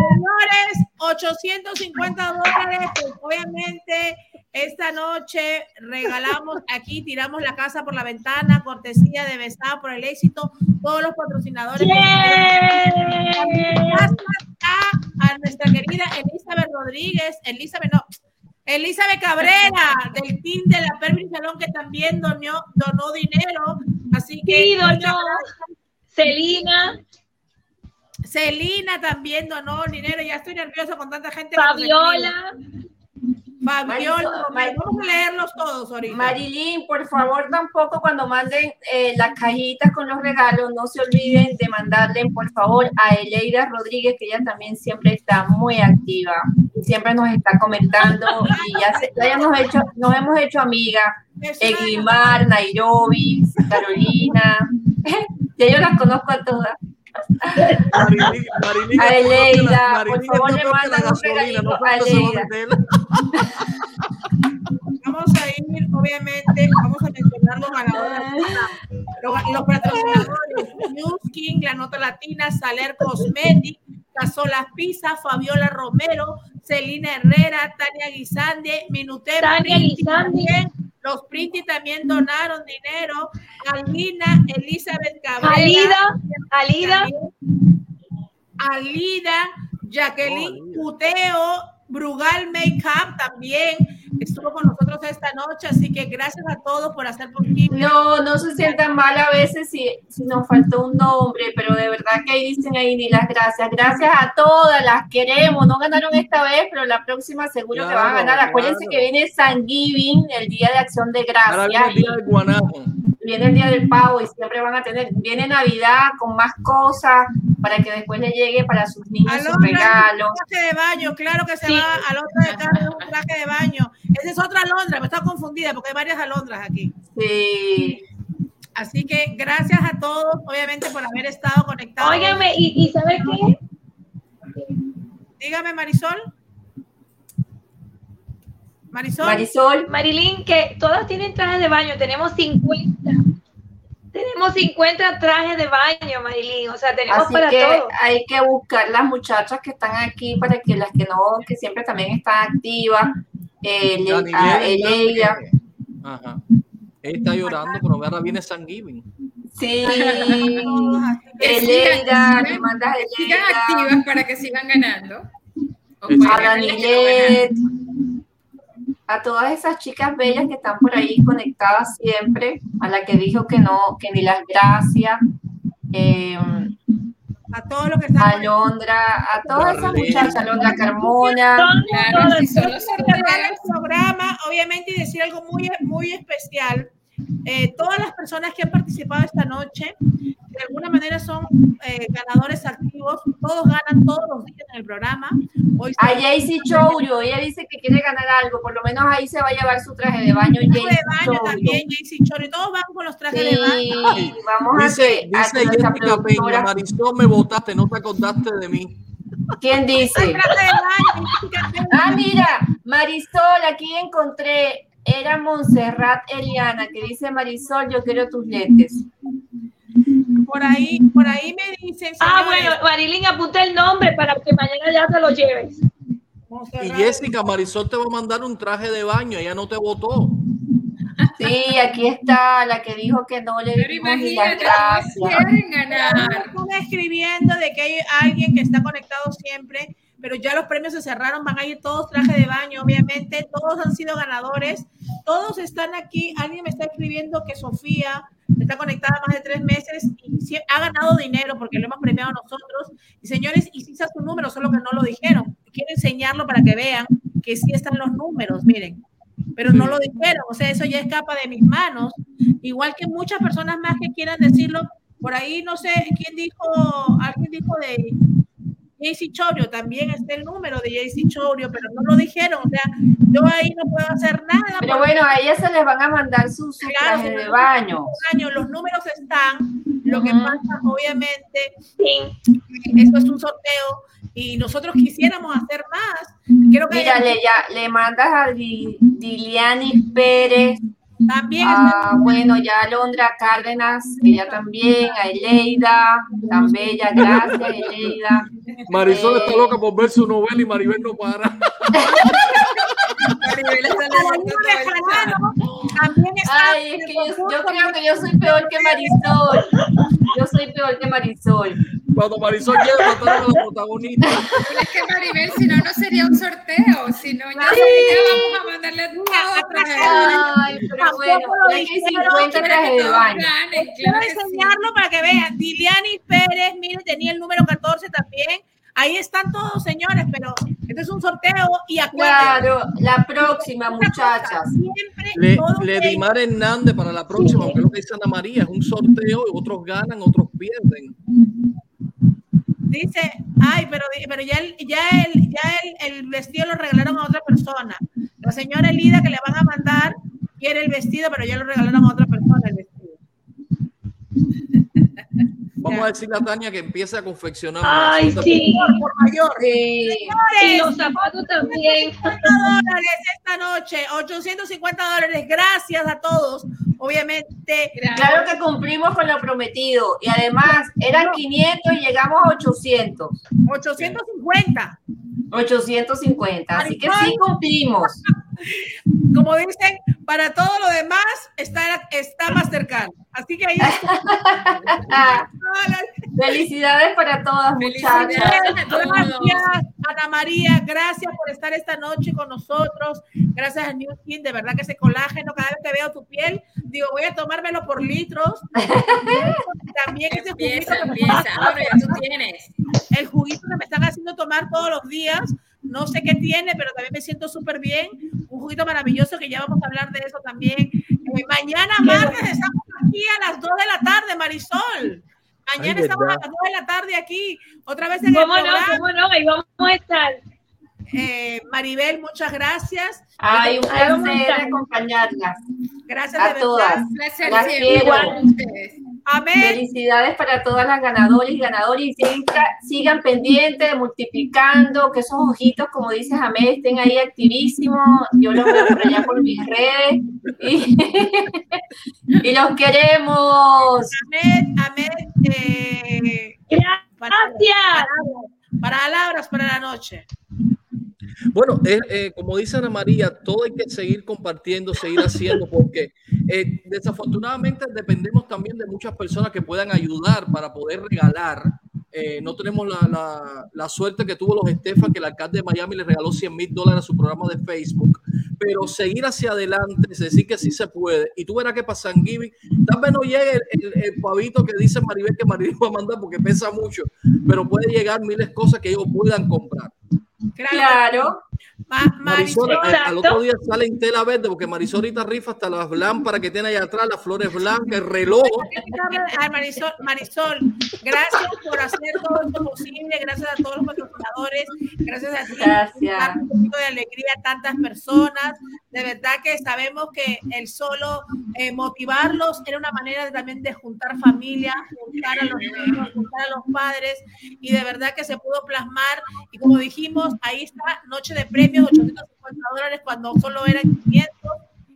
Señores, 850 dólares, pues obviamente esta noche regalamos aquí, tiramos la casa por la ventana, cortesía de Besada por el éxito, todos los patrocinadores. Gracias a, a nuestra querida Elizabeth Rodríguez, Elizabeth no, Elizabeth Cabrera, del team de la Pervin Salón, que también donó, donó dinero, así que... Sí, donó. Celina. Celina también donó dinero, ya estoy nerviosa con tanta gente. Fabiola. Fabiola, Marisol, Romero, vamos a leerlos todos ahorita. Marilyn, por favor, tampoco cuando manden eh, las cajitas con los regalos, no se olviden de mandarle, por favor, a Eleida Rodríguez, que ella también siempre está muy activa y siempre nos está comentando y ya, se- ya hemos hecho, nos hemos hecho amigas. Eglimar, Nairobi, Carolina. [laughs] ya yo las conozco a todas. Marilyn, Marilyn A es peor que la- Eleida, por favor, le mandan un regalito no a. [laughs] Vamos a ir, obviamente, vamos a mencionar los ganadores. Los, los patrocinadores, News King, La Nota Latina, Saler Cosmetic, Casolas Pizza, Fabiola Romero, Celina Herrera, Tania Guisande, Minutero. Tania Guisande. Los Printi también donaron dinero. Alina, Elizabeth Cabrera. Alida, Alida. Alida, Jacqueline Cuteo, Brugal Makeup también estuvo con nosotros esta noche, así que gracias a todos por hacer posible. No, no se sientan mal a veces si, si nos faltó un nombre, pero de verdad que ahí dicen ahí ni las gracias. Gracias a todas, las queremos. No ganaron esta vez, pero la próxima seguro que van a Claro, ganar. Acuérdense claro. que viene San Giving, el Día de Acción de Ahora viene Gracias. el día del guanajo. Viene el día del pavo y siempre van a tener, viene Navidad con más cosas para que después le llegue para sus niños sus Alondra, regalos. un traje de baño, claro que se va al otro de Carlos, un traje de baño. Esa es otra alondra, me está confundida porque hay varias alondras aquí. Sí. Así que gracias a todos, obviamente, por haber estado conectados. Óigame, ¿y, y sabes qué? Dígame, Marisol. Marisol. Marisol. Marilyn, que todas tienen trajes de baño, tenemos 50. Tenemos 50 trajes de baño, Marilyn, o sea, tenemos Así para que todo. hay que buscar las muchachas que están aquí para que las que no, que siempre también están activas, eh, le- Daniel a Hernández. Eleida. Ajá. Ella está llorando, pero ahora viene San Giving. Sí. [laughs] Eleida, sigan, le mandas que sigan Eleida. activas para que sigan ganando. O a ganar las que no Danilet, a todas esas chicas bellas que están por ahí conectadas siempre, a la que dijo que no, que ni las gracias, eh, a todos los que están a Londra, a todas esas muchachas, a Londra Carmona, Claro, si solo cerrar el programa, obviamente, y decir algo muy, muy especial. Eh, todas las personas que han participado esta noche, de alguna manera son eh, ganadores activos, todos ganan todos los días en el programa. Hoy a Jaycee Chouro, ella dice que quiere ganar algo, por lo menos ahí se va a llevar su traje de baño. Traje de baño también, Jaycee todos van con los trajes de Sí, baño. vamos a Dice, que, a dice nuestra Jessica Peña, Marisol, me votaste, no te acordaste de mí. ¿quién dice? De. Ah, mira, Marisol, aquí encontré, era Montserrat Eliana, que dice Marisol, yo quiero tus lentes. Por ahí, por ahí me dicen, Ah, bueno, Marilyn, apunta el nombre para que mañana ya te lo lleves. Y Jessica, Marisol te va a mandar un traje de baño, ella no te votó. Sí, aquí está la que dijo que no le Pero imagínate, no quieren ganar. Están escribiendo de que hay alguien que está conectado siempre, pero ya los premios se cerraron, van a ir todos traje de baño, obviamente, todos han sido ganadores, todos están aquí. Alguien me está escribiendo que Sofía está conectada más de tres meses y sí ha ganado dinero porque lo hemos premiado nosotros. Y señores, y si está su número, solo que no lo dijeron. Quiero enseñarlo para que vean que sí están los números, miren pero no lo dijeron, o sea, eso ya escapa de mis manos, igual que muchas personas más que quieran decirlo, por ahí no sé quién dijo, alguien dijo de JC Chorio, también está el número de JC Chorio, pero no lo dijeron, o sea, yo ahí no puedo hacer nada. Pero bueno, a ella se les van a mandar sus su Claro, de baño. Los números están, lo que pasa, obviamente, esto es un sorteo y nosotros quisiéramos hacer más. Creo que Mira, le, ya, le mandas a Di- Diliani Pérez. También. Ah, bueno, ya Alondra Cárdenas, ella también, a Eleida, tan bella, gracias, Eleida. Marisol Eh, está loca por ver su novela y Maribel no para. [laughs] También está Ay, es que yo, yo creo que yo soy peor que Marisol. Yo soy peor que Marisol. Cuando Marisol llega, mataron a la protagonista. Pero es que Maribel, si no, no sería un sorteo. Si no, ya, ya vamos a mandarle a todos Ay, pero bueno, que hay 50 trajes de baño. Quiero enseñarlo para que vean. Diliani Pérez, miren, tenía el número 14 también. Ahí están todos, señores, pero este es un sorteo y acuérdense. Claro, la próxima, muchachas. Siempre Le, todo le que- Dimar Hernández para la próxima, aunque es lo que dice Ana María, es un sorteo y otros ganan, otros pierden. Dice, ay, pero, pero ya, el, ya, el, ya el, el vestido lo regalaron a otra persona. La señora Elida que le van a mandar quiere el vestido, pero ya lo regalaron a otra persona el vestido. [laughs] Vamos a decirle a Tania que empiece a confeccionar. Ay, sí. Por mayor. Sí. Y los zapatos también. 50 dólares esta noche, 850 dólares. Gracias a todos. Obviamente. Claro que cumplimos con lo prometido. Y además, eran 500 y llegamos a 800. 850. 850. Así que sí cumplimos. Como dicen, para todo lo demás está, está más cercano. Así que ahí está. [laughs] Felicidades para todas, muchachas. Gracias, Ana María, gracias por estar esta noche con nosotros. Gracias a New Skin, de verdad que ese colágeno, cada vez que veo tu piel, digo, voy a tomármelo por litros. [laughs] También ese juguito Empieza, que me empieza. están- Ahora ya tú tienes. el juguito que me están haciendo tomar todos los días. No sé qué tiene, pero también me siento súper bien. Un juguito maravilloso que ya vamos a hablar de eso también. Eh, mañana martes estamos aquí a las 2 de la tarde, Marisol. Mañana Ay, estamos a las 2 de la tarde aquí, otra vez en ¿Cómo el no? programa. ¿Cómo no? Ahí vamos a estar. Eh, Maribel, muchas gracias. Ay, un placer acompañarlas. Gracias a de verdad. todas. Un placer Las quiero. Igual a ustedes. Amén. Felicidades para todas las ganadoras y ganadores. Y sigan, sigan pendientes, multiplicando, que esos ojitos, como dices, Amé, estén ahí activísimos. Yo los veo por allá por mis redes. Y, [laughs] y los queremos. Amén, amén. Eh, Gracias. Para palabras para la noche. Bueno, eh, eh, como dice Ana María, todo hay que seguir compartiendo, seguir haciendo, porque eh, desafortunadamente dependemos también de muchas personas que puedan ayudar para poder regalar. Eh, no tenemos la, la- la suerte que tuvo los Estefan, que el alcalde de Miami le regaló 100 mil dólares a su programa de Facebook, pero seguir hacia adelante, es decir, que sí se puede. Y tú verás que para San Giving, tal vez no llegue el, el- el pavito que dice Maribel que Maribel va a mandar porque pesa mucho, pero puede llegar miles de cosas que ellos puedan comprar. Claro. Marisol, Marisol, al, al otro día sale en tela verde porque Marisol ahorita rifa hasta las lámparas que tiene allá atrás, las flores blancas, el reloj. Marisol, Marisol, gracias por hacer todo esto posible, gracias a todos los patrocinadores, gracias a ti Gracias. un poquito de alegría a tantas personas. De verdad que sabemos que el solo eh, motivarlos era una manera de- también de juntar familia, juntar a los niños, juntar a los padres, y de verdad que se pudo plasmar. Y como dijimos, ahí está Noche de Premios, 850 dólares cuando solo eran 500.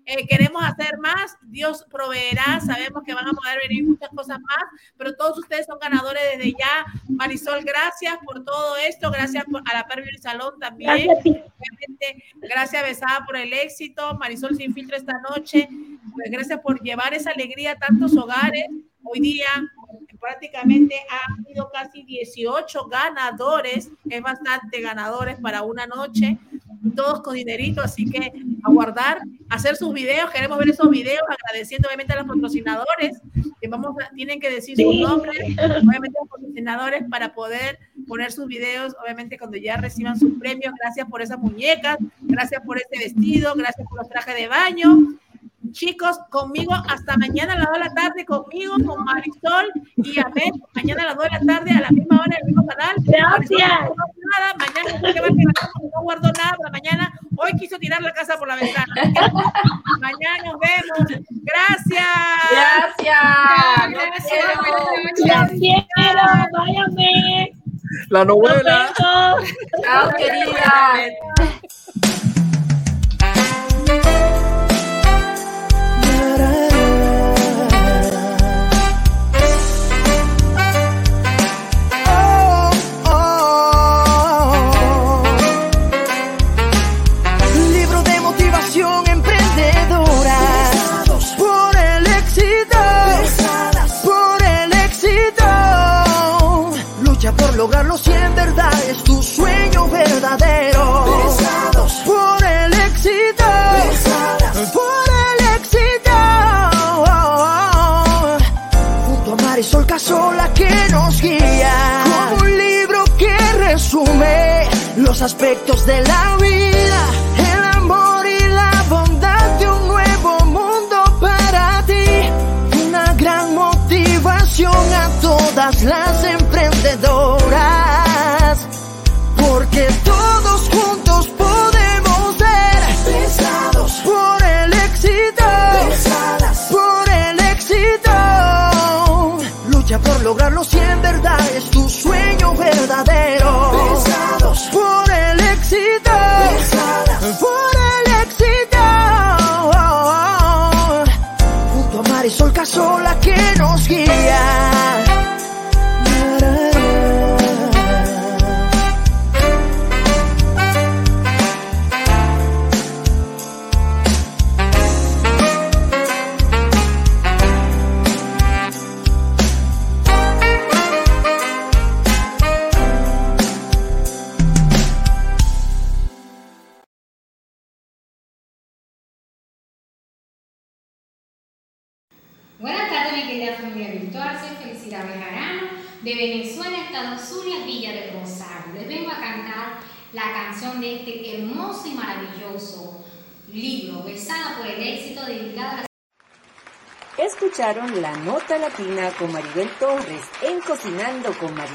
eh, queremos hacer más, Dios proveerá, sabemos que van a poder venir muchas cosas más, pero todos ustedes son ganadores desde ya. Marisol, gracias por todo esto, gracias por, a la Pervio Salón también. Gracias, gracias Besada por el éxito, Marisol sin filtro esta noche, pues gracias por llevar esa alegría a tantos hogares. Hoy día prácticamente ha habido casi 18 ganadores, es bastante ganadores para una noche, todos con dinerito, así que a guardar, hacer sus videos, queremos ver esos videos, agradeciendo obviamente a los patrocinadores, que vamos a, tienen que decir su nombre, obviamente los patrocinadores para poder poner sus videos, obviamente cuando ya reciban sus premios, gracias por esas muñecas, gracias por ese vestido, gracias por los trajes de baño, chicos, conmigo hasta mañana a las 2 de la tarde, conmigo, con Marisol y Amén, mañana a las 2 de la tarde, a la misma hora, en el mismo canal. Gracias. Marisol, no nada, mañana no, guardó nada para mañana, hoy quiso tirar la casa por la ventana. mañana nos vemos. Gracias. Gracias. Los quiero, váyanme. La novela. Chao, querida. Libro aspectos de la vida, el amor y la bondad de un nuevo mundo para ti. Una gran motivación a todas las emprendedoras. Porque todos juntos podemos ser pesados por el éxito. Por el éxito. Lucha por lograrlo si en verdad es tu sueño verdadero. Por Casola que nos guía. De Venezuela, Estados Unidos, Villa de Rosario. Les vengo a cantar la canción de este hermoso y maravilloso libro, Besada por el éxito, dedicado a la Escucharon la nota latina con Maribel Torres en Cocinando con Maribel.